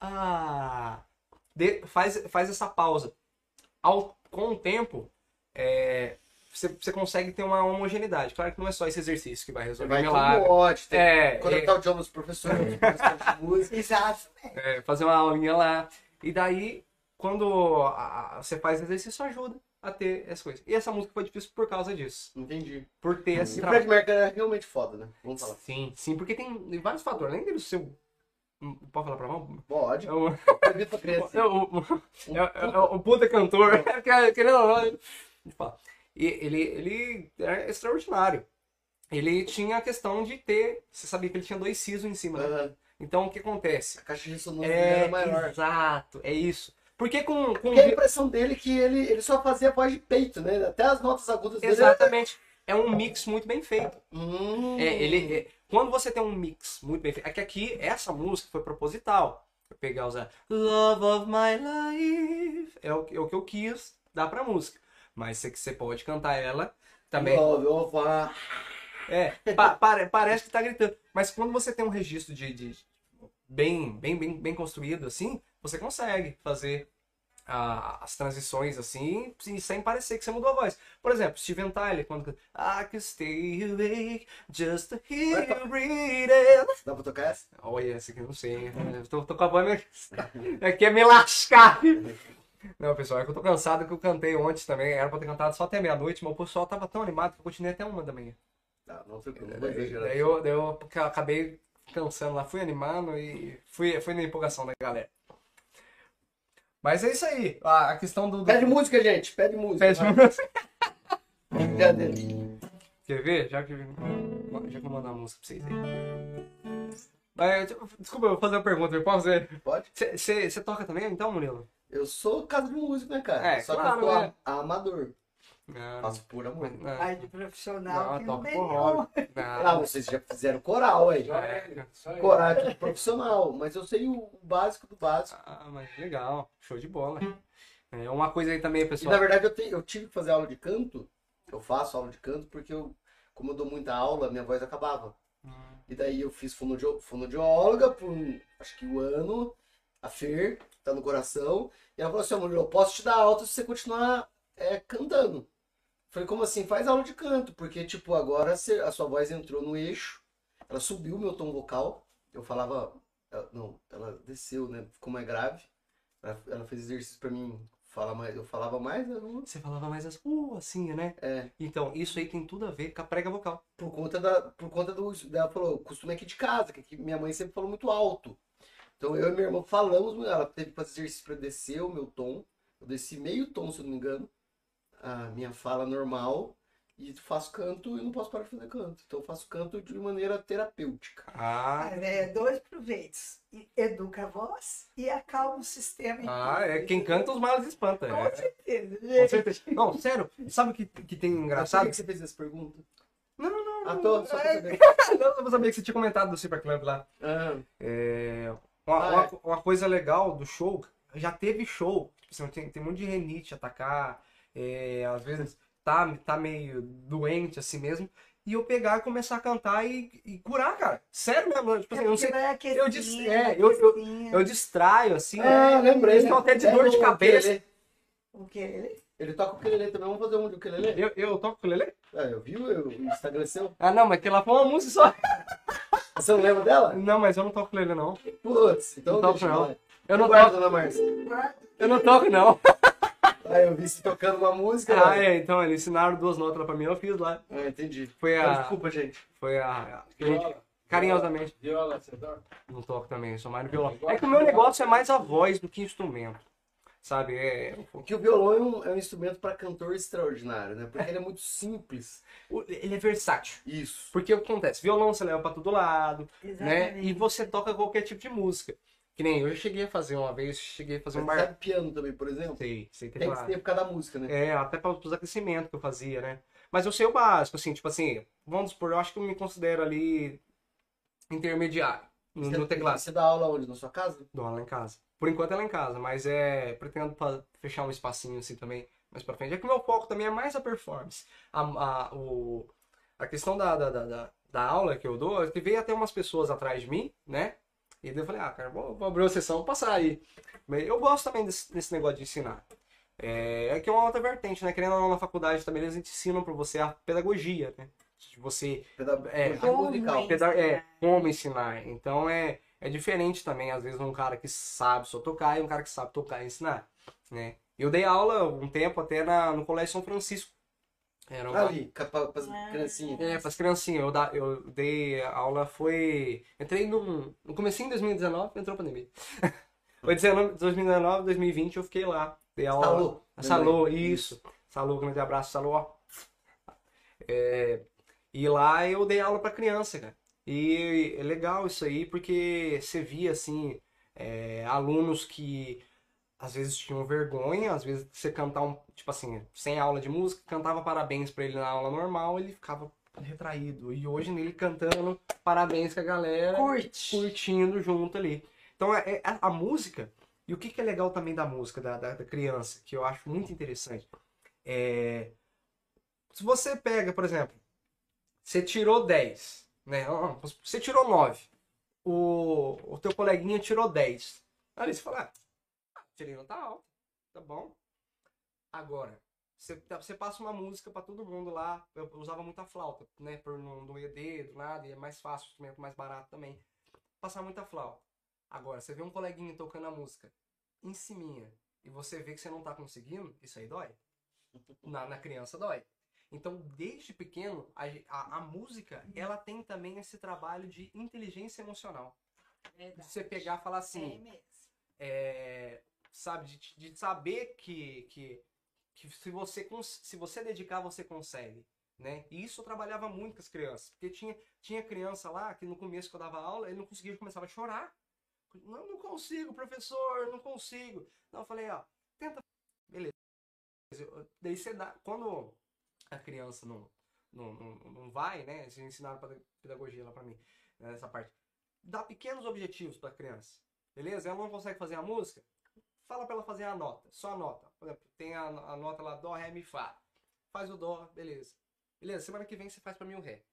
Speaker 4: Ah! De- faz, faz essa pausa. Ao, com o tempo, é, você, você consegue ter uma homogeneidade. Claro que não é só esse exercício que vai resolver
Speaker 2: Vai
Speaker 4: milagre.
Speaker 2: mote, tem
Speaker 4: É,
Speaker 2: conectar o idioma dos professores, professores de música.
Speaker 1: Exato.
Speaker 4: é, fazer uma aulinha lá. E daí, quando a- a- você faz exercício, ajuda a ter essa coisa. E essa música foi difícil por causa disso.
Speaker 2: Entendi.
Speaker 4: Por ter esse
Speaker 2: E
Speaker 4: trabalho.
Speaker 2: Fred Mercury é realmente foda, né? Vamos falar.
Speaker 4: Sim, sim, porque tem vários fatores. Além dele ser o. Pode falar pra mão?
Speaker 2: Pode.
Speaker 4: É o, é o, é, é- é o puta cantor. Que- Querendo ou não, ele-. E ele, ele é extraordinário. Ele tinha a questão de ter. Você sabia que ele tinha dois sisos em cima, né? Então o que acontece?
Speaker 2: A caixa de ressonância
Speaker 4: É,
Speaker 2: era maior.
Speaker 4: exato, é isso. Porque com. com
Speaker 2: Porque a impressão dele é que ele, ele só fazia voz de peito, né? Até as notas agudas dele.
Speaker 4: Exatamente. É um mix muito bem feito.
Speaker 2: Hum.
Speaker 4: É, ele, é- quando você tem um mix muito bem feito. É que aqui, essa música foi proposital. Eu pegar usar Love of my life. É o, que- é o que eu quis dar pra música. Mas você, você pode cantar ela também.
Speaker 2: Love of a-
Speaker 4: É, pa- pare- parece que tá gritando. Mas quando você tem um registro de, de- bem, bem, bem, bem construído assim, você consegue fazer ah, as transições assim, sem parecer que você mudou a voz. Por exemplo, Steven Tyler, quando I can stay awake just to hear you breathing.
Speaker 2: Dá pra tocar essa?
Speaker 4: Olha, essa aqui eu não sei. Eu tô, tô com a meio... Aqui é me lascar. Não, pessoal, é que eu tô cansado que eu cantei ontem também. Era pra ter cantado só até meia-noite, mas o pessoal tava tão animado que eu continuei até uma da manhã.
Speaker 2: Não, não sei como. Exagerar.
Speaker 4: Daí eu, daí eu acabei cansando lá, fui animando e fui, fui na empolgação da galera. Mas é isso aí. A, questão do.
Speaker 2: Pede música, gente. Pede música.
Speaker 4: Pede
Speaker 2: vai.
Speaker 4: música.
Speaker 2: Brincadeira.
Speaker 4: Quer ver? Já que, já que eu vou mandar uma música pra vocês aí. Mas, desculpa, eu vou fazer uma pergunta, posso fazer?
Speaker 2: Pode?
Speaker 4: Você toca também, então, Murilo?
Speaker 2: Eu sou casa de músico, né, cara?
Speaker 4: É,
Speaker 2: Só
Speaker 4: claro,
Speaker 2: que eu sou
Speaker 4: né?
Speaker 2: amador.
Speaker 4: Não,
Speaker 2: Faço por amor.
Speaker 4: não.
Speaker 1: Aí de profissional
Speaker 4: Não,
Speaker 1: que não tem
Speaker 4: hobby.
Speaker 2: Ah,
Speaker 4: Não.
Speaker 2: vocês já fizeram coral aí.
Speaker 4: É.
Speaker 2: Coral é tudo profissional, mas eu sei o básico do básico.
Speaker 4: Ah, mas legal, show de bola. É uma coisa aí também,
Speaker 2: E
Speaker 4: pessoal.
Speaker 2: na verdade eu, tenho, eu tive que fazer aula de canto. Eu faço aula de canto porque eu, como eu dou muita aula, minha voz acabava.
Speaker 4: Hum.
Speaker 2: E daí eu fiz fonodio- fonoaudióloga por um, acho que um ano. A Fer, tá no coração. E ela falou assim, amor, eu posso te dar alta se você continuar é, cantando. Falei, como assim? Faz aula de canto, porque, tipo, agora a sua voz entrou no eixo, ela subiu o meu tom vocal. Eu falava, ela- não, ela desceu, né? Ficou mais grave. Ela, ela fez exercício pra mim falar mais, eu falava mais, eu
Speaker 4: Você falava mais assim, uh, assim, né?
Speaker 2: é,
Speaker 4: Então, isso aí tem tudo a ver com a prega vocal.
Speaker 2: por conta da, por conta do, ela falou, o costume aqui de casa, que minha mãe sempre falou muito alto. Então eu e minha irmã falamos, ela teve que fazer exercício pra descer o meu tom. Eu desci meio tom, se eu não me engano, a minha fala normal. E faço canto e não posso parar de fazer canto. Então eu faço canto de maneira terapêutica.
Speaker 4: Ah,
Speaker 1: é dois proveitos. Educa a voz e acalma o sistema.
Speaker 4: ah é quem canta os males espanta.
Speaker 1: Com
Speaker 4: É,
Speaker 1: certeza.
Speaker 4: com certeza. Não, sério, sabe o que, que tem engraçado?
Speaker 2: que você fez essa pergunta?
Speaker 4: Não, não, não.
Speaker 2: Ah, tô, só pra saber.
Speaker 4: Não, eu sabia que você tinha comentado do Super Club lá.
Speaker 2: Ah,
Speaker 4: É, uma,
Speaker 2: Ah,
Speaker 4: uma- uma coisa legal do show, já teve show, tipo assim, tem, tem um monte de renite atacar, é, às vezes tá, tá meio doente assim mesmo, e eu pegar e começar a cantar e, e curar, cara. Sério mesmo, tipo assim, eu não sei, eu disse- é, eu- eu- eu distraio assim,
Speaker 2: ah lembrei.
Speaker 4: Eles estão até de dor de cabeça.
Speaker 1: O que ele?
Speaker 2: Ele toca o ukulele também. Vamos fazer um de ukulele?
Speaker 4: eu, eu toco ukulele?
Speaker 2: Ah, eu vi Instagram seu.
Speaker 4: Ah, não, mas que lá foi uma música só.
Speaker 2: Você não lembra dela?
Speaker 4: Não, mas eu não toco ukulele, não.
Speaker 2: Putz, então
Speaker 4: Não toco, não. Eu não toco,
Speaker 2: dona Márcia.
Speaker 4: eu não toco, não.
Speaker 2: Ah, eu vi você tocando uma música.
Speaker 4: Ah,
Speaker 2: né?
Speaker 4: é, então, eles ensinaram duas notas lá pra mim, eu fiz lá.
Speaker 2: Ah, entendi.
Speaker 4: Foi a...
Speaker 2: Desculpa, gente.
Speaker 4: Foi a... gente-
Speaker 5: Viola.
Speaker 4: carinhosamente.
Speaker 5: Viola, você toca?
Speaker 4: Não toco também, sou mais no violão. É que o meu negócio é mais a voz do que instrumento. Sabe? É...
Speaker 2: Porque o violão é um, é um instrumento para cantor extraordinário, né? Porque ele é muito simples.
Speaker 4: Ele é versátil.
Speaker 2: Isso.
Speaker 4: Porque o que acontece? Violão você leva pra todo lado, né?
Speaker 1: Exatamente.
Speaker 4: E você toca qualquer tipo de música. Que nem eu cheguei a fazer uma vez, cheguei a fazer
Speaker 2: Você
Speaker 4: um bar.
Speaker 2: sabe piano também, por exemplo?
Speaker 4: Sei, sei
Speaker 2: Tem que
Speaker 4: teclado.
Speaker 2: ter por causa da música, né?
Speaker 4: É, até para os aquecimentos que eu fazia, né? Mas eu sei o básico, assim, tipo assim, vamos supor, eu acho que eu me considero ali intermediário no, no
Speaker 2: Você-
Speaker 4: teclado.
Speaker 2: Você dá aula onde? Na sua casa?
Speaker 4: Dou aula em casa. Por enquanto é lá em casa, mas é. Pretendo fechar um espacinho assim também mais pra frente. É que o meu foco também é mais a performance. A, a, o, a questão da, da, da, da- da aula que eu dou, é que veio até umas pessoas atrás de mim, né? E daí eu falei, ah, cara, vou, vou abrir uma sessão, passar aí. Eu gosto também desse, desse negócio de ensinar. É, é que é uma outra vertente, né? Querendo ou não, na faculdade também eles ensinam pra você a pedagogia, né? De você
Speaker 2: Pedagogia
Speaker 4: É,
Speaker 1: Como é?
Speaker 4: Peda- é, como ensinar. Então é, é diferente também, às vezes, um cara que sabe só tocar e um cara que sabe tocar e ensinar. Né? Eu dei aula um tempo até na, no Colégio São Francisco. Era um
Speaker 2: Ali, para as
Speaker 1: Ah.
Speaker 2: criancinhas.
Speaker 4: é, para as criancinhas. Eu, da, eu dei aula, foi. Entrei no, no comecinho de 2019, entrou a pandemia. foi 19, 2019, 2020, eu fiquei lá. Dei aula.
Speaker 2: Salô.
Speaker 4: Salô, isso. Salô, grande abraço, Salô. ó. É, e lá eu dei aula pra criança, cara. E é legal isso aí, porque você via, assim, é, alunos que às vezes tinham vergonha, às vezes você cantar um, tipo assim, sem aula de música, cantava parabéns pra ele na aula normal, ele ficava retraído. E hoje nele cantando parabéns com a galera
Speaker 1: Curte.
Speaker 4: curtindo junto ali. Então é, é a, a música, e o que, que é legal também da música, da, da, da criança, que eu acho muito interessante, é. Se você pega, por exemplo, você tirou 10, né? Você tirou 9. O, o teu coleguinha tirou 10. Aí você fala, ah, tirei nota alta, tá bom? Agora, você, tá- você passa uma música pra todo mundo lá. Eu usava muita flauta, né? Por não doer dedo, nada, e é mais fácil, instrumento mais barato também. Passar muita flauta. Agora, você vê um coleguinha tocando a música em ciminha e você vê que você não tá conseguindo, isso aí dói. Na, na criança dói. Então, desde pequeno, a, a, a música, ela tem também esse trabalho de inteligência emocional. De você pegar e falar assim,
Speaker 1: É mesmo.
Speaker 4: é, sabe, de, de saber que, que, que se, você, se você dedicar, você consegue. Né? E isso eu trabalhava muito com as crianças. Porque tinha, tinha criança lá que no começo que eu dava aula, ele não conseguia, começava a chorar. Não, não consigo, professor, não consigo. Não, eu falei, ó, tenta. Beleza. Daí você dá. Quando a criança não, não, não, não vai, né? Vocês ensinaram peda- pedagogia lá pra mim, né, nessa parte. Dá pequenos objetivos pra criança. Beleza? Ela não consegue fazer a música? Fala pra ela fazer a nota, só a nota. Por exemplo, tem a, a nota lá, Dó, Ré, Mi, Fá. Faz o Dó, beleza. Beleza, semana que vem você faz pra mim o Ré.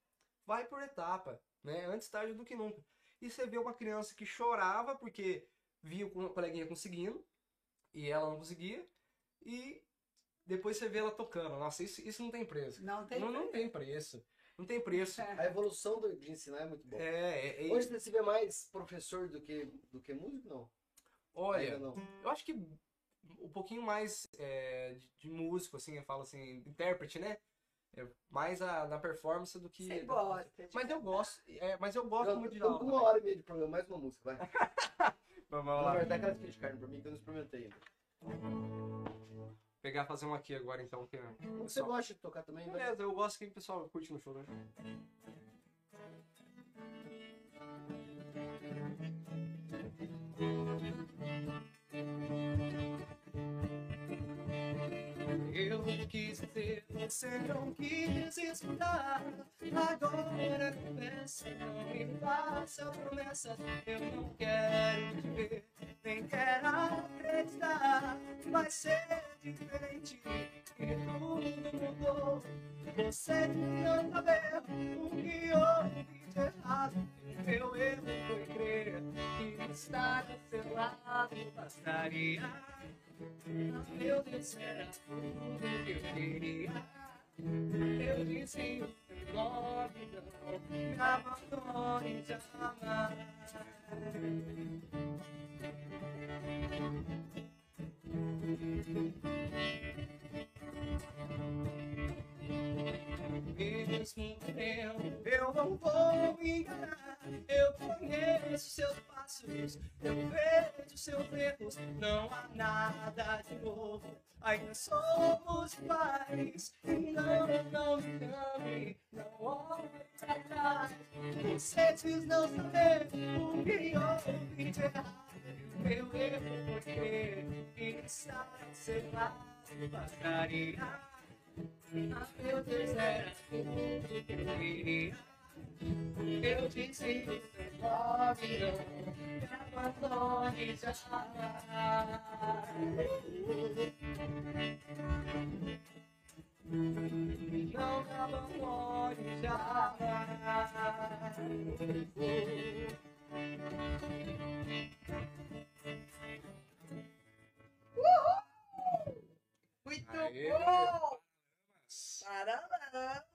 Speaker 4: Vai por etapa, né? Antes tarde do que nunca. E você vê uma criança que chorava porque via o coleguinha conseguindo e ela não conseguia. E depois você vê ela tocando. Nossa, isso, isso não tem preço.
Speaker 1: Não tem
Speaker 4: não, não
Speaker 1: preço.
Speaker 4: tem preço. Não tem preço. É,
Speaker 2: A evolução do- de ensinar é muito boa.
Speaker 4: é, é-
Speaker 2: Hoje você se vê mais professor do que, do que músico, não?
Speaker 4: Olha. Eu acho que um pouquinho mais é, de, de músico, assim, eu falo assim, intérprete, né? É mais a, na performance do que.
Speaker 1: Você gosta.
Speaker 4: Mas eu gosto, é, mas eu gosto
Speaker 2: Eu
Speaker 4: muito de
Speaker 2: tô com uma
Speaker 4: aula.
Speaker 2: hora e meia de programa, mais uma música, vai.
Speaker 4: Vamos lá.
Speaker 2: verdade, dá aquela de carne pra mim que eu não experimentei ainda.
Speaker 4: Pegar fazer um aqui agora, então. Que...
Speaker 2: Você gosta de tocar também? vai.
Speaker 4: Beleza, eu gosto que o pessoal curte no show, né?
Speaker 7: Você não quis escutar. Agora confessa, não me faça promessas. Eu não quero te ver, nem quero acreditar. Vai ser diferente, que tudo mudou. Você não saber o que houve de errado. Meu erro foi crer que estar do seu lado bastaria. Eu queria. Eu disse nome, não abandone jamais. Mesmo tempo, eu não vou enganar. Eu conheço seus passos, eu vejo seus erros. Não há nada de novo. Ainda somos iguais. E não, não me ame, não olhe pra trás. Você diz não saber o que houve de errado. Meu erro foi crer que está ao seu lado. Bastaria. Ah,
Speaker 1: Caramba!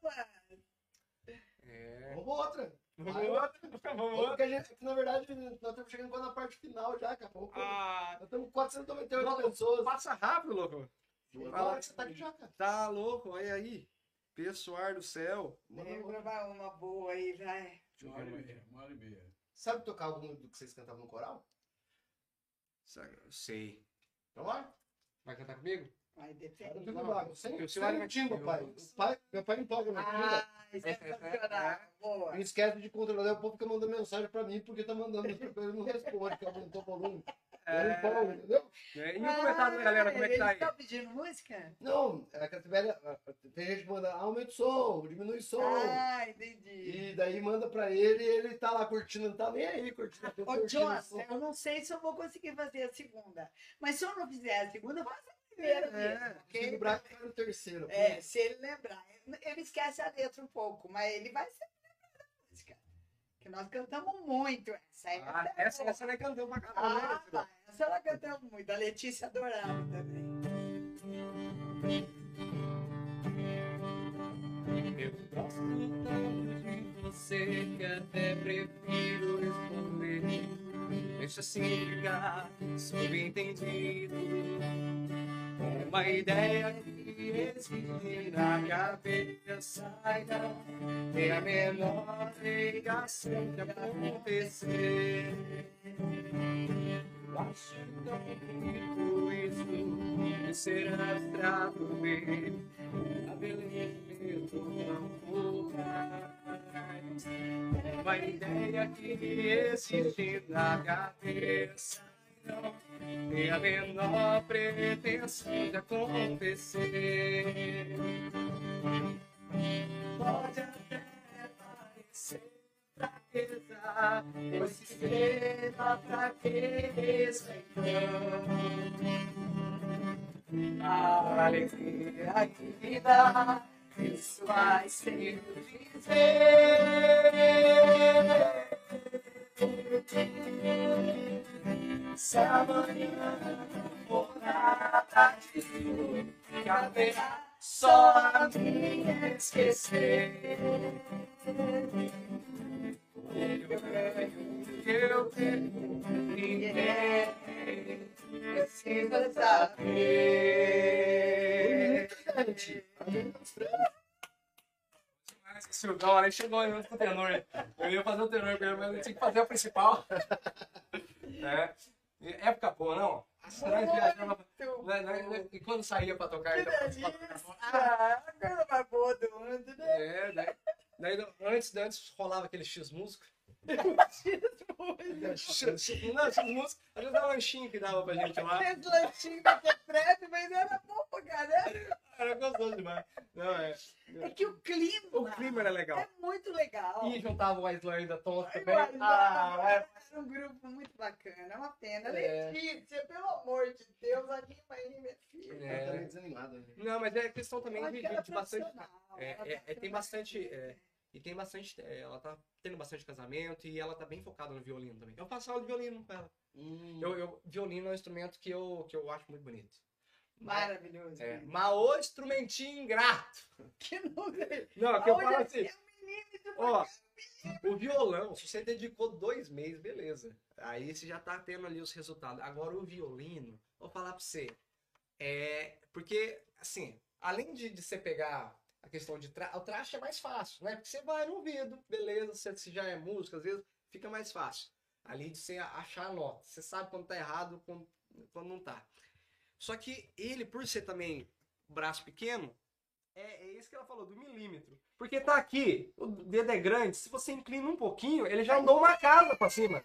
Speaker 4: É.
Speaker 2: Vamos outra.
Speaker 4: Vamos
Speaker 2: Vai.
Speaker 4: outra, vamos outra.
Speaker 2: que a gente, na verdade, nós estamos chegando quase na parte final já, daqui a pouco.
Speaker 4: Ah,
Speaker 2: Nós estamos com 498
Speaker 4: Nossa,
Speaker 2: pessoas.
Speaker 4: passa rápido, louco.
Speaker 2: Fala que você tá aqui já, cara.
Speaker 4: Tá louco, olha aí. Pessoal do céu.
Speaker 1: Vamos gravar uma boa aí, vai.
Speaker 5: Uma hora e meia, uma hora e meia.
Speaker 2: Sabe tocar algum do que vocês cantavam no coral?
Speaker 4: Sei.
Speaker 2: Então vai.
Speaker 4: Vai cantar comigo?
Speaker 2: Eu
Speaker 1: depende.
Speaker 2: fico bravo. Sem,
Speaker 4: Porque o
Speaker 2: sem
Speaker 4: vai-
Speaker 2: timba, pai. O pai. Meu pai empolga na timba.
Speaker 1: Ah, sensacional. Boa.
Speaker 2: Não esquece de controlar o povo que manda mensagem pra mim, porque tá mandando, ele não responde, que aumentou o volume. Eu não empolgo, entendeu?
Speaker 4: É, E o comentário da galera, como é que tá aí?
Speaker 1: Eles estão pedindo música?
Speaker 2: Não, é que velha, tem gente que manda, aumenta o som, diminui o som.
Speaker 1: Ah, entendi.
Speaker 2: E daí manda pra ele e ele tá lá curtindo, não tá nem aí curtindo. tá
Speaker 1: Ô,
Speaker 2: som.
Speaker 1: eu não sei se eu vou conseguir fazer a segunda. Mas se eu não fizer a segunda, eu faço a primeira
Speaker 2: É,
Speaker 1: mesmo. Ok?
Speaker 2: Braga tá no terceiro.
Speaker 1: É, se ele lembrar. Ele esquece a letra um pouco, mas ele vai sempre lembrar da música. Que nós cantamos muito essa.
Speaker 4: Ah, essa, essa não é cantando pra caramba,
Speaker 1: Ah. Essa Essa ela canta muito. A Letícia adorava também.
Speaker 4: Eu gosto tanto de você que até prefiro responder. Deixa assim ficar subentendido. Uma ideia que existe na cabeça tem a menor ligação de acontecer. Acho tão bonito isso de ser abstrato ver a beleza não mais. Uma ideia que existe na cabeça tem a menor pretensão de acontecer. Pode até parecer fraqueza, pois se escreva fraqueza então. A alegria que dá, isso vai ser dizer. Amanhã não for nada disso, caberá só a mim esquecer. Eu ganho, eu tenho, ninguém precisa saber. Esse Silvão ali chegou junto com o tenor. né? Eu ia fazer o tenor com ele, mas eu tinha que fazer o principal. É. E Época boa, não? As trans viajava. né, né, né, E quando saía pra tocar,
Speaker 1: Que
Speaker 4: então,
Speaker 1: delícia! Ah, a coisa mais boa do mundo, né?
Speaker 4: É, daí, daí antes, antes rolava aquele X músico. X, X- não, X músico, às vezes dava um lanchinho que dava pra gente lá.
Speaker 1: Esse lanchinho que é trap, mas era bom pra caramba.
Speaker 4: Era gostoso demais. Não, é.
Speaker 1: É que o clima,
Speaker 4: O clima era legal.
Speaker 1: é muito legal.
Speaker 4: E juntava o da Tom
Speaker 1: Ai,
Speaker 4: também. Ah, é.
Speaker 1: Era um grupo muito bacana, é uma pena.
Speaker 4: É.
Speaker 1: Letícia, pelo amor de Deus, anima aí, minha filha.
Speaker 4: É.
Speaker 2: Tá meio desanimado, né?
Speaker 4: Não, mas é questão também
Speaker 1: Eu
Speaker 4: de, de, bastante. É, é,
Speaker 1: tá
Speaker 4: é, tem
Speaker 1: sendo
Speaker 4: bastante. É, e tem bastante. é, ela tá tendo bastante casamento e ela tá bem focada no violino também. Eu faço aula de violino com ela.
Speaker 2: Hum,
Speaker 4: Eu, eu, violino é um instrumento que eu, que eu acho muito bonito.
Speaker 1: Maravilhoso.
Speaker 4: É, mas o instrumentinho ingrato.
Speaker 1: Que não tem.
Speaker 4: Não, que eu falo assim,
Speaker 1: é um milímetro
Speaker 4: ó, o violão, se você dedicou dois meses, beleza. Aí você já tá tendo ali os resultados. Agora o violino, vou falar pra você, é. Porque, assim, além de, de você pegar a questão de tra... o traste é mais fácil, né? Porque você vai no ouvido, beleza, se já é música, às vezes fica mais fácil. Ali de você achar a nota. Você sabe quando tá errado, quando, quando não tá. Só que ele, por ser também braço pequeno, é, é isso que ela falou, do milímetro. Porque tá aqui, o dedo é grande, se você inclina um pouquinho, ele já andou uma casa pra cima.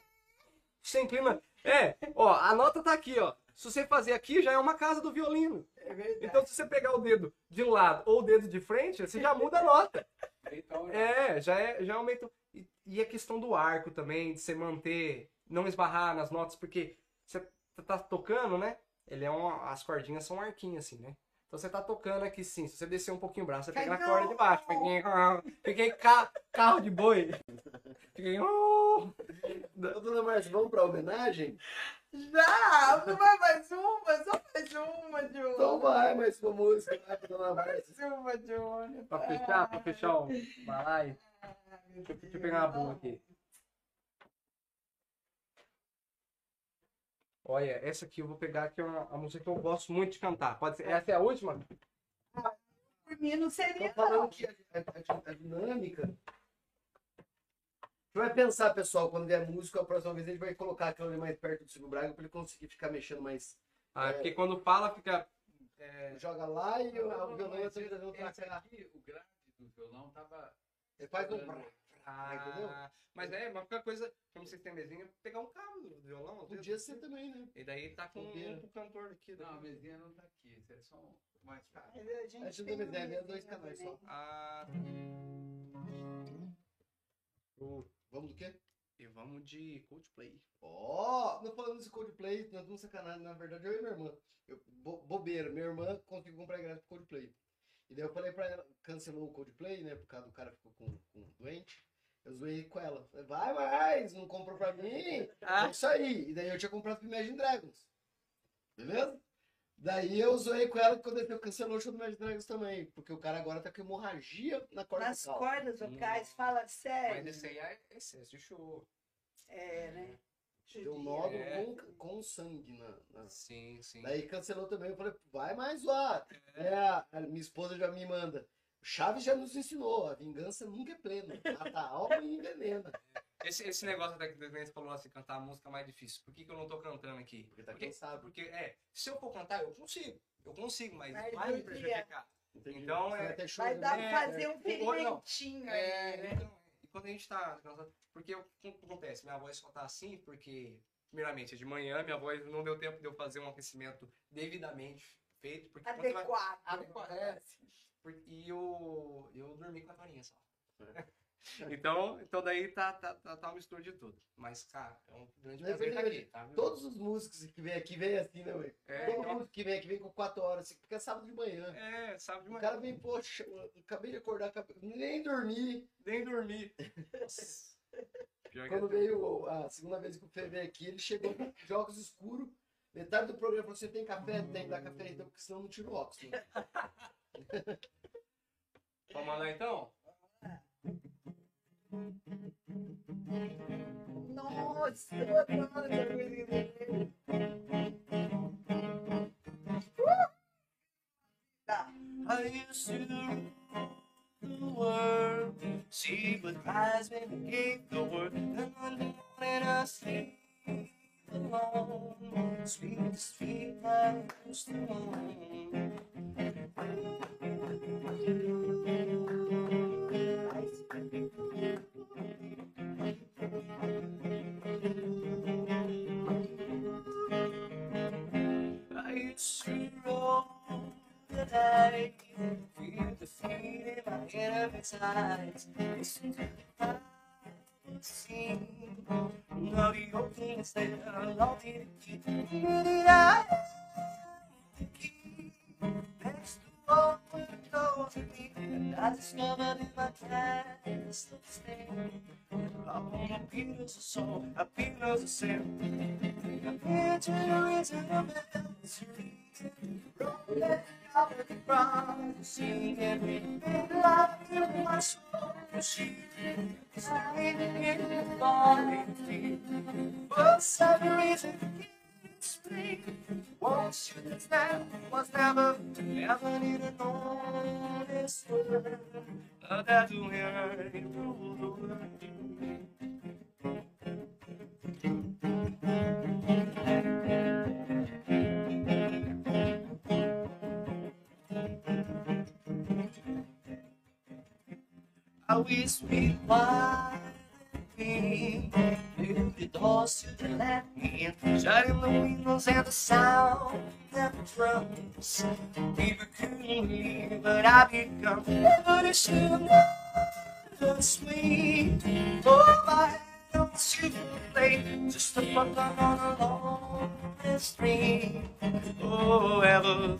Speaker 4: Você inclina. É, ó, a nota tá aqui, ó. Se você fazer aqui, já é uma casa do violino.
Speaker 1: É verdade.
Speaker 4: Então, se você pegar o dedo de lado ou o dedo de frente, você já muda a nota.
Speaker 5: Então,
Speaker 4: É, já é, já aumenta. E, e a questão do arco também, de você manter, não esbarrar nas notas, porque você tá- tá tocando, né? Ele é uma, as cordinhas são um arquinho assim, né? Então você tá tocando aqui sim, se você descer um pouquinho o braço, você pega na corda de baixo. Fiquei, fiquei ca- carro de boi. Fiquei.
Speaker 2: Dona Márcia, vamos pra homenagem?
Speaker 1: Já! Não vai mais uma? Só mais uma, Júnior.
Speaker 2: Então vai, mais uma música vai pra dona Márcia.
Speaker 1: Mais uma, Júnior.
Speaker 4: Pra fechar, pra fechar o.
Speaker 1: Ah, meu
Speaker 4: Deixa, eu- deixa eu pegar uma boa aqui. Olha, essa aqui eu vou pegar que é uma, uma música que eu gosto muito de cantar. Pode ser, essa é a última?
Speaker 1: Por mim não seria,
Speaker 2: Tô falando
Speaker 1: não.
Speaker 2: que a, a- a dinâmica. Você vai pensar, pessoal, quando vier músico, a próxima vez a gente vai colocar aquilo ali mais perto do Silvio Braga pra ele conseguir ficar mexendo mais.
Speaker 4: Ah, é porque quando fala fica. é,
Speaker 2: Joga lá e o, violão
Speaker 5: esse,
Speaker 2: cá.
Speaker 5: aqui, o grave do violão tava.
Speaker 2: Ele faz um.
Speaker 5: Estourando.
Speaker 2: entendeu?
Speaker 4: ah, mas é, mas qualquer coisa, como vocês têm mesinha, pegar um cabo do violão.
Speaker 2: Podia ser também, né?
Speaker 4: E daí tá com um pro cantor aqui.
Speaker 5: Não, a mesinha não tá aqui. Esse é só um mais caro.
Speaker 1: A gente
Speaker 2: A gente
Speaker 1: tem
Speaker 2: é dois canais
Speaker 1: também.
Speaker 2: só.
Speaker 4: Ah,
Speaker 2: Vamos do quê?
Speaker 4: e vamos de Coldplay.
Speaker 2: Ó, não falando desse Coldplay, nós vamos sacanagem, na verdade eu e minha irmã. Eu, bo- bobeira, minha irmã conseguiu comprar ingresso pro Coldplay. E daí eu falei pra ela, cancelou o Coldplay, né, por causa do cara ficou com, com doente. Eu zoei com ela. Falei, vai mais, não comprou pra mim.
Speaker 8: Ah.
Speaker 2: É isso aí. E daí eu tinha comprado pro Imagine Dragons. Beleza? Daí eu zoei com ela quando eu cancelou o show do Imagine Dragons também. Porque o cara agora tá com hemorragia na corda
Speaker 1: Nas
Speaker 2: vocal.
Speaker 1: cordas vocais, fala sério.
Speaker 8: Mas esse aí é excesso de show.
Speaker 1: É, né?
Speaker 2: Deu um nódulo
Speaker 8: É.
Speaker 2: com, com sangue na, na-
Speaker 8: Sim, sim.
Speaker 2: Daí cancelou também. Eu falei, vai mais zoar. É, a, a minha esposa já me manda. Chaves já nos ensinou, a vingança nunca é plena. Mata a alma e envenena.
Speaker 8: Esse, esse negócio até que você falou assim, cantar a música mais difícil. Por que, que eu não tô cantando aqui?
Speaker 2: Porque tá
Speaker 8: porque,
Speaker 2: cansado.
Speaker 8: porque, é, se eu for cantar, eu consigo. Eu consigo, mas
Speaker 1: Mas
Speaker 8: vai me prejudicar.
Speaker 2: Entendi.
Speaker 8: Então,
Speaker 2: Você
Speaker 8: é-
Speaker 2: vai show,
Speaker 1: Vai
Speaker 2: né?
Speaker 1: dar
Speaker 8: É,
Speaker 1: pra fazer
Speaker 8: é.
Speaker 1: um ferimentinho aí,
Speaker 8: É,
Speaker 1: né?
Speaker 8: então, e quando a gente tá cansado, porque o que acontece? Minha voz só tá assim porque, primeiramente, é de manhã, minha voz não deu tempo de eu fazer um aquecimento devidamente feito. Porque você vai-
Speaker 1: Adequado.
Speaker 8: Adequado, é. E eu, eu dormi quatro horinhas só. então, então daí tá, tá, tá, tá uma mistura de tudo. Mas, cara, é um grande prazer estar
Speaker 2: ele-
Speaker 8: aqui, tá?
Speaker 2: Todos os músicos que vêm aqui vêm assim, né, ué?
Speaker 8: É,
Speaker 2: Todo
Speaker 8: então-
Speaker 2: músico que vem aqui vem com 4 horas, assim, porque é sábado de manhã.
Speaker 8: É, sabe de
Speaker 2: O
Speaker 8: manhã.
Speaker 2: cara vem, poxa, acabei de acordar, acabei- nem dormi.
Speaker 8: Nem que
Speaker 2: Quando
Speaker 8: é.
Speaker 2: veio a segunda vez que o Fê veio aqui, ele chegou de óculos escuros. Metade do programa falou: Você tem café? Tem, dá café então, porque senão não tiro o óculos. né?
Speaker 8: Vamos lá então?
Speaker 1: Nossa, eu adoro essa coisa. Tá.
Speaker 4: I used to the world, see what eyes when gave the word, and one day when I sleep alone, sweet the street light used to moan. I used to roll the dice, feel the fear in my enemy's eyes. Listen to the night sing. Now the open is there, Lord, the key. The eye, the key. Next to all the doors to me, and I discovered in my past the stand. I'm a Peter's a soul, a Peter's a sin. Into the reason of misery. Rolling out of the ground, singing, Big love in my soul, she is hiding in the body. For some reason, it's free. Won't you understand? Was never, never needed know this word. That to hear you rule the world. I wish we might the doors to the me in Shutting the windows and the sound of the drums People couldn't leave but I become Never to should have known sweet. Oh my don't you play Just a button on a lonely street Oh ever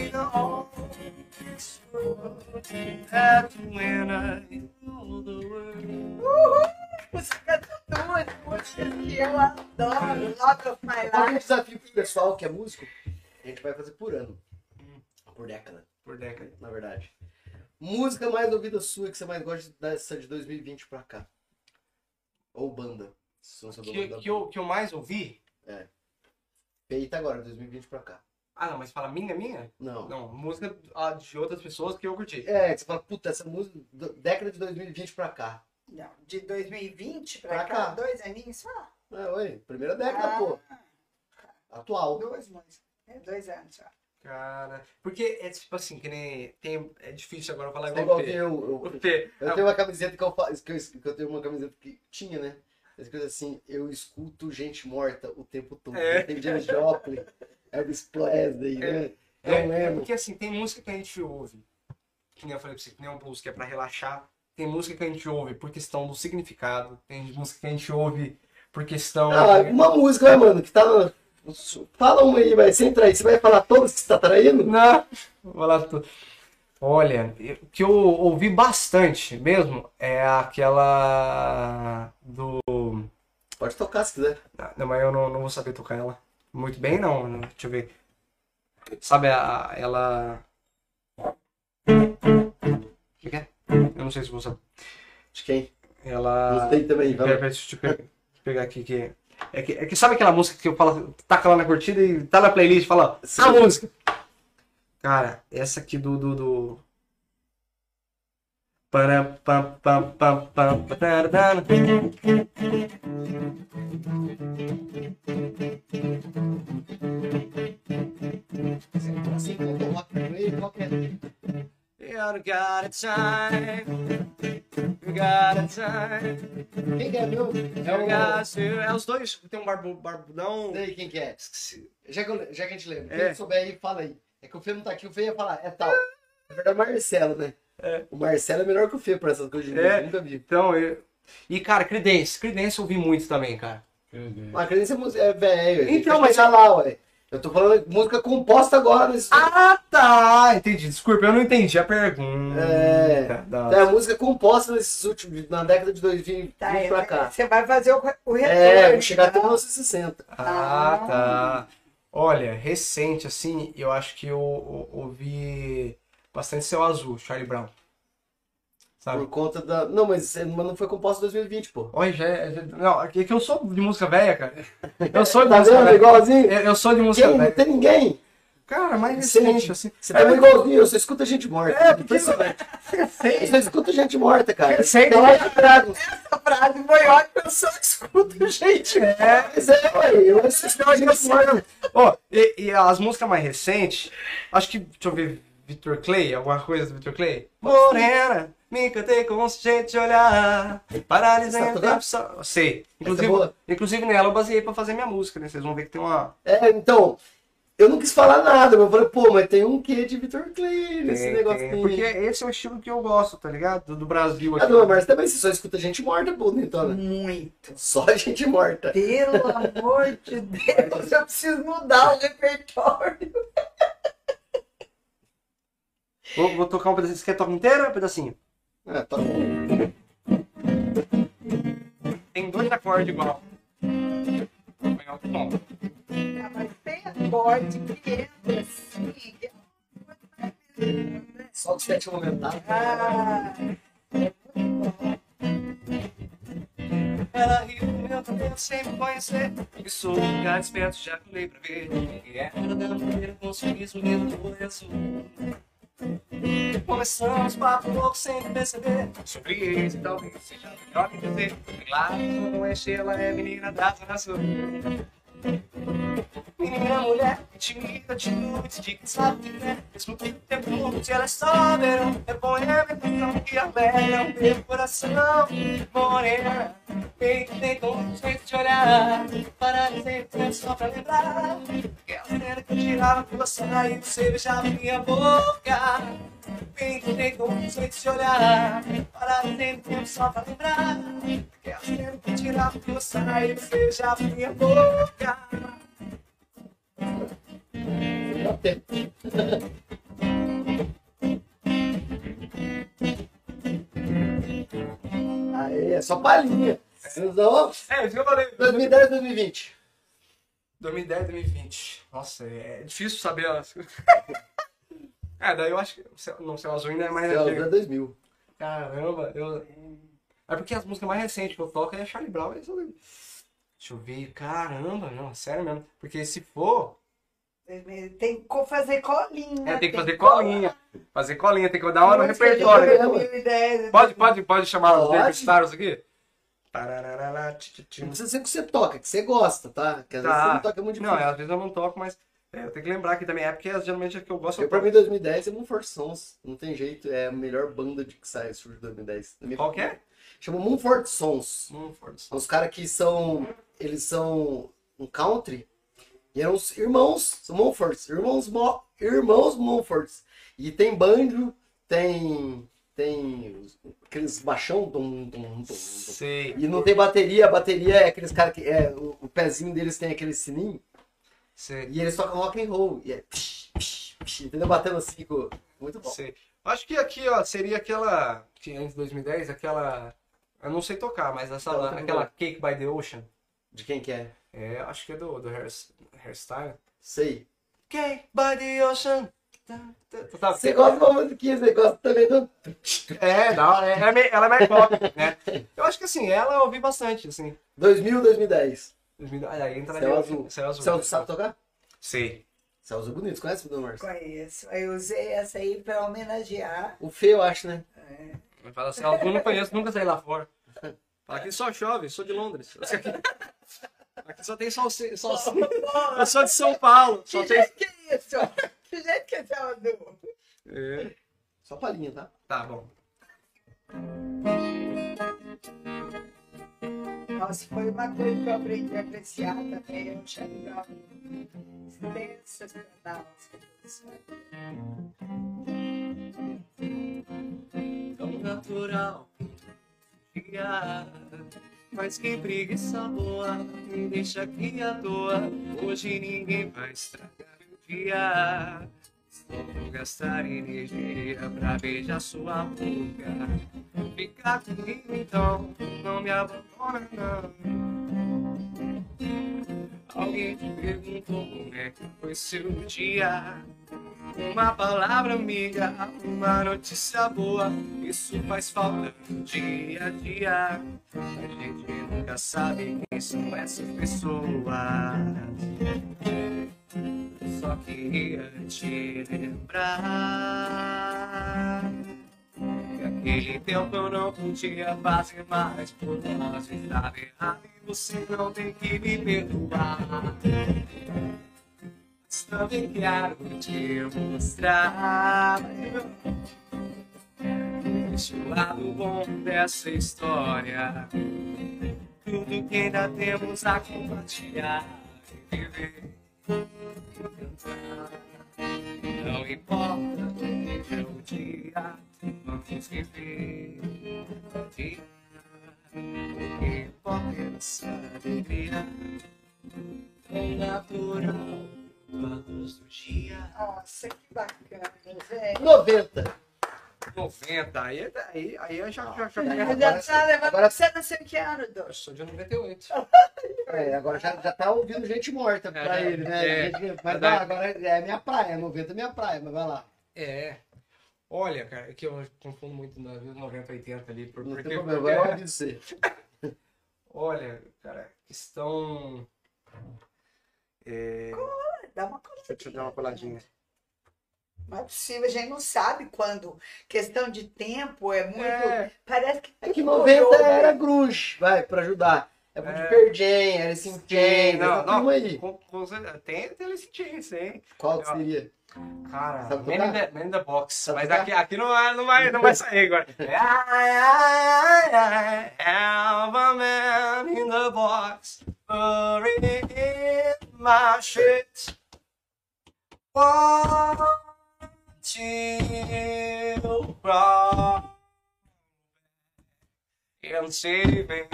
Speaker 4: in all this world. When I the world.
Speaker 1: Uhul! Música do Duas, música que eu adoro. Love of My
Speaker 2: Qual é o desafio pro pessoal que é músico? A gente vai fazer por ano. Por década,
Speaker 8: Por década.
Speaker 2: na verdade. Música mais ouvida sua que você mais gosta dessa de 2020 pra cá? Ou banda?
Speaker 8: Que, que, eu, que eu mais ouvi?
Speaker 2: Feita agora, 2020 pra cá.
Speaker 8: Ah, não, mas fala minha, minha?
Speaker 2: Não.
Speaker 8: Não, música ah, de outras pessoas que eu curti.
Speaker 2: É, você fala, puta, essa música, do- década de 2020 pra cá.
Speaker 1: Não, de 2020 pra,
Speaker 2: Pra
Speaker 1: cá,
Speaker 2: cá.
Speaker 1: dois aninhos só.
Speaker 2: É, oi, primeira década, pô. Atual.
Speaker 1: Duas músicas. É, dois anos só.
Speaker 8: Cara, porque é tipo assim, que nem. Tem, é difícil agora falar
Speaker 2: É
Speaker 8: igual
Speaker 2: igual
Speaker 8: o P.
Speaker 2: eu, eu,
Speaker 8: O P.
Speaker 2: eu tenho uma camiseta que eu faço, que eu, que eu tenho uma camiseta que tinha, né? Escrito assim, eu escuto gente morta o tempo todo.
Speaker 8: É.
Speaker 2: Tem James Joplin, Elvis Presley, né? Não
Speaker 4: É, é
Speaker 2: lembro.
Speaker 4: porque assim, tem música que a gente ouve, que nem eu falei pra você, que nem um blues que é pra relaxar. Tem música que a gente ouve por questão do significado. Tem música que a gente ouve por questão.
Speaker 2: Ah, uma música, vai, mano, que tá na... Fala uma aí, vai, sem trair. Você vai falar todas que você tá traindo?
Speaker 4: Não, vou falar tudo. Olha, o que eu ouvi bastante mesmo é aquela do.
Speaker 2: Pode tocar se quiser.
Speaker 4: Não, mas eu não, não vou saber tocar ela. Muito bem, não. não. Deixa eu ver. Sabe, a, ela. O que é? Eu não sei se vou saber.
Speaker 2: De quem?
Speaker 4: Ela.
Speaker 2: Não sei também,
Speaker 4: pera, deixa eu pe- pegar aqui que. É que, é que sabe aquela música que eu falo, taca lá na curtida e tá na playlist e fala,
Speaker 2: Sim.
Speaker 4: a música. Cara, essa aqui do. do, do... Para.
Speaker 7: You got a time. You got a time.
Speaker 2: Quem que é, É o...
Speaker 7: got. É os dois. Tem um barbu, barbudão.
Speaker 2: Sei quem que é.
Speaker 7: Esqueci.
Speaker 2: Já que, eu- já que a gente lembra.
Speaker 4: É.
Speaker 2: Quem souber aí, fala aí. É que o Fê não tá aqui, o Fê ia falar, é tal. Na verdade, é Marcelo, né?
Speaker 4: É.
Speaker 2: O Marcelo é melhor que o Fê pra essas coisas de
Speaker 4: É.
Speaker 2: nunca vi.
Speaker 4: Então, eu... E, cara, Creedence. Creedence eu ouvi muito também, cara.
Speaker 2: Mas a crença é música- é velho.
Speaker 4: Então,
Speaker 2: mas já lá, ué. Eu tô falando música composta agora nesse.
Speaker 4: Ah, tá! Entendi. Desculpa, eu não entendi a pergunta.
Speaker 2: É.
Speaker 4: Nossa.
Speaker 2: É a música composta nesses últimos. na década de 2020
Speaker 1: Tá,
Speaker 2: pra cá.
Speaker 1: Você vai fazer o, o retorno.
Speaker 2: É, vou chegar até
Speaker 1: tá?
Speaker 2: 1960.
Speaker 4: Ah, tá. Olha, recente, assim, eu acho que eu, eu ouvi bastante Céu Azul, Charlie Brown. Sabe?
Speaker 2: Por conta da. Não, mas é- mas não foi composta em 2020, pô.
Speaker 4: Olha, já, é- já- não, é que eu sou de música velha, cara. Eu sou de
Speaker 2: Tá
Speaker 4: música
Speaker 2: vendo?
Speaker 4: velha.
Speaker 2: Igualzinho?
Speaker 4: Eu, eu sou de música
Speaker 2: Quem? Não
Speaker 4: velha.
Speaker 2: tem ninguém.
Speaker 4: Cara, mais
Speaker 2: Recente.
Speaker 4: recente, assim.
Speaker 2: Você tá igualzinho, eu só escuta gente morta.
Speaker 4: É, porque-
Speaker 2: Impressionante. Eu só escuto gente morta, cara.
Speaker 4: Recente.
Speaker 2: Dragons.
Speaker 1: Essa frase foi ótima, eu só escuto gente.
Speaker 4: É,
Speaker 2: Mas é, ué, eu assisto gente morta.
Speaker 4: Ó, e, e as músicas mais recentes, acho que, deixa eu ver, Victor Clay, alguma coisa do Victor Clay? Morena, me encantei com esse jeito de olhar, paralisei
Speaker 2: Sabe
Speaker 4: o
Speaker 2: tocar?
Speaker 4: tempo só... Sei,
Speaker 2: é
Speaker 4: inclusive, inclusive nela eu baseei pra fazer minha música, né? Vocês vão ver que tem uma...
Speaker 2: É, então, eu não quis falar nada, mas eu falei, pô, mas tem um quê de Victor Clay nesse
Speaker 4: tem-
Speaker 2: negocinho.
Speaker 4: tem- porque esse é o estilo que eu gosto, tá ligado? Do, do Brasil
Speaker 2: Ah,
Speaker 4: aqui.
Speaker 2: não, mas também você só escuta gente morta, pô, Nintona.
Speaker 1: Muito.
Speaker 2: Só gente morta.
Speaker 1: Pelo amor de Deus, eu preciso mudar o repertório.
Speaker 4: Vou, vou tocar um pedacinho. Você quer tocar inteira ou um pedacinho?
Speaker 2: Ah, tá.
Speaker 4: Tem dois acordes igual. Vou pegar outro tom.
Speaker 1: Ah, Mas tem acorde que entra assim. é
Speaker 2: Só o sétimo aumentado.
Speaker 1: Ah,
Speaker 7: Ela riu do meu cabelo sem me conhecer. E sou um lugar esperto, já pulei pra ver. E era da mulher com um sorriso lindo do azul. Começamos papo louco sem perceber. Sobre isso, talvez seja melhor que dizer. Claro, não é Sheila, é menina da Zona Sul. Menina, mulher, tímida, atitude de que sabe que é. Mesmo que o tempo mude, ela é verão. É poema, emoção que alegra o meu coração. Morena, tem que ter um jeito de olhar. Para que é só pra lembrar. Aquela cena que eu tirava tua saia e você beijava minha boca. Tem que ter com um jeito de olhar. Para é só pra lembrar. Aquela cena que eu tirava tua saia e você beijava minha boca.
Speaker 2: Aí, é só palhinha.
Speaker 4: É, isso que eu falei.
Speaker 2: 2010, 2020.
Speaker 4: 2010, 2020. Nossa, é difícil saber. É, daí eu acho que... Não, Céu Azul ainda é mais...
Speaker 2: Céu,
Speaker 4: antigo.
Speaker 2: 2000.
Speaker 4: Caramba, eu... É porque as músicas mais recentes que eu toco é Charlie Brown. Ver. Deixa eu ver. Caramba, não, sério mesmo. Porque se for...
Speaker 1: tem que fazer colinha.
Speaker 4: É, tem que fazer colinha. Fazer colinha, tem que dar uma no repertório.
Speaker 1: 2010,
Speaker 4: Pode, pode, pode chamar os. David Stars aqui?
Speaker 2: Não precisa ser que você toca, que você gosta, tá? Que às vezes
Speaker 4: Tá.
Speaker 2: você não toca muito
Speaker 4: Não, às vezes eu não toco, mas é, eu tenho que lembrar que também é porque geralmente é que eu gosto.
Speaker 2: Eu, pra mim, 2010 é Mumford Sons. Não tem jeito, é a melhor banda de que sai surge em 2010. Na minha-
Speaker 4: Qual que é?
Speaker 2: Chama Mumford Sons.
Speaker 4: Mumford.
Speaker 2: São os caras que são. Eles são um country E eram os irmãos Mumfords, irmãos, Mo, irmãos Mumfords. E tem banjo, tem tem aqueles baixão, dum, dum, dum.
Speaker 4: Sei.
Speaker 2: E não tem bateria, a bateria é aqueles caras que é, o, o pezinho deles tem aquele sininho
Speaker 4: Sei.
Speaker 2: e eles tocam rock and roll. E é psh, psh, psh, entendeu? Batendo assim, com... muito bom.
Speaker 4: Sei. Acho que aqui, ó, seria aquela. Que antes de 2010, aquela. Eu não sei tocar, mas essa,
Speaker 2: Não, tá
Speaker 4: aquela. Cake by the Ocean.
Speaker 2: De quem que é?
Speaker 4: É, acho que é do, do hair, Hairstyle.
Speaker 2: Sei.
Speaker 4: Cake by the Ocean. Tá, tá, tá.
Speaker 2: Você gosta de uma musiquinha, você gosta também do...
Speaker 4: É, não, é, ela é ela é mais pop, né? Eu acho que assim, ela eu ouvi bastante, assim.
Speaker 2: 2000, 2010.
Speaker 4: 2000, aí entra
Speaker 2: Céu
Speaker 4: ali,
Speaker 2: azul.
Speaker 4: Céu azul.
Speaker 2: Celso sabe tocar?
Speaker 4: Sei.
Speaker 2: Celso bonito, conhece o Dona Marcia?
Speaker 1: Conheço. Eu usei essa aí para homenagear.
Speaker 2: O Fê, eu acho, né?
Speaker 4: Mas fala Céu azul, não conheço, nunca saí lá fora. Fala Aqui só chove, sou de Londres. Aqui, aqui só tem sol, sol, sol. Eu sou de São Paulo. Só
Speaker 1: Que
Speaker 4: tem...
Speaker 1: jeito que é isso? Que jeito que é esse azul?
Speaker 4: É.
Speaker 2: Só palhinha, tá?
Speaker 4: Tá bom.
Speaker 1: Nossa, foi uma coisa que eu aprendi a apreciar também. Eu achei sensacional as composições.
Speaker 7: tão natural. Dia, mas que preguiça boa, me deixa aqui à toa. Hoje ninguém vai estragar meu dia. Vou gastar energia pra beijar sua boca. Fica comigo então, não me abandona não. Alguém te perguntou como é que foi seu dia. Uma palavra amiga, uma notícia boa, isso faz falta dia a dia. A gente nunca sabe quem são essas pessoas. Só queria te lembrar que aquele tempo eu não podia fazer mais por nós. Estava errado e você não tem que me perdoar. Mas também quero te mostrar Esse lado bom dessa história Tudo que ainda temos a compartilhar e viver. Não importa o que é o dia Vamos viver o dia O que é nossa alegria Tão natural a luz do dia.
Speaker 1: Nossa, que bacana, velho.
Speaker 2: 90.
Speaker 4: 90, aí, aí, aí eu já, já, já,
Speaker 1: Já, já tá levando.
Speaker 2: agora-
Speaker 1: Você nasceu em que ano,
Speaker 4: Eu sou de 98.
Speaker 2: É, agora já, já tá ouvindo gente morta pra
Speaker 4: É,
Speaker 2: ele, né?
Speaker 4: é.
Speaker 2: Gente- mas vai, agora é minha praia, 90 é minha praia, mas vai lá.
Speaker 4: É. Olha, cara, é que eu confundo muito na 90, 80 ali. Por,
Speaker 2: Não
Speaker 4: porque,
Speaker 2: tem problema, agora eu
Speaker 4: porque-
Speaker 2: aviso
Speaker 4: olha, cara, questão. É,
Speaker 1: Dá uma
Speaker 4: deixa, eu- deixa eu dar uma coladinha.
Speaker 1: Não é possível, a gente não sabe quando. Questão de tempo é muito.
Speaker 4: É.
Speaker 1: Parece que.
Speaker 2: É que
Speaker 1: tudo
Speaker 2: 90
Speaker 1: olhou,
Speaker 2: era
Speaker 1: né?
Speaker 2: grunge, vai, pra ajudar. É
Speaker 4: É.
Speaker 2: de Pearl Jam, Alice in Chains,
Speaker 4: não, não,
Speaker 2: aí.
Speaker 4: com- com tem, tem esse tinha, hein?
Speaker 2: Qual que seria?
Speaker 4: Cara,
Speaker 2: Sabe
Speaker 4: Man in, the, Man in the Box.
Speaker 2: Sabe
Speaker 4: Mas aqui, aqui não, vai, não, vai, não vai sair agora. É, Ai, ai, ai, ai, have a man in the box. Buried in my shit. Until brown and saving.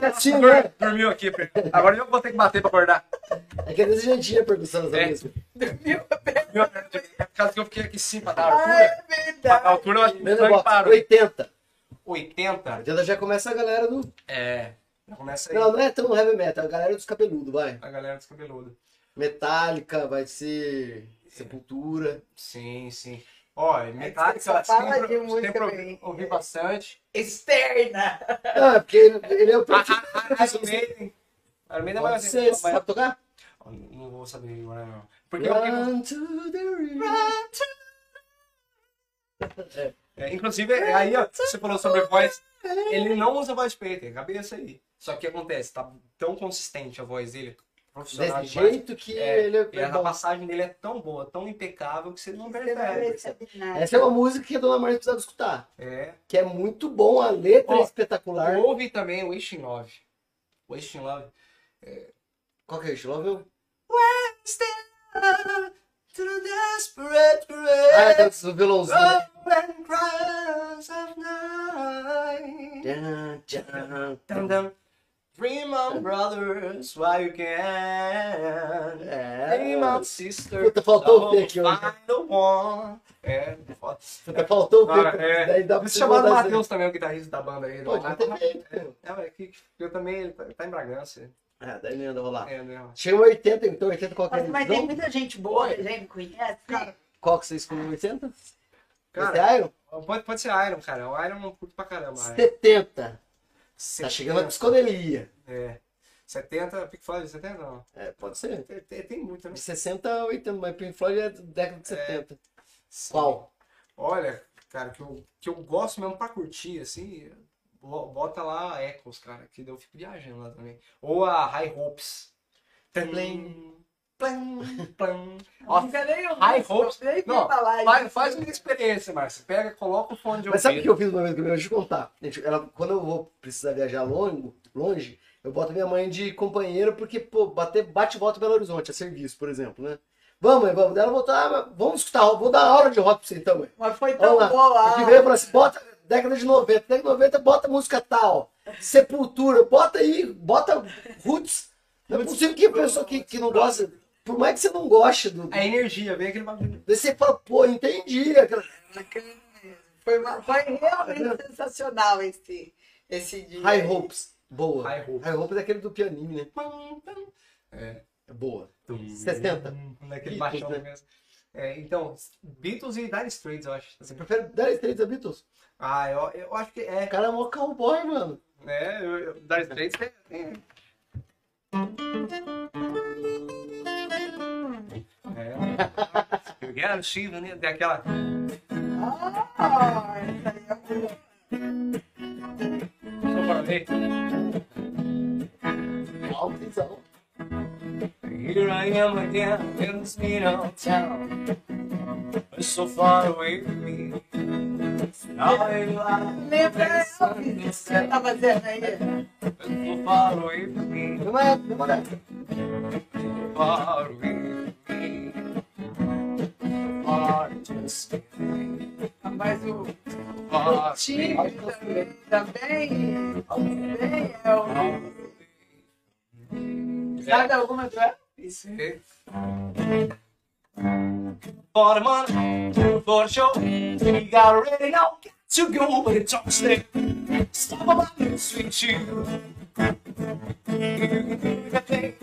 Speaker 2: É assim, né?
Speaker 4: Dormiu aqui, Pedro. Agora eu vou ter que bater pra acordar.
Speaker 2: É que é desse jeitinho a percussão dessa
Speaker 4: É.
Speaker 2: música.
Speaker 4: Dormiu, É por causa que eu fiquei aqui sim pra dar a
Speaker 1: Ah,
Speaker 4: altura.
Speaker 1: é
Speaker 4: A
Speaker 1: verdade.
Speaker 4: altura eu acho que
Speaker 2: Menos
Speaker 4: o
Speaker 2: box,
Speaker 4: parou.
Speaker 2: 80.
Speaker 4: 80?
Speaker 2: 80 já começa a galera do.
Speaker 4: É. Começa aí
Speaker 2: Não, não é tão heavy metal, é a galera dos cabeludos, vai.
Speaker 4: a galera descabeluda.
Speaker 2: Metallica, vai ser. Sepultura.
Speaker 4: Sim, sim. Ó,
Speaker 1: você
Speaker 4: Metallica, sempre,
Speaker 1: de música
Speaker 4: sempre ouvi, bastante.
Speaker 1: Externa.
Speaker 2: Ah, porque ele, ele é o
Speaker 4: A, a, a Iron Maiden. Iron Maiden é mais assim.
Speaker 2: você sabe tocar?
Speaker 4: Não vou saber agora não. Porque
Speaker 2: Run to the river.
Speaker 4: É, inclusive, é aí, ó, você falou sobre voz. Ele não usa voz preta, é cabeça aí. Só que acontece, tá tão consistente a voz dele, profissional
Speaker 2: Desse
Speaker 4: demais.
Speaker 2: jeito que
Speaker 4: É,
Speaker 2: ele é,
Speaker 4: E
Speaker 2: é
Speaker 4: a passagem dele é tão boa, tão impecável que você não percebe.
Speaker 2: Essa é uma música que a Dona Maria precisava escutar.
Speaker 4: É.
Speaker 2: Que é muito bom, a letra é espetacular.
Speaker 4: Ouve também o Wasting Love. Wasting Love.
Speaker 2: Qual que é isso? Love?
Speaker 4: To the desperate
Speaker 2: Ah, é do violãozinho.
Speaker 4: Dream on brothers while you can. Dream
Speaker 2: É.
Speaker 4: on sisters.
Speaker 2: Puta, faltou o P aqui hoje.
Speaker 4: Find the one. É, foda.
Speaker 2: Puta, faltou o P.
Speaker 4: Agora, é.
Speaker 2: Daí dá pra
Speaker 4: chamado
Speaker 2: mandar
Speaker 4: Matheus também, o guitarrista da banda aí. É,
Speaker 2: pô.
Speaker 4: é, é, que eu também, ele tá, tá em Bragança.
Speaker 2: Ah, daí não ia rolar.
Speaker 4: É, né?
Speaker 2: Chegou 80, então 80 qual que é a
Speaker 1: Mas, mas tem muita gente boa que a gente conhece.
Speaker 4: Cara,
Speaker 2: Qual que você escolheu 80?
Speaker 4: Cara,
Speaker 2: Esse é Iron?
Speaker 4: Pode, pode ser Iron, cara. O Iron eu não curto pra caramba. Iron.
Speaker 2: 70. Tá
Speaker 4: 70.
Speaker 2: chegando a psicodelia.
Speaker 4: É. 70, Pink Floyd, 70 não.
Speaker 2: É, pode ser.
Speaker 4: Tem, tem, tem muito, né?
Speaker 2: De 60 a 80, mas Pink Floyd é da década de 70.
Speaker 4: Sim.
Speaker 2: Qual?
Speaker 4: Olha, cara, que eu, que eu gosto mesmo pra curtir, assim, bota lá a Echoes, cara, que eu fico viajando lá também. Ou a High Hopes. Ó,
Speaker 1: Nunca nem ouvi,
Speaker 4: High Hopes. Não, faz, uma experiência, Márcio. Pega, coloca o fone de
Speaker 2: Mas sabe o que
Speaker 4: ouvido.
Speaker 2: eu fiz uma vez? Deixa eu contar. Gente, ela, quando eu vou precisar viajar longe, longe, eu boto minha mãe de companheira, porque, pô, bater, bate e volta Belo Horizonte, a serviço, por exemplo, né? Vamos, mãe, vamos. Daí ela voltou, ah, vamos escutar, vou dar aula de rock pra você então, mãe.
Speaker 1: Mas foi tão
Speaker 2: Vamos lá.
Speaker 1: boa.
Speaker 2: Eu que veio e falou assim, bota, década de 90, década de 90, bota música tal, Sepultura, bota aí, bota Roots. Não é possível que a pessoa que, que não gosta, por mais que você não goste do...
Speaker 4: A energia, vem aquele bagulho.
Speaker 2: Daí você fala, pô, entendi. Aquela...
Speaker 1: Foi, uma- foi realmente sensacional esse, esse dia.
Speaker 2: High Hopes, boa.
Speaker 4: High Hopes.
Speaker 2: High Hopes é aquele do pianinho, né?
Speaker 4: É.
Speaker 2: É boa. 60.
Speaker 4: Naquele
Speaker 2: Beatles,
Speaker 4: baixão
Speaker 2: né?
Speaker 4: mesmo. É, então, Beatles e Dire Straits, eu acho.
Speaker 2: Você prefere Dire Straits a Beatles?
Speaker 4: Ah, eu, eu acho que é.
Speaker 2: O cara é mó cowboy, mano.
Speaker 4: É, eu, eu, Dire Straits é. é. É. Eu quero Shiva, né? Tem aquela.
Speaker 1: Ah, essa aí é boa.
Speaker 4: Só para ver.
Speaker 2: Altizão.
Speaker 4: Here I am again in this little town. So far away from me. Now you are
Speaker 1: Lembra o que você tá
Speaker 4: so far away from me.
Speaker 2: É, é.
Speaker 4: So far away from me.
Speaker 1: Mas o o também, também, também é o. Sabe alguma coisa? Isso.
Speaker 4: For the money, two for the show. We got ready now to go, but it's all stay. Stop about the sweet shoe. You can do the thing,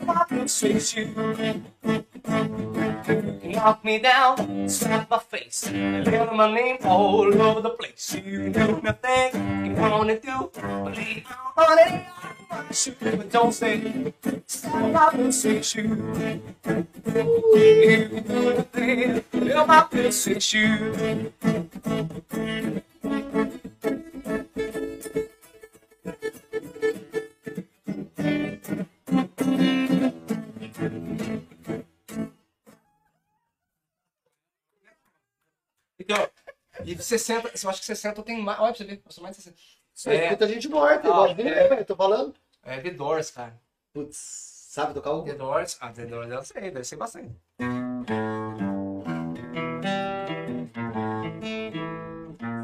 Speaker 4: about the sweet shoe. Knock me down, slap my face, leave my name all over the place. You do nothing you wanna do, but leave on it. Shoot, but don't stay. Stop about the sweet shoe. You can do the thing, leave my pussy shoe. Então, e 60, eu acho que 60 tem mais. Olha pra você ver, eu sou mais de 60.
Speaker 2: Você
Speaker 4: É.
Speaker 2: escuta gente morta,
Speaker 4: Ah,
Speaker 2: igualzinho,
Speaker 4: é.
Speaker 2: velho? Tô falando.
Speaker 4: É The Doors, cara.
Speaker 2: Putz, sabe tocar o...
Speaker 4: The Doors, ah, The Doors eu sei, deve ser bastante.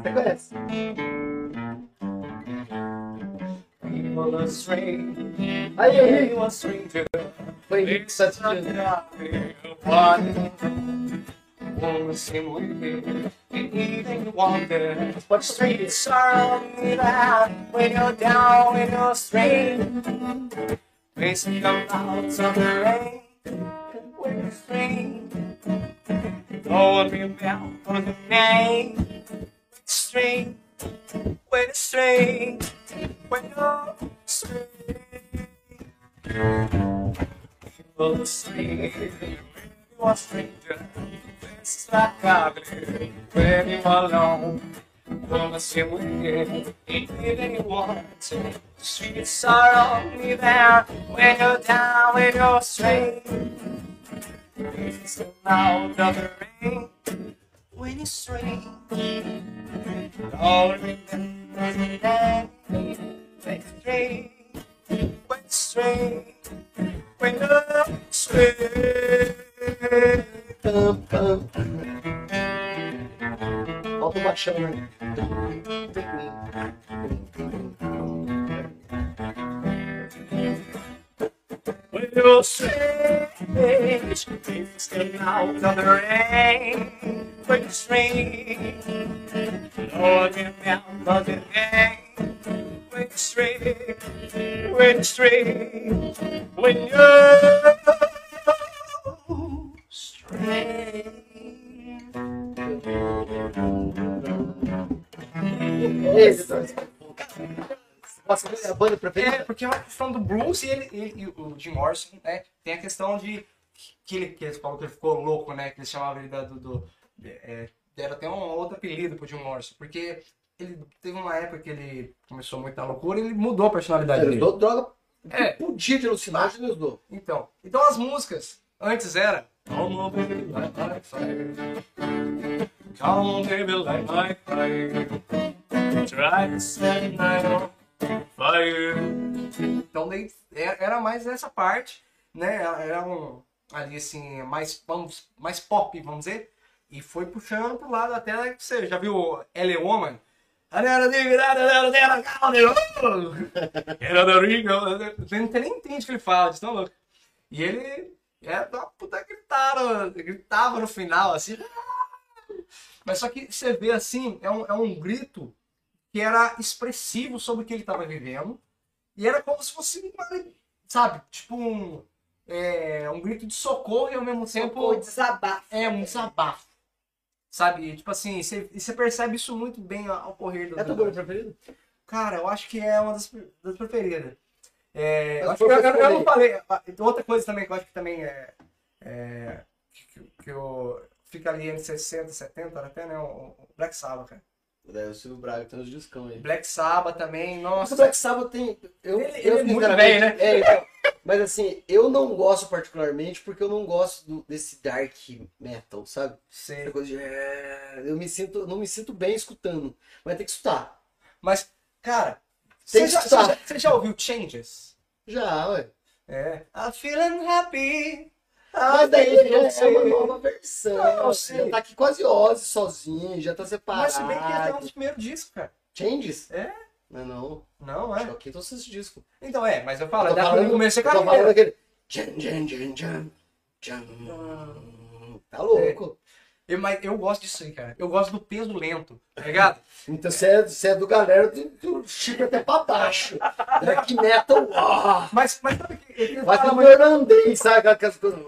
Speaker 2: Você conhece?
Speaker 4: People are strange,
Speaker 2: Aí, aí.
Speaker 4: stranger.
Speaker 2: Foi
Speaker 4: It's
Speaker 2: Henrique Sete
Speaker 4: not
Speaker 2: Dias.
Speaker 4: One, one same way, and even you wonder.
Speaker 2: Pode
Speaker 4: Street sorrow me that when you're down, when you're straight. Facing the clouds of the rain, when you're straight. No one will down on the name. Straight, when you're straight, when you're straight. People say are stranger. It's like ugly when you're alone.
Speaker 7: stay with you. Even you want to. Sweet sorrow, me there when you're down, when you're straight. It's the loud of the rain when you're straight. Don't remember the day when straight, when straight, when you're straight.
Speaker 2: Pam, pam. Falta o baixão, né?
Speaker 7: When you're strange, it's the loud of the rain. When you're strange, Lord, remember the name. When you're strange, when you're strange, when you're strange.
Speaker 2: Esse, Nossa, a banda
Speaker 4: É,
Speaker 2: preferida?
Speaker 4: porque é uma questão do blues e, ele, e- e o Jim Morrison, né? Tem a questão de que ele, que eles falam que ele ficou louco, né? Que eles chamavam ele da- do. do é, deram até um outro apelido pro Jim Morrison, porque ele teve uma época que ele começou muito na loucura e ele mudou a personalidade
Speaker 2: Ele
Speaker 4: dele.
Speaker 2: usou droga.
Speaker 4: É.
Speaker 2: Podia de alucinógeno, ele usou.
Speaker 4: Então, então as músicas antes era Come on baby light my fire Come on baby light my fire Try to set my fire Então daí era era mais essa parte, né? Era um ali assim, mais, vamos, mais pop, vamos dizer. E foi puxando pro lado até que você já viu L.A. Woman? Não tem nem entende o que ele fala, de tão louco. E ele é uma puta gritava, gritava no final, assim. Mas só que você vê assim, é um, é um grito que era expressivo sobre o que ele estava vivendo. E era como se fosse, uma- sabe, tipo um, é, um grito de socorro e ao mesmo tempo
Speaker 1: Pô, desabafo.
Speaker 4: é um desabafo. Sabe? E, Tipo assim, você, e você percebe isso muito bem ao correr do
Speaker 2: É tua banda preferida?
Speaker 4: Cara, eu acho que é uma das, das preferidas. É, eu, eu, eu- eu não falei. ah, Outra coisa também que eu acho que também é. é que, que eu, fica ali entre 60 e 70 até, né? O, o Black Sabbath, cara.
Speaker 2: É, o Silvio Braga tem uns discão aí.
Speaker 4: Black Sabbath também,
Speaker 2: Nossa, o Black Sabbath tem. Eu,
Speaker 4: Ele-
Speaker 2: eu
Speaker 4: ele é muito bem, né?
Speaker 2: É, então, mas assim, eu não gosto particularmente porque eu não gosto do- desse dark metal, sabe? Essa coisa de. é, Eu me sinto, não me sinto bem escutando. Mas tem que escutar.
Speaker 4: Mas, cara,
Speaker 2: Tem
Speaker 4: você
Speaker 2: que
Speaker 4: já, você já- você já ouviu Changes?
Speaker 2: Já, ué.
Speaker 4: É. I'm feeling happy.
Speaker 2: Mas daí já é uma nova versão.
Speaker 4: Não, eu
Speaker 2: já tá aqui quase Ozzy sozinho, já tá separado.
Speaker 4: Mas se bem que é até um dos primeiros discos, cara.
Speaker 2: Changes?
Speaker 4: É?
Speaker 2: Não, não.
Speaker 4: Não, é.
Speaker 2: Choquei todos esses discos.
Speaker 4: Então é, mas eu falo,
Speaker 2: Eu
Speaker 4: é
Speaker 2: tô
Speaker 4: da
Speaker 2: falando-
Speaker 4: começo
Speaker 2: eu
Speaker 4: da
Speaker 2: tô falando aquele. Jam. Tá louco.
Speaker 4: Eu, mas eu gosto disso aí, cara. Eu gosto do peso lento, tá ligado?
Speaker 2: Então você é, você é do galera do, do Chico até pra baixo. Dark metal. ó.
Speaker 4: Mas, mas sabe que ele
Speaker 2: Vai
Speaker 4: fala
Speaker 2: irlandês, sabe? Aquelas coisas.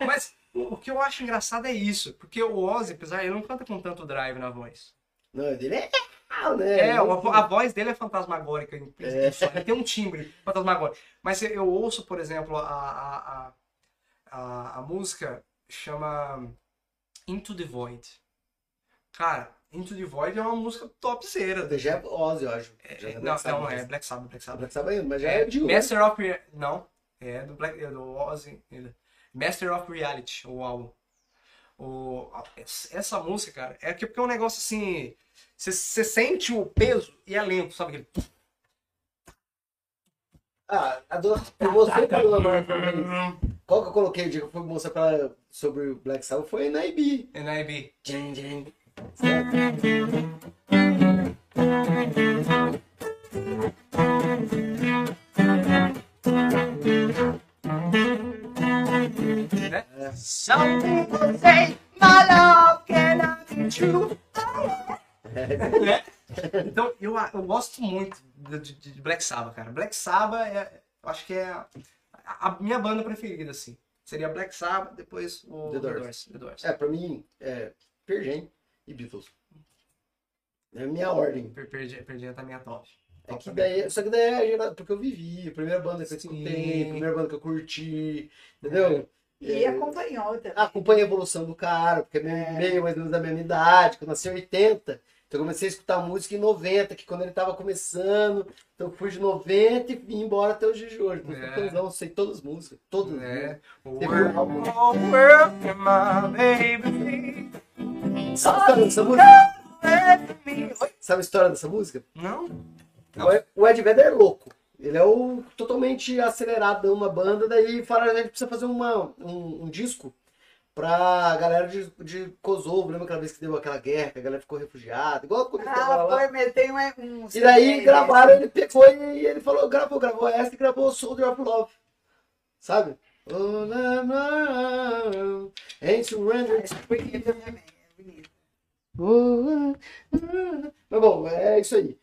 Speaker 4: Mas o, que eu acho engraçado é isso. Porque o Ozzy, apesar ele não canta com tanto drive na voz.
Speaker 2: Não, ele é. né?
Speaker 4: É, a, a voz dele é fantasmagórica.
Speaker 2: É.
Speaker 4: Ele tem um timbre fantasmagórico. Mas eu, ouço, por exemplo, a, a, a, a música chama Into the Void. Cara, Into the Void é uma música topzera.
Speaker 2: Já é Ozzy, eu acho. Já
Speaker 4: É,
Speaker 2: é
Speaker 4: não,
Speaker 2: Black Sabbath,
Speaker 4: não, é Black Sabbath, Black Sabbath.
Speaker 2: Black Sabbath, mas já é,
Speaker 4: É,
Speaker 2: de hoje.
Speaker 4: Master of Não, é do Black, é do Ozzy. ele- Master of Reality, o álbum. O, essa música, cara, é que porque é um negócio assim. Você sente o peso e é lento, sabe? Aquele...
Speaker 2: Ah, a pra dona Marta uma vez. Qual que eu coloquei o dia que eu fui mostrar pra ela sobre o Black Sabbath foi na IB.
Speaker 4: NIB.
Speaker 2: Jam, jam.
Speaker 4: Né?
Speaker 7: Some people say my love cannot be true.
Speaker 4: Né? Então, eu, eu gosto muito de, de- de Black Sabbath, cara. Black Sabbath, é, eu acho que é a, minha banda preferida, assim. Seria Black Sabbath, depois o
Speaker 2: The
Speaker 4: The
Speaker 2: Doors.
Speaker 4: Doors. The Doors.
Speaker 2: É, pra mim, é Jam e Beatles. É a minha ordem.
Speaker 4: Per- Perdi, perdi a minha top.
Speaker 2: É que daí, só que daí é porque eu vivi, a primeira banda que eu escutei, a primeira banda que eu curti, entendeu?
Speaker 1: E
Speaker 2: É,
Speaker 1: acompanhou também.
Speaker 2: acompanha a evolução do cara, porque é meio, meio mais ou menos da mesma idade, que eu nasci em 80, Então eu comecei a escutar música em 90, que quando ele tava começando. Então eu fui de 90 e vim embora até dias de hoje. Então,
Speaker 4: É.
Speaker 2: eu sei todas as músicas. Todas as
Speaker 4: É.
Speaker 2: músicas. Um. Sabe a história dessa música? Sabe a história dessa música?
Speaker 4: Não?
Speaker 2: O Ed- O Ed Vedder é louco. Ele é o totalmente acelerado uma banda, daí fala a gente precisa fazer uma, um, um disco pra galera de, de Kosovo. Lembra aquela vez que deu aquela guerra, que a galera ficou refugiada? Igual tava
Speaker 1: Ah,
Speaker 2: lá.
Speaker 1: foi, meteu um.
Speaker 2: E daí gravaram, ele pegou e, e ele falou, gravou, gravou essa e gravou Soldier of Love. Sabe? Oh, na, na, Ain't surrender.
Speaker 1: É é
Speaker 2: ah, ah. Mas bom, é isso aí.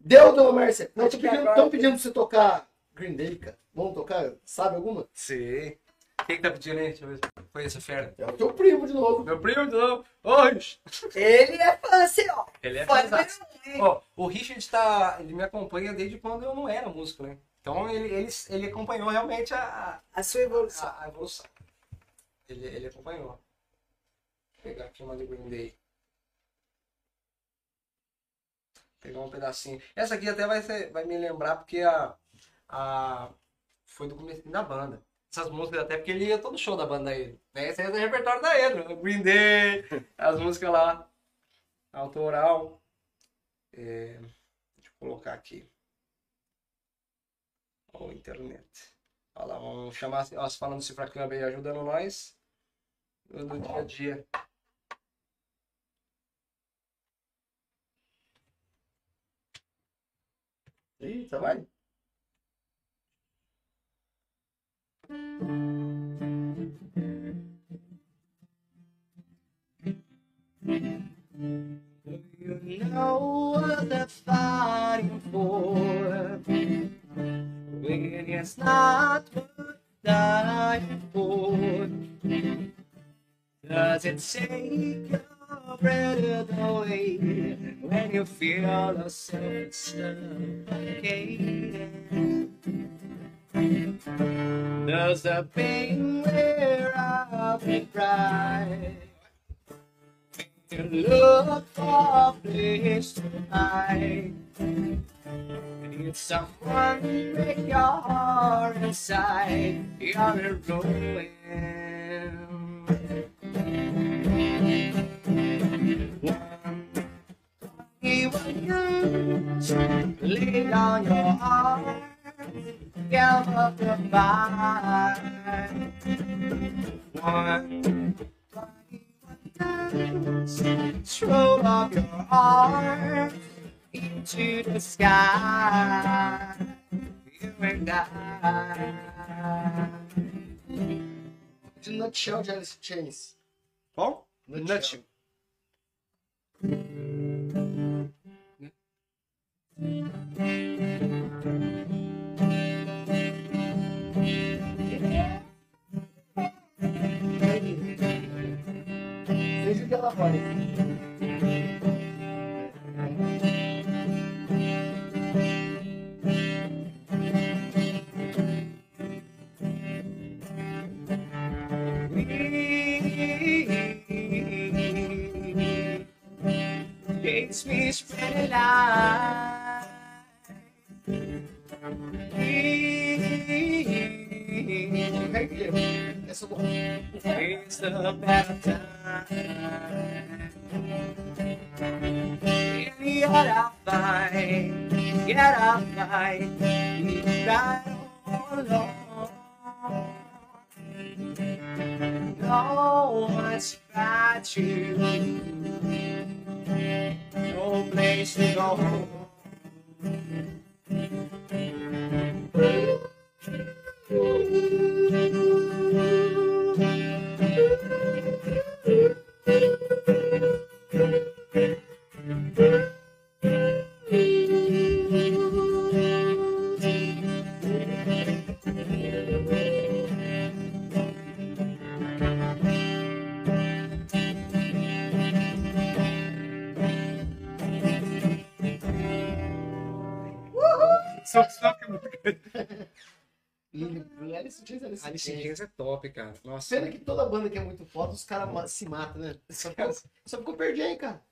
Speaker 2: Deu, Dona Márcia. Não,
Speaker 1: que
Speaker 2: pedindo,
Speaker 1: agora
Speaker 2: pedindo pra você tocar Green Day, cara. Vamos tocar? Sabe alguma?
Speaker 4: Sim. Quem que tá pedindo aí? Deixa eu ver. Foi essa fera.
Speaker 2: É o teu primo de novo.
Speaker 4: Meu primo de novo. Oi!
Speaker 1: Ele é fã, assim, ó.
Speaker 4: Ele é
Speaker 1: Fã?
Speaker 4: Ó, o Richard tá. Ele me acompanha desde quando eu não era músico, né? Então ele, ele, ele acompanhou realmente a,
Speaker 1: A sua evolução.
Speaker 4: a, a evolução. Ele, ele acompanhou. Vou pegar aqui uma do Green Day. Pegar um pedacinho. Essa aqui até vai, ser, vai me lembrar porque a, a foi do começo da banda. Essas músicas até porque ele ia todo show da banda aí. Né? Esse aí é do repertório da Edro. Green Day, as músicas lá. Autoral. É, deixa eu colocar aqui. Ó, internet. Olha lá, vamos chamar ó, falando do Cifra Club aí, ajudando nós no dia a dia.
Speaker 2: Eita,
Speaker 4: Vai. You know what they're fighting for when it's not worth dying for. Does it take your breath away when you feel yourself suffocating? Does the pain wear off your pride? You look for a place to hide. Need someone to make your heart inside. You're in ruin. Even you lay down your arms, give up the fight. One, throw up your arms into the sky. You and I.
Speaker 2: De Nutshell de Alice in Chains.
Speaker 4: Bom?
Speaker 2: Nutshell. Veja o que ela faz.
Speaker 4: Makes me spread light. It's the better time. Yet I find, yet I find, that all alone. No one's got you. No place to go. Thank you.
Speaker 2: Alice in Chains, Alice
Speaker 4: Alice
Speaker 2: Chains.
Speaker 4: Chains é top, cara. Nossa.
Speaker 2: Pena que toda banda que é muito foda, os caras ma- se matam, né? Só ficou, só ficou perdendo, cara.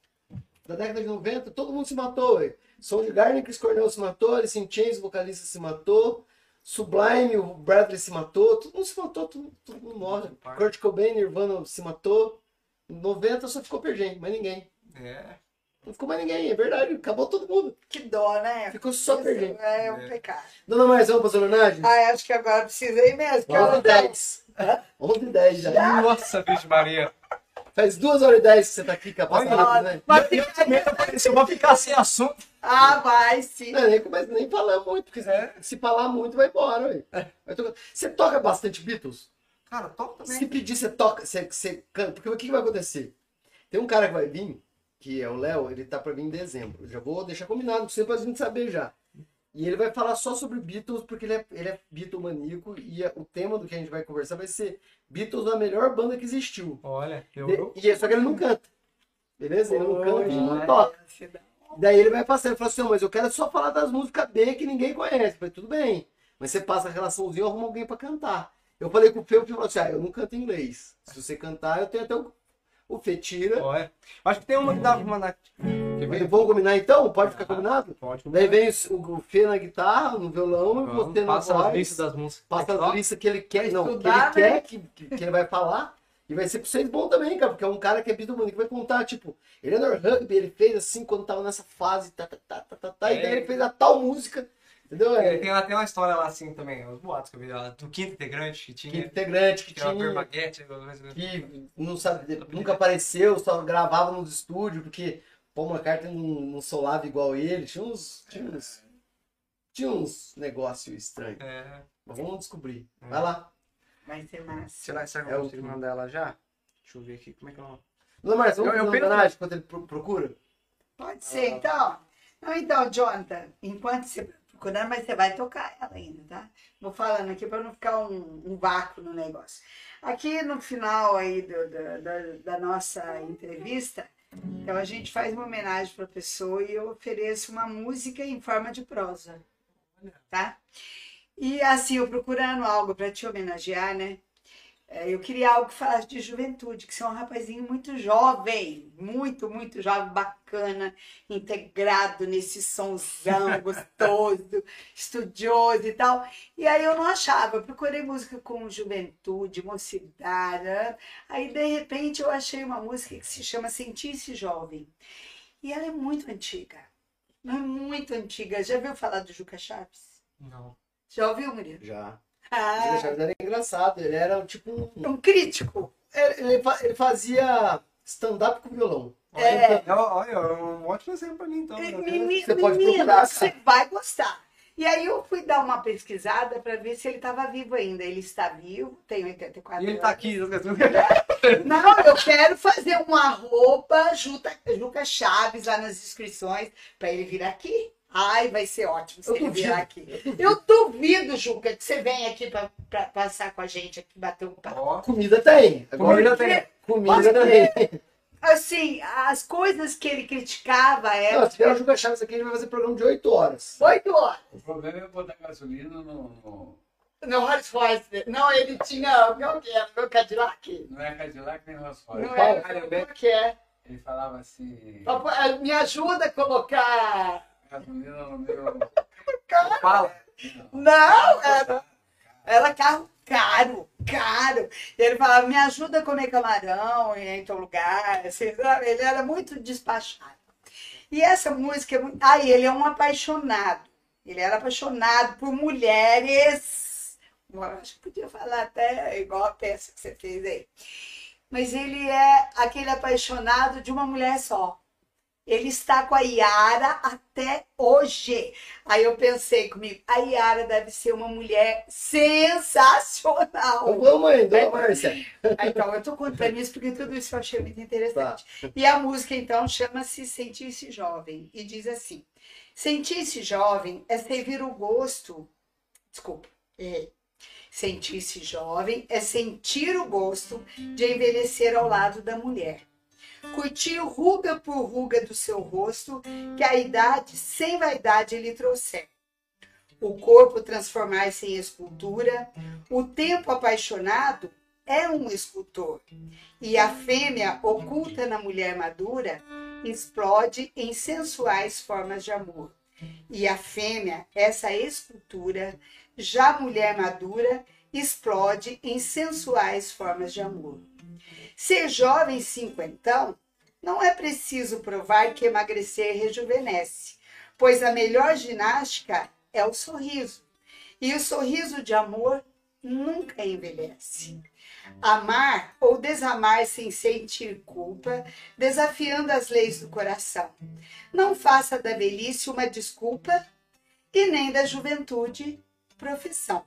Speaker 2: da década de 90, todo mundo se matou, velho. Soundgarden, Chris Cornell se matou, Alice in Chains, o vocalista se matou, Sublime, o Bradley se matou, todo mundo se matou, todo, todo mundo morre. Kurt Cobain, Nirvana se matou. Em 90 só ficou Pergen, mais ninguém.
Speaker 4: É.
Speaker 2: Não ficou mais ninguém, é verdade, acabou todo mundo.
Speaker 1: Que dó, né?
Speaker 2: Ficou só
Speaker 1: Isso
Speaker 2: Pergen.
Speaker 1: É um pecado.
Speaker 2: Dona Marzão, pra homenagem?
Speaker 1: Ah, acho que agora precisa ir mesmo. que
Speaker 2: 11
Speaker 1: ela
Speaker 2: e 10. 11 e 10 já.
Speaker 4: Nossa, Virgem Maria.
Speaker 2: Faz 2 horas e 10 que você tá aqui, capaz de né?
Speaker 1: Mas
Speaker 4: Se eu vou ficar sem assunto.
Speaker 1: Ah, vai sim.
Speaker 2: Não, nem começa nem falar muito, porque se falar muito vai embora, tocar. Você toca bastante Beatles?
Speaker 4: Cara, toca
Speaker 2: Se
Speaker 4: também.
Speaker 2: pedir, você toca, você, você canta. Porque o que, que vai acontecer? Tem um cara que vai vir, que é o Léo, ele tá pra vir em dezembro. Eu já vou deixar combinado com você pra gente saber já. E ele vai falar só sobre Beatles, porque ele é, ele é Beatlemaníaco e é- o tema do que a gente vai conversar vai ser Beatles a melhor banda que existiu.
Speaker 4: Olha, eu.
Speaker 2: E, e é só que ele não canta. Beleza? Ele não canta, ele não
Speaker 1: Olha,
Speaker 2: toca. Daí ele vai passar e fala assim, "Não, mas eu quero só falar das músicas B que ninguém conhece. Eu falei, tudo bem. Mas você passa a relaçãozinha e arruma alguém pra cantar. Eu falei com o Fê, o Fê falou assim, ah, eu não canto inglês. Se você cantar, eu tenho até o, o Fê tira.
Speaker 4: Olha. Acho que tem uma que dá pra mandar.
Speaker 2: Vamos combinar então? Pode ficar combinado?
Speaker 4: Pode.
Speaker 2: Daí vem o, o Fê na guitarra, no violão, e você na
Speaker 4: Passa as
Speaker 2: voz.
Speaker 4: listas das músicas.
Speaker 2: Passa as listas que ele quer, não, que ele
Speaker 1: estudar,
Speaker 2: quer,
Speaker 1: né?
Speaker 2: que, que, ele vai falar. E vai ser pra vocês bom também, cara, porque é um cara que é bitomania, que vai contar, tipo, Eleanor Rugby, ele fez assim quando tava nessa fase, tá, tá, tá, tá, tá, tá, e daí
Speaker 4: É.
Speaker 2: ele fez a tal música, entendeu?
Speaker 4: Tem,
Speaker 2: É,
Speaker 4: tem até uma história lá assim também, os boatos que eu vi lá, do quinto integrante que tinha.
Speaker 2: que integrante que
Speaker 4: Que uma
Speaker 2: tinha,
Speaker 4: permaguete, alguma coisa assim.
Speaker 2: que não sabe, nunca apareceu, só gravava nos estúdios, porque Paul McCartney não, não solava igual ele, tinha uns, tinha uns, tinha uns negócios estranhos.
Speaker 4: É.
Speaker 2: Mas vamos descobrir.
Speaker 4: É.
Speaker 2: Vai lá.
Speaker 1: Vai ser massa.
Speaker 4: Será, será que
Speaker 2: É
Speaker 4: eu
Speaker 2: o
Speaker 4: consigo mandar ela já? Deixa eu ver aqui, como é que ela.
Speaker 2: Dona Marcia, vamos
Speaker 4: Eu- eu
Speaker 2: fazer uma
Speaker 4: penso-
Speaker 2: homenagem enquanto ele pro- procura?
Speaker 1: Pode ser, então. Não, então, Jonathan, enquanto você procurando, mas você vai tocar ela ainda, tá? Vou falando aqui para não ficar um, um vácuo no negócio. Aqui no final aí do- do- da nossa entrevista, então a gente faz uma homenagem para a pessoa e eu ofereço uma música em forma de prosa, tá? E assim, eu procurando algo para te homenagear, né? É, Eu queria algo que falasse de juventude, que você é um rapazinho muito jovem, muito, muito jovem, bacana, integrado nesse sonzão gostoso, estudioso e tal. E aí eu não achava, eu procurei música com juventude, mocidade, né? aí de repente eu achei uma música que se chama Sentir-se Jovem. E ela é muito antiga, é muito antiga. Já viu falar do Juca Chaves?
Speaker 4: Não.
Speaker 1: Já ouviu, Murilo?
Speaker 2: Já.
Speaker 1: Ah,
Speaker 2: Ele Chaves era engraçado, ele era tipo um.
Speaker 1: um crítico.
Speaker 2: Ele, ele ele fazia stand-up com violão.
Speaker 1: É.
Speaker 4: Olha, olha, é um ótimo exemplo pra mim, então. né?
Speaker 1: Meni-
Speaker 2: Você pode
Speaker 1: menino,
Speaker 2: procurar,
Speaker 1: você vai gostar. E aí eu fui dar uma pesquisada para ver se ele estava vivo ainda. Ele está vivo, tem 84
Speaker 4: E ele
Speaker 1: anos.
Speaker 4: tá aqui.
Speaker 1: Não, eu quero fazer uma roupa Juca, Juca Chaves lá nas inscrições para ele vir aqui. Ai, vai ser ótimo
Speaker 2: duvido.
Speaker 1: vir aqui. Eu duvido, Juca, que você venha aqui para passar com a gente aqui, bater um papo.
Speaker 4: Ó,
Speaker 2: Comida tem. Agora,
Speaker 4: Comida tem.
Speaker 2: Comida tem.
Speaker 1: Assim, as coisas que ele criticava
Speaker 2: Não,
Speaker 1: eram
Speaker 2: se vier o Juca Chaves aqui, a gente vai fazer programa de 8 horas.
Speaker 1: oito horas.
Speaker 5: O problema é botar gasolina no. no-
Speaker 1: No Rolls Royce. Não, ele tinha. O meu que era? O meu Cadillac?
Speaker 5: não é Cadillac nem Rolls Royce.
Speaker 1: Não é? O meu que é?
Speaker 5: Ele falava assim.
Speaker 1: Papai, Me ajuda a colocar.
Speaker 5: No meu.
Speaker 4: Fala.
Speaker 1: Não, era, era carro caro, caro. E ele falava, me ajuda a comer camarão em teu lugar. assim? Ele era muito despachado. E essa música é muito. Ah, ele é um apaixonado. Ele era apaixonado por mulheres. Eu acho que podia falar até igual a peça que você fez aí. Mas ele é aquele apaixonado de uma mulher só. Ele está com a Yara até hoje. Aí eu pensei comigo, a Yara deve ser uma mulher sensacional.
Speaker 2: Vamos aí, Dona Márcia.
Speaker 1: Então, eu tô contando isso porque tudo isso eu achei muito interessante. E a música, então, chama-se Sentir-se Jovem. E diz assim: Sentir-se jovem é servir o gosto. Desculpa. É. Sentir-se jovem é sentir o gosto de envelhecer ao lado da mulher. Curtir ruga por ruga do seu rosto, que a idade sem vaidade lhe trouxer. O corpo transformar-se em escultura, o tempo apaixonado é um escultor. E a fêmea, oculta na mulher madura, explode em sensuais formas de amor. E a fêmea, essa escultura, já mulher madura, explode em sensuais formas de amor. Ser jovem cinquentão não é preciso provar que emagrecer rejuvenesce, pois a melhor ginástica é o sorriso. E o sorriso de amor nunca envelhece. Amar ou desamar sem sentir culpa, desafiando as leis do coração. Não faça da velhice uma desculpa e nem da juventude profissão.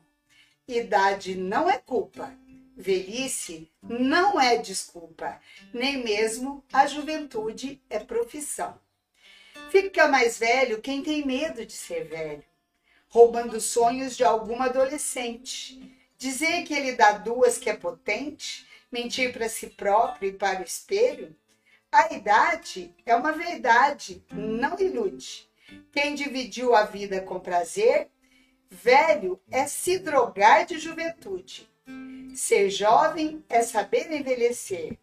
Speaker 1: Idade não é culpa, velhice não é desculpa, nem mesmo a juventude é profissão. Fica mais velho quem tem medo de ser velho, roubando sonhos de alguma adolescente. Dizer que ele dá duas que é potente, mentir para si próprio e para o espelho. A idade é uma verdade, não ilude. Quem dividiu a vida com prazer, velho é se drogar de juventude. Ser jovem é saber envelhecer.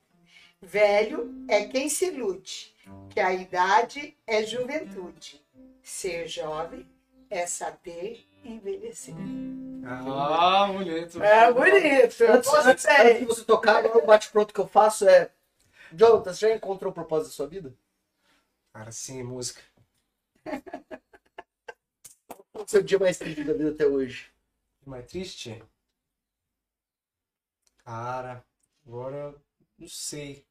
Speaker 1: Velho é quem se ilude, que a idade é juventude. Ser jovem é saber envelhecer.
Speaker 4: Ah, bonito.
Speaker 1: É bonito, eu
Speaker 2: Antes, antes, antes de você tocar, agora o bate-pronto que eu faço é. Jonathan, você já encontrou o propósito da sua vida?
Speaker 4: Cara, sim, música.
Speaker 2: Qual foi o seu dia mais triste da vida até hoje?
Speaker 4: Mais triste? Cara, agora não sei.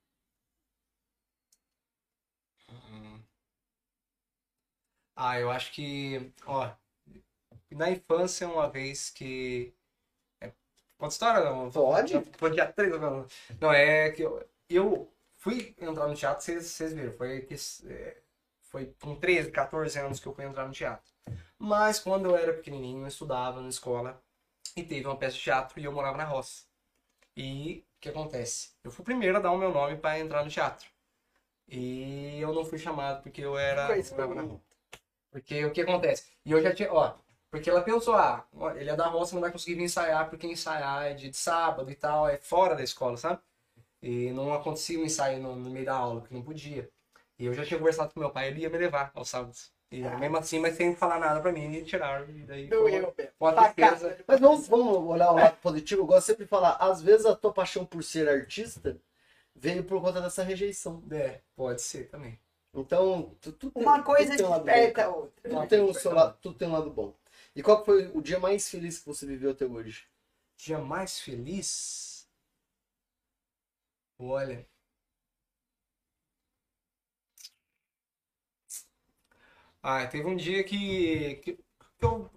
Speaker 4: Hum. Ah, eu acho que, ó, na infância uma vez que é, pode história não?
Speaker 2: Pode.
Speaker 4: Pode já três, não. Não, é que eu, eu fui entrar no teatro, vocês, vocês viram, foi que é, foi com 13, 14 anos que eu fui entrar no teatro. Mas quando eu era pequenininho, eu estudava na escola e teve uma peça de teatro e eu morava na roça. E o que acontece? Eu fui o primeiro a dar o meu nome para entrar no teatro. E eu não fui chamado porque eu era. Morava na
Speaker 1: bonita.
Speaker 4: roça. Porque o que acontece? E eu já tinha. Ó, porque ela pensou, ah, ele é da roça, não vai conseguir vir ensaiar, porque ensaiar é de sábado e tal, é fora da escola, sabe? E não acontecia um ensaio no, no meio da aula, porque não podia. E eu já tinha conversado com meu pai, ele ia me levar aos sábados. E mesmo assim, mas sem falar nada pra mim, me tiraram. E daí foi
Speaker 1: Doeu, Beto.
Speaker 4: uma tristeza.
Speaker 2: Mas vamos, vamos olhar o lado positivo. Eu gosto sempre de falar, às vezes a tua paixão por ser artista veio por conta dessa rejeição.
Speaker 4: É, pode ser também.
Speaker 2: Então, tu, tu tem-
Speaker 1: Uma
Speaker 2: tu
Speaker 1: coisa
Speaker 2: tem um lado bom.
Speaker 1: desperta a outra.
Speaker 2: Tudo tem, um seu lado, tudo tem um lado bom. E qual foi o dia mais feliz que você viveu até hoje?
Speaker 4: Dia mais feliz? Olha. Ah, teve um dia que, que, que eu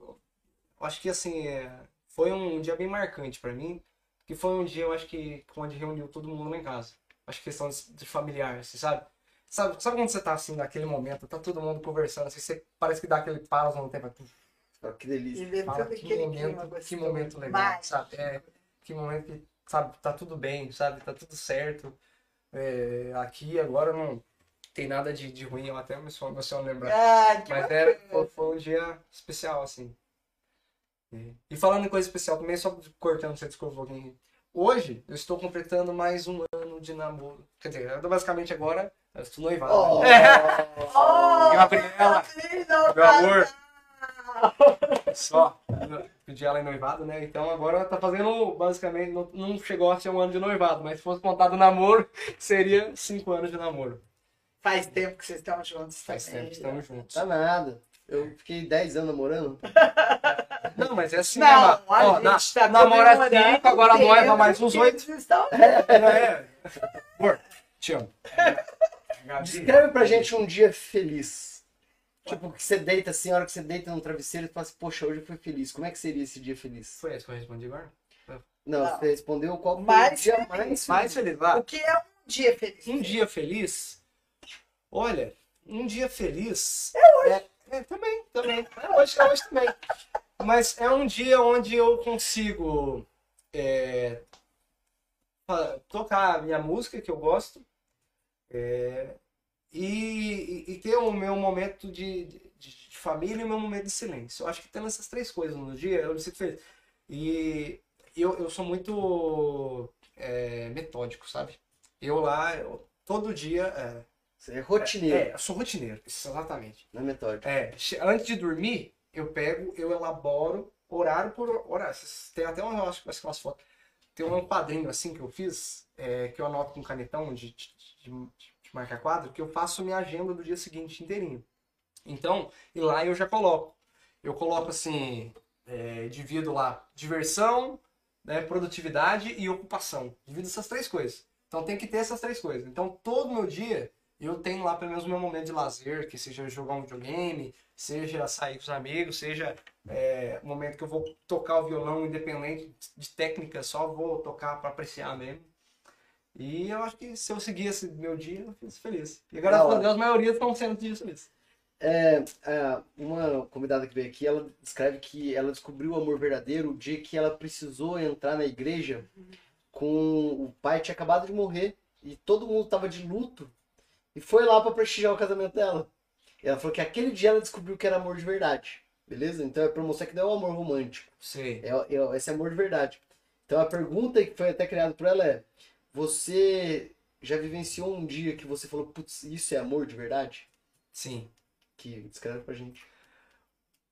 Speaker 4: acho que assim, é, foi um dia bem marcante pra mim, que foi um dia, eu acho que, onde reuniu todo mundo lá em casa. Acho que questão de, de familiar, assim, sabe? Sabe, sabe quando você tá assim, naquele momento, tá todo mundo conversando, assim, você parece que dá aquele pausa no tempo,
Speaker 2: Ah, que delícia.
Speaker 1: E ver
Speaker 4: Fala, que
Speaker 1: clima
Speaker 4: momento, que momento legal,
Speaker 1: Mas,
Speaker 4: sabe? É, que momento que, sabe, tá tudo bem, sabe? Tá tudo certo. É, aqui agora não tem nada de, de ruim, eu até me me só lembrar.
Speaker 1: Ah,
Speaker 4: Mas era, foi, foi um dia especial, assim. E, e falando em coisa especial também, só cortando, você desculpa um pouquinho. Hoje, eu estou completando mais um ano de namoro. Quer dizer, eu tô basicamente agora, eu estou noivado.
Speaker 2: Oh,
Speaker 1: Oh,
Speaker 4: Gabriela,
Speaker 1: não,
Speaker 4: meu amor. Só. Pedi ela em noivado, né? Então agora tá fazendo, basicamente, não, não chegou a ser um ano de noivado, mas se fosse contar do namoro, seria cinco anos de namoro.
Speaker 1: Faz tempo que vocês estão juntos
Speaker 4: Faz
Speaker 1: também.
Speaker 4: tempo que estamos juntos.
Speaker 2: Tá nada. Eu fiquei 10 anos namorando.
Speaker 4: Não, mas é assim,
Speaker 1: Não,
Speaker 4: né,
Speaker 1: a
Speaker 4: Má? Ó,
Speaker 1: gente
Speaker 4: na-
Speaker 1: está
Speaker 4: namora cinco, agora
Speaker 1: tempo
Speaker 4: noiva mais uns
Speaker 1: que
Speaker 4: oito.
Speaker 1: estão
Speaker 4: É. Amor, te amo.
Speaker 2: Descreve pra gente um dia feliz. Tipo, que você deita assim, a hora que você deita no travesseiro e fala assim, poxa, hoje eu fui feliz. Como é que seria esse dia feliz?
Speaker 4: Foi esse que eu respondi agora?
Speaker 2: Não,
Speaker 1: Não.
Speaker 2: você respondeu qual foi
Speaker 1: Mais
Speaker 2: o dia
Speaker 1: feliz.
Speaker 2: mais
Speaker 4: Mais feliz.
Speaker 1: O que é um dia feliz?
Speaker 4: Um dia feliz? Olha, um dia feliz. É hoje. É, também, também. É hoje, é hoje também. Mas é um dia onde eu consigo é, tocar a minha música que eu gosto é, e, e- e ter o meu momento de, de- de família e o meu momento de silêncio. Eu acho que tendo essas três coisas no dia, eu me sinto feliz. E eu, eu sou muito é, metódico, sabe? Eu lá, eu- todo dia. É,
Speaker 2: Você é rotineiro,
Speaker 4: é, eu sou rotineiro, exatamente.
Speaker 2: não é metódico.
Speaker 4: É, antes de dormir, eu pego, eu elaboro horário por horário. Tem até uma, eu acho que umas fotos. Tem um quadrinho assim que eu fiz, é, que eu anoto com canetão de, de, de, de marcar quadro, que eu faço minha agenda do dia seguinte inteirinho. Então, e lá eu já coloco. Eu coloco assim, é, divido lá diversão, né, produtividade e ocupação. Divido essas três coisas. Então tem que ter essas três coisas. Então todo meu dia eu tenho lá pelo menos o meu momento de lazer, que seja jogar um videogame, seja sair com os amigos, seja é, o momento que eu vou tocar o violão independente de técnica, só vou tocar para apreciar mesmo. E eu acho que se eu seguir esse meu dia, eu fico feliz. E graças a. Deus, a maioria estão sendo dias felizes.
Speaker 2: É, é, uma convidada que veio aqui, ela descreve que ela descobriu o amor verdadeiro o dia que ela precisou entrar na igreja com o pai tinha acabado de morrer e todo mundo tava de luto e foi lá para prestigiar o casamento dela. E ela falou que aquele dia ela descobriu que era amor de verdade. Beleza? Então é pra mostrar que não é um amor romântico.
Speaker 4: Sei.
Speaker 2: É, é esse amor de verdade. Então a pergunta que foi até criada por ela é: Você já vivenciou um dia que você falou, putz, isso é amor de verdade?
Speaker 4: Sim.
Speaker 2: Que descreve pra gente.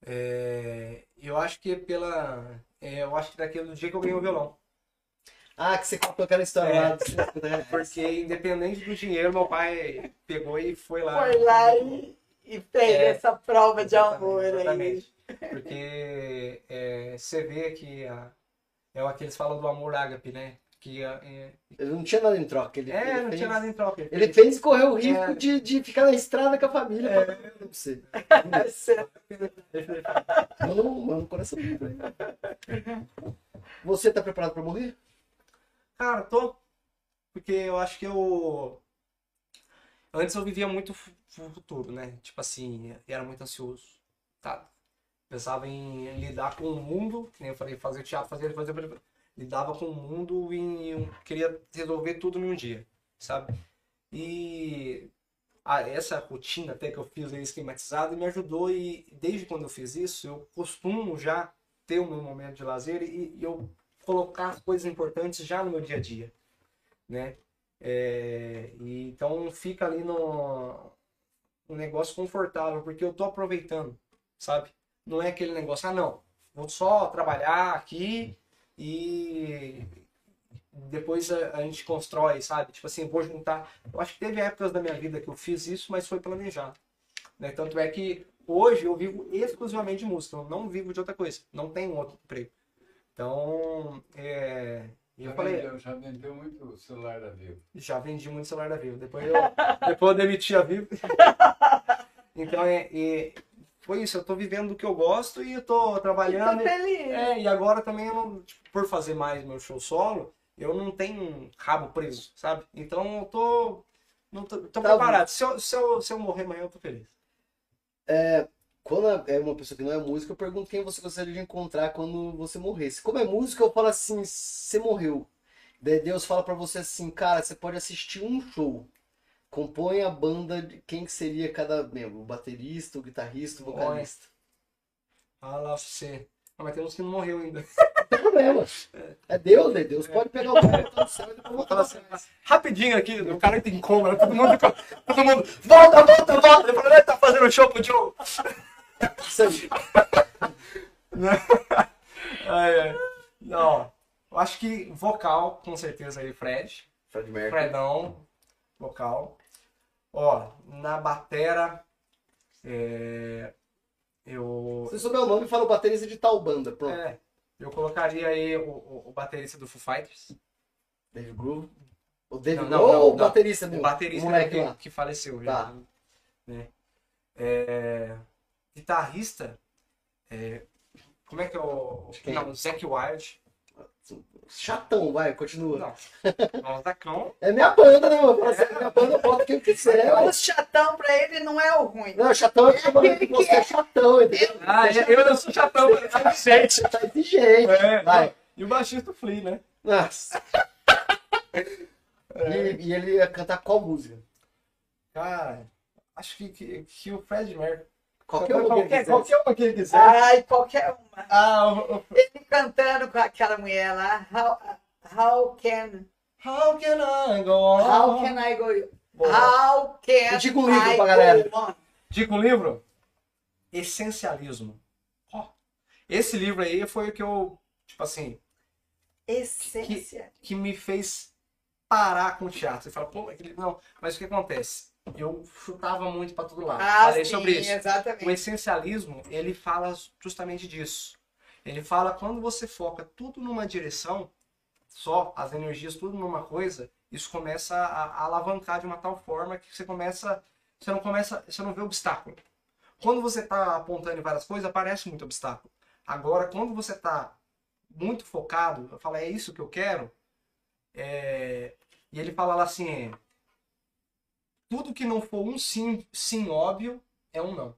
Speaker 4: É, eu acho que pela. é, eu acho que daquele dia que eu ganhei o violão.
Speaker 2: Ah, que você contou aquela história
Speaker 4: É.
Speaker 2: lá 50 reais.
Speaker 4: Porque independente do dinheiro, meu pai pegou e foi lá.
Speaker 1: Foi lá e, e fez
Speaker 4: É,
Speaker 1: essa prova de
Speaker 4: Exatamente,
Speaker 1: amor aí.
Speaker 4: Exatamente. Porque é, você vê que a, é o que eles falam do amor ágape, né? Que é,
Speaker 2: Ele não tinha nada em troca. Ele,
Speaker 4: é,
Speaker 2: ele
Speaker 4: não
Speaker 2: fez,
Speaker 4: tinha nada em troca.
Speaker 2: Ele fez e correu o risco
Speaker 4: É.
Speaker 2: de, de ficar na estrada com a família pra pra você. Mano, mano, coração. Você tá preparado pra morrer?
Speaker 4: Cara, tô. Porque eu acho que eu. Antes eu vivia muito fu- futuro, né? Tipo assim, era muito ansioso. Tá? Pensava em lidar com o mundo, que nem eu falei, fazer teatro, fazer, fazer. Lidava com o mundo e queria resolver tudo num dia, sabe? E a- essa rotina até que eu fiz aí esquematizada me ajudou e desde quando eu fiz isso, eu costumo já ter o meu momento de lazer e, e eu colocar as coisas importantes já no meu dia a dia, né? É, e então fica ali no um negócio confortável, porque eu tô aproveitando, sabe? Não é aquele negócio, ah não, vou só trabalhar aqui e depois a, a gente constrói, sabe? Tipo assim, vou juntar. Eu acho que teve épocas da minha vida que eu fiz isso, mas foi planejado. Né? Tanto é que hoje eu vivo exclusivamente de música, eu não vivo de outra coisa, não tenho outro emprego. Então, é, e eu
Speaker 5: Já
Speaker 4: falei,
Speaker 5: vendeu, já vendeu muito o celular da Vivo.
Speaker 4: já vendi muito celular da Vivo. Depois eu, depois eu demiti a Vivo. Então, é, é- foi isso. Eu tô vivendo do que eu gosto e eu tô
Speaker 1: Tô
Speaker 4: trabalhando.
Speaker 1: feliz.
Speaker 4: É, e agora também, eu não, tipo, por fazer mais meu show solo, eu não tenho um rabo preso, sabe? Então eu tô, não tô, tô
Speaker 2: Tá
Speaker 4: preparado. Se eu, se, eu, se eu morrer amanhã, eu tô feliz.
Speaker 2: Quando é uma pessoa que não é música, eu pergunto quem você gostaria de encontrar quando você morresse. Como é música, eu falo assim, você morreu. Daí Deus fala pra você assim, cara, você pode assistir um show. Compõe a banda de quem que seria cada membro, o baterista, o guitarrista, o vocalista.
Speaker 4: Fala pra você. Ah, mas tem uns que não morreu ainda.
Speaker 2: Não tem problema. É Deus, né? Deus pode pegar o cara botar no céu e voltar pra
Speaker 4: assim, rapidinho aqui, o cara tem como, né? Todo mundo, todo mundo, volta, volta, volta. Ele falou, "Ele tá fazendo show pro Joe. Não, eu acho que vocal, com certeza aí, Fred.
Speaker 2: Fred Mercury.
Speaker 4: Fredão, vocal. Ó, na batera, é, eu,
Speaker 2: Se souber o nome, fala o baterista de tal banda. Pronto.
Speaker 4: é, eu colocaria aí o, o, o baterista do Foo Fighters.
Speaker 2: Dave Groove. O Dave
Speaker 4: Não,
Speaker 2: Groove
Speaker 4: não,
Speaker 2: ou
Speaker 4: não,
Speaker 2: o
Speaker 4: não.
Speaker 2: baterista
Speaker 4: O
Speaker 2: mesmo?
Speaker 4: baterista
Speaker 2: o moleque
Speaker 4: que,
Speaker 2: lá.
Speaker 4: que faleceu
Speaker 2: Tá.
Speaker 4: já. Né? É, guitarrista, é, como é que é o...
Speaker 2: Quem?
Speaker 4: Não, Zac Wild.
Speaker 2: Chatão, vai, continua.
Speaker 4: Não, não Zacão.
Speaker 2: É minha banda, né, mano? Assim, minha banda eu boto quem quiser.
Speaker 1: O chatão pra ele não é o ruim.
Speaker 2: Não, chatão é porque
Speaker 1: aquele
Speaker 2: você é chatão, entendeu?
Speaker 4: Ah, eu, eu não sou chatão, mas.
Speaker 2: Tá desse jeito.
Speaker 4: É,
Speaker 2: Vai.
Speaker 4: E o baixista Flea, né?
Speaker 2: Nossa. E, e ele ia cantar qual música?
Speaker 4: Cara, acho que, que, que o Fred Mercury.
Speaker 2: Qualquer uma que ele
Speaker 4: qualquer,
Speaker 2: quiser.
Speaker 4: qualquer uma que ele quiser.
Speaker 1: Ai, qualquer uma.
Speaker 4: Ah,
Speaker 1: Ele cantando com aquela mulher lá. How, how can
Speaker 4: How can I go on?
Speaker 1: How can I go?
Speaker 4: Boa.
Speaker 1: How can
Speaker 2: Indica um livro
Speaker 1: I
Speaker 2: pra galera.
Speaker 1: go on?
Speaker 4: Dica um livro? Essencialismo. Ó, esse livro aí foi o que eu, tipo assim,
Speaker 1: Essência.
Speaker 4: que me fez parar com o teatro. Você fala, pô, aquele... não, mas o que acontece? Eu chutava muito pra todo lado.
Speaker 1: Ah,
Speaker 4: Falei
Speaker 1: sim,
Speaker 4: sobre isso.
Speaker 1: exatamente.
Speaker 4: O essencialismo, ele fala justamente disso. Ele fala quando você foca tudo numa direção, só as energias tudo numa coisa, isso começa a, a alavancar de uma tal forma que você começa, você não começa, você não vê obstáculo. Quando você está apontando em várias coisas, aparece muito obstáculo. Agora, quando você está muito focado, eu falo, é isso que eu quero, é, e ele fala lá assim, tudo que não for um sim, sim óbvio é um não.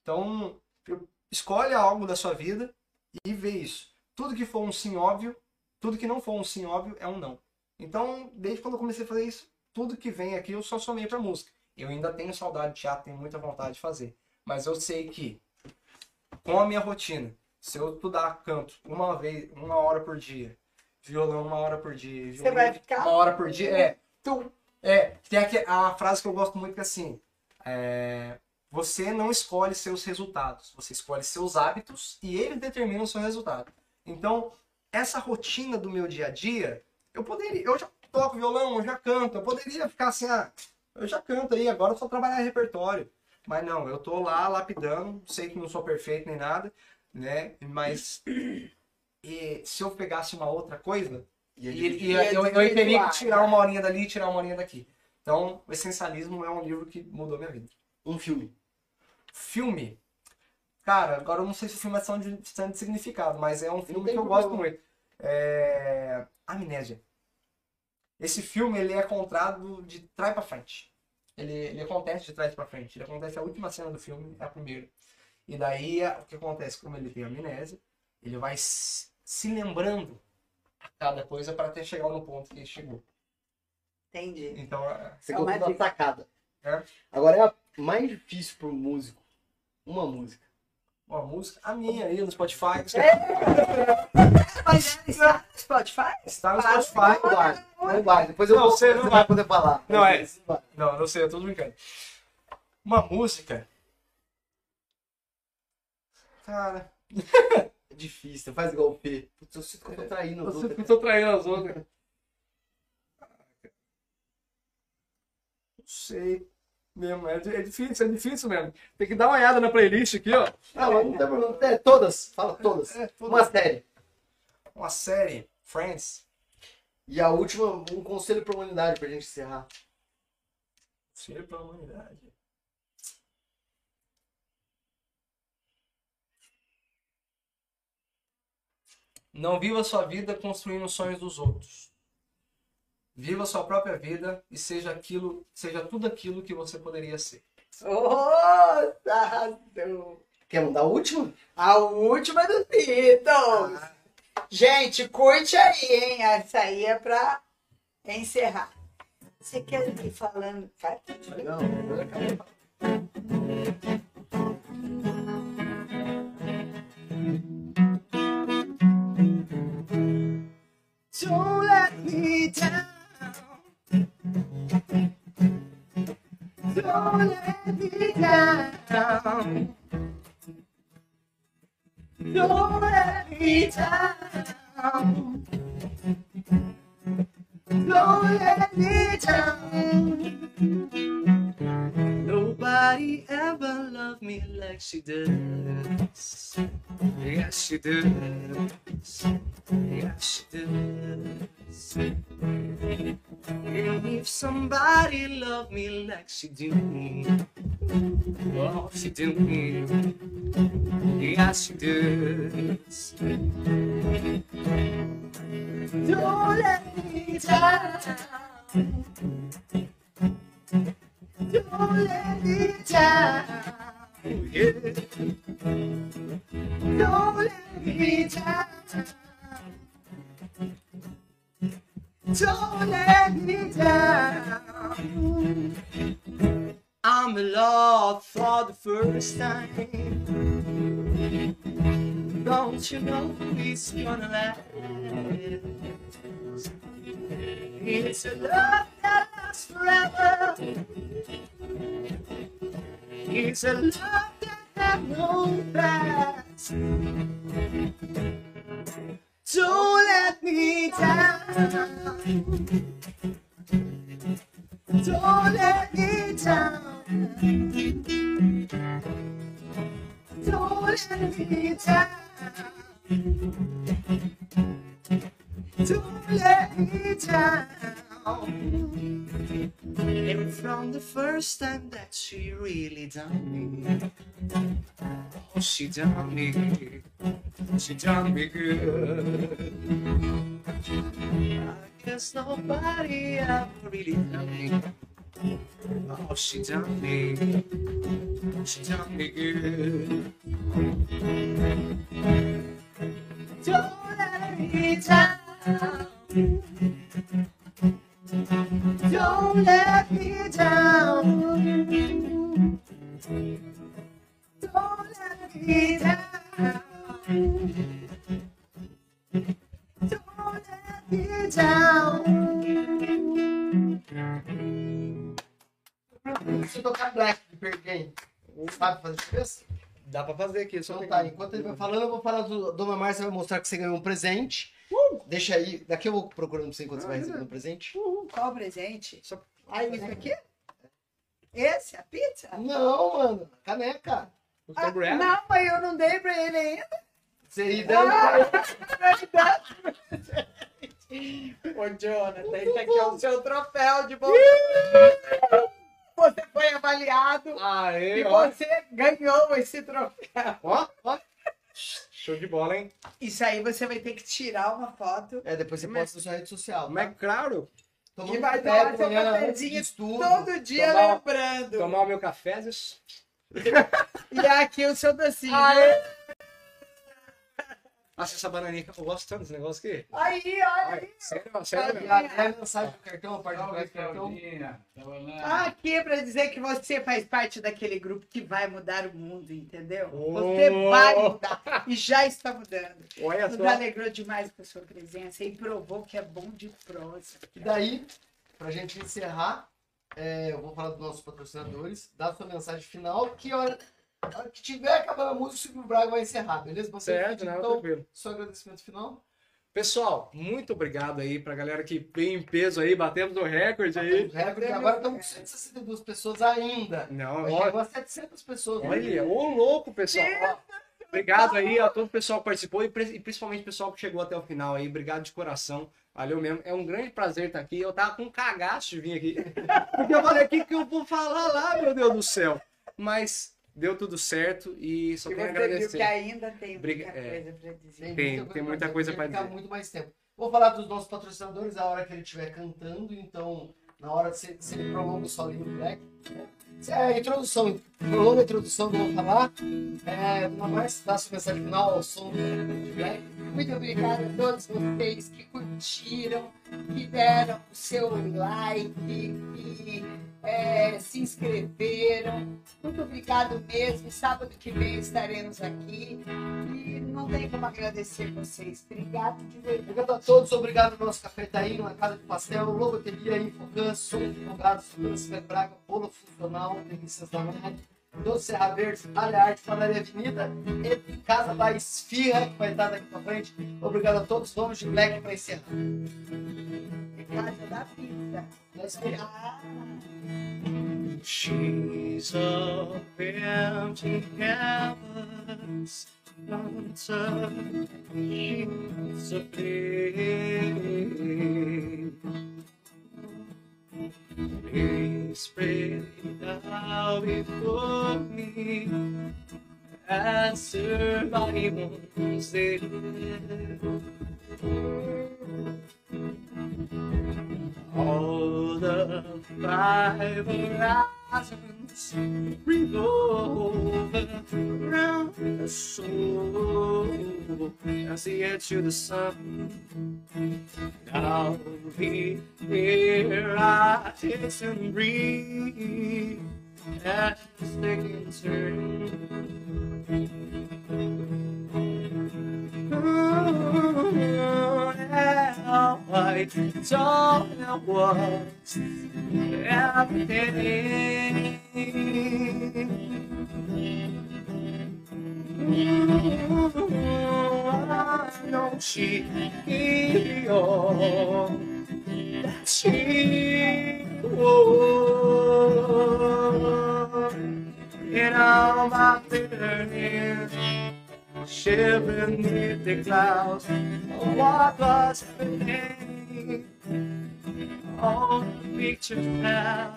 Speaker 4: Então, escolhe algo da sua vida e vê isso. Tudo que for um sim óbvio, tudo que não for um sim óbvio é um não. Então, desde quando eu comecei a fazer isso, tudo que vem aqui eu só somei pra música. Eu ainda tenho saudade de teatro, tenho muita vontade de fazer. Mas eu sei que, com a minha rotina, se eu estudar canto uma vez, uma hora por dia, violão uma hora por dia,
Speaker 1: Você
Speaker 4: violino
Speaker 1: vai ficar.
Speaker 4: uma hora por dia, é, tu, é, tem aqui a frase que eu gosto muito que é assim, é, você não escolhe seus resultados, você escolhe seus hábitos e eles determinam o seu resultado. Então, essa rotina do meu dia a dia, eu poderia, eu já toco violão, eu já canto, eu poderia ficar assim, ah, eu já canto aí, agora é só trabalhar repertório. Mas não, eu tô lá lapidando, sei que não sou perfeito nem nada, né? Mas se eu pegasse uma outra coisa,
Speaker 2: E
Speaker 4: e, e eu, eu
Speaker 1: desvirtuar,
Speaker 4: que tirar uma horinha dali e tirar uma horinha daqui. Então, o Essencialismo é um livro que mudou minha vida.
Speaker 2: Um filme.
Speaker 4: Filme. Cara, agora eu não sei se o filme é tão de, tão de significado, mas é um filme que eu
Speaker 2: problema.
Speaker 4: gosto muito. É... Amnésia. Esse filme, ele é contado de trás pra frente. Ele, ele acontece de trás pra frente. Ele acontece a última cena do filme, é a primeira. E daí, o que acontece? Como ele tem amnésia, ele vai se lembrando cada coisa para até chegar no ponto que chegou.
Speaker 1: Entendi.
Speaker 4: Então, é-
Speaker 2: Você
Speaker 1: É
Speaker 2: contou
Speaker 1: uma
Speaker 2: sacada.
Speaker 4: É.
Speaker 2: Agora é a mais difícil pro músico. Uma música.
Speaker 4: uma música, a minha aí no Spotify.
Speaker 1: Mas está no Spotify?
Speaker 4: Está no. Spotify.
Speaker 2: Não vai. Não. Depois eu
Speaker 4: Não,
Speaker 2: vou,
Speaker 4: você não
Speaker 2: vai poder falar.
Speaker 4: Não, é. Não, não sei, eu tô brincando. Uma música. Cara,
Speaker 2: É difícil. Você faz igual o P. Putz, eu sinto que eu tô traindo os
Speaker 4: eu
Speaker 2: outros.
Speaker 4: sempre tô traindo as outras. Não sei. Mesmo, é, é difícil, é difícil mesmo. Tem que dar uma olhada na playlist aqui, ó.
Speaker 2: Ah, mas não tem problema. É, todas. Fala todas.
Speaker 4: É, todas.
Speaker 2: Uma série.
Speaker 4: Uma série, Friends.
Speaker 2: E a última, um conselho pra humanidade pra gente encerrar.
Speaker 4: Série pra humanidade. Não viva sua vida construindo os sonhos dos outros. Viva sua própria vida e seja aquilo, seja tudo aquilo que você poderia ser.
Speaker 1: Arrasou.
Speaker 2: Quer mandar a última?
Speaker 1: A última do Beatles. Gente, curte aí, hein? Essa aí é pra encerrar. Você quer ir falando? Vai.
Speaker 2: Não,
Speaker 7: Don't let me down. Don't let me down. Don't let me down. Don't let me down. Nobody ever loved me like she does. Yes, she does. Yes, she does. And if somebody loved me like she do, oh, she do me. Yes, she does. Don't let me down. Don't let me down. Yeah. Don't let me down. Don't let me down. I'm in love for the first time. Don't you know it's gonna last?
Speaker 4: It's a love that lasts forever. It's a love that has no past. Don't let me down. Don't let me down. Don't let me down. Let me down. And from the first time that she really done me, oh, she done me, she done me good. I guess nobody ever really done me. Oh, she done me, she done me good. Don't let me down. Don't let me down. Don't let me down. Don't let me down.
Speaker 2: Se tocar Black de sabe fazer diferença?
Speaker 4: Dá pra fazer aqui, só
Speaker 2: Então tá, enquanto ele vai falando, eu vou falar do Dona Márcia, vai mostrar que você ganhou um presente. Deixa aí, daqui eu vou procurando pra você enquanto você vai recebendo o presente.
Speaker 1: Uhul, qual o presente?
Speaker 4: Só-
Speaker 1: Ah, isso aqui? Esse, a pizza?
Speaker 2: Não, mano, caneca.
Speaker 4: o
Speaker 1: Ah, não, mas eu não dei pra ele ainda.
Speaker 2: Seria dando.
Speaker 1: Ô, Jonathan, esse aqui é o seu troféu de bom. Você foi avaliado e
Speaker 4: Aê, ó.
Speaker 1: você ganhou esse troféu.
Speaker 4: Ó, ó. Show de bola, hein?
Speaker 1: Isso aí você vai ter que tirar uma foto.
Speaker 2: É, depois você posta na sua rede social.
Speaker 4: É
Speaker 2: Tá?
Speaker 4: que, claro,
Speaker 2: Tomando
Speaker 1: E vai
Speaker 2: café,
Speaker 1: dar cafezinho
Speaker 2: de estudo.
Speaker 1: Todo dia
Speaker 4: Tomar-
Speaker 1: lembrando.
Speaker 4: tomar o meu café.
Speaker 1: E aqui o seu docinho.
Speaker 4: Nossa, essa bananinha, eu gosto tanto desse negócio aqui.
Speaker 1: Aí, olha aí.
Speaker 4: sério, sério
Speaker 2: a mensagem do cartão, a parte do cartão.
Speaker 5: Tava lá.
Speaker 1: Aqui para dizer que você faz parte daquele grupo que vai mudar o mundo, entendeu?
Speaker 4: Oh.
Speaker 1: Você vai mudar e já está mudando.
Speaker 4: Olha
Speaker 1: Nos
Speaker 4: só.
Speaker 1: alegrou demais com a sua presença e provou que é bom de prosa.
Speaker 2: E daí, pra gente encerrar, é, eu vou falar dos nossos patrocinadores, dar sua mensagem final, que hora, a hora que tiver acabando a música, o Silvio Braga vai encerrar, beleza? Você,
Speaker 4: Certo, não,
Speaker 2: então,
Speaker 4: tranquilo.
Speaker 2: seu agradecimento final.
Speaker 4: Pessoal, muito obrigado aí pra galera que veio em peso aí, batemos o recorde aí.
Speaker 2: Temos recorde, agora estamos com 162 pessoas ainda.
Speaker 4: Não, olha,
Speaker 2: chegou a 700 pessoas. né?
Speaker 4: olha, ô louco, pessoal. Ó, Obrigado aí a todo o pessoal que participou e e principalmente o pessoal que chegou até o final aí. Obrigado de coração. Valeu mesmo. É um grande prazer estar aqui. Eu tava com um cagaço de vir aqui. Porque eu falei, o que, que eu vou falar lá, meu Deus do céu? Mas deu tudo certo e só
Speaker 1: E
Speaker 4: tenho a
Speaker 1: você viu
Speaker 4: agradecer.
Speaker 1: que ainda tem
Speaker 4: Briga-
Speaker 1: muita
Speaker 4: é.
Speaker 1: coisa para dizer.
Speaker 4: Tem- tem muita coisa
Speaker 2: ficar
Speaker 4: dizer.
Speaker 2: muito mais tempo. Vou falar dos nossos patrocinadores a hora que ele estiver cantando, então, na hora, se, se ele prolonga o solinho do Black. É a introdução, prolonga a introdução que eu vou falar. É, não mais sua mensagem final ao som do.
Speaker 9: Muito obrigada a todos vocês que curtiram, que deram o seu like, que é, se inscreveram. Muito obrigado mesmo. Sábado que vem estaremos aqui. E não tem como agradecer vocês. Obrigado de verdade.
Speaker 2: Obrigado a todos, obrigado ao nosso cafetaíno, na Casa de Pastel, Logoteria, Infocans, Som Advogados, Francisco Braga, Bolo Funcional, Delícias da Mãe, Doce Serra Verde, Alha Arte, Padaria Avenida, e Casa da Esfirra, que vai estar daqui pra frente. Obrigado a todos, vamos de Black para encerrar.
Speaker 1: Casa da pizza.
Speaker 2: Nós vamos.
Speaker 1: Ah,
Speaker 4: She's a empty canvas, dancer. She's a flame. Please spread it out before me. Answer my wounds, all the five horizons revolve around the soul as the edge to the sun. Now we hear our taste and breathe as they can turn. I don't know what's happening. I know she that she was in all my bitterness, shivering beneath the clouds. What was happening? All the pictures now,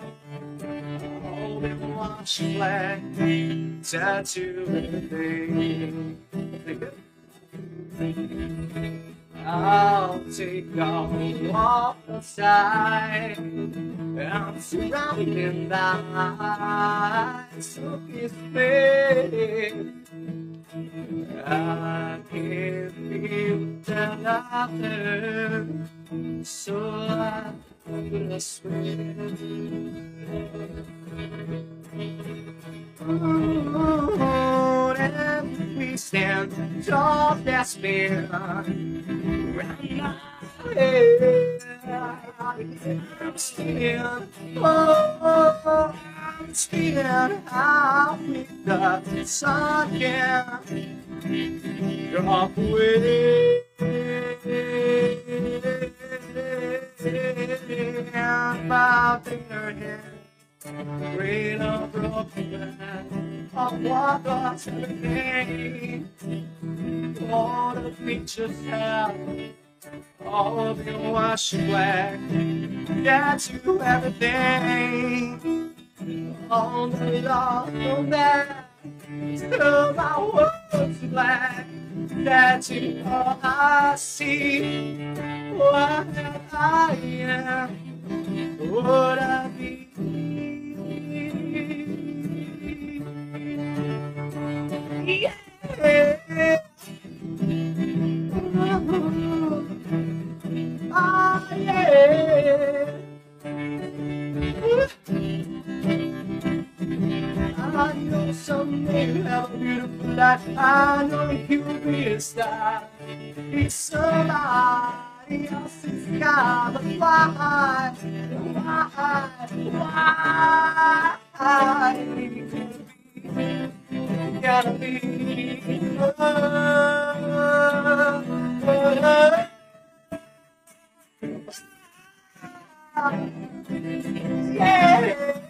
Speaker 4: all been washed black, tattoo everything. I'll take off walk outside. I'm surrounded by so his face. I can feel the laughter, so I could Oh, and we stand tall, that's been I'm spinning, oh, I'm spinning out with the sun can drop away. My bitterness, rain of broken of what was happening. All the pictures have all been washed black. That's you everything. The love of that, till my world's black. That's you all I see. What I am, what I be. Yeah. Ah, yeah. I know someday you'll have a beautiful life. I know you'll be a star. It's somebody else's sky, but why? Why? Why? Gotta be love. Yeah.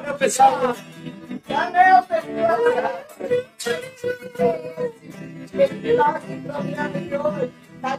Speaker 4: Valeu, pessoal.
Speaker 1: Valeu, pessoal. Tá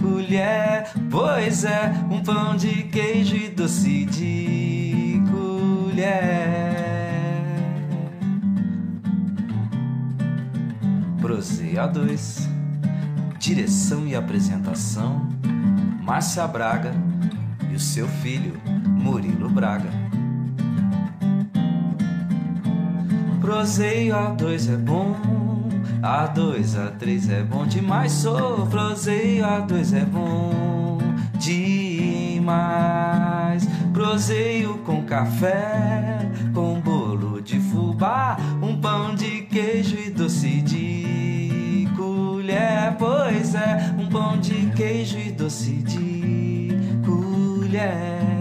Speaker 10: colher. Pois é, um pão de queijo e doce de colher. Proseio A2. Direção e apresentação: Márcia Braga e o seu filho, Murilo Braga. Proseio A2 é bom, A2, A3 é bom demais. Sou proseio A2 é bom demais. Proseio com café, com bolo de fubá, um pão de queijo e doce de colher. Pois é, um pão de queijo e doce de colher.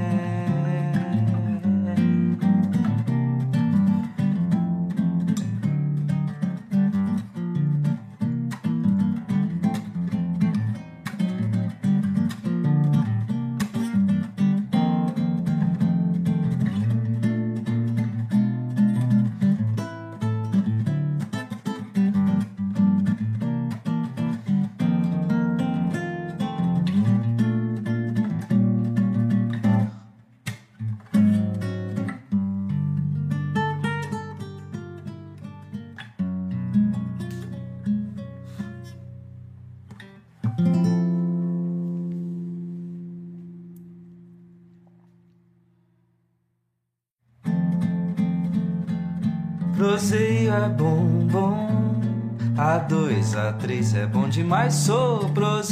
Speaker 10: É bom, bom. A dois, a três é bom demais. Sou proseio.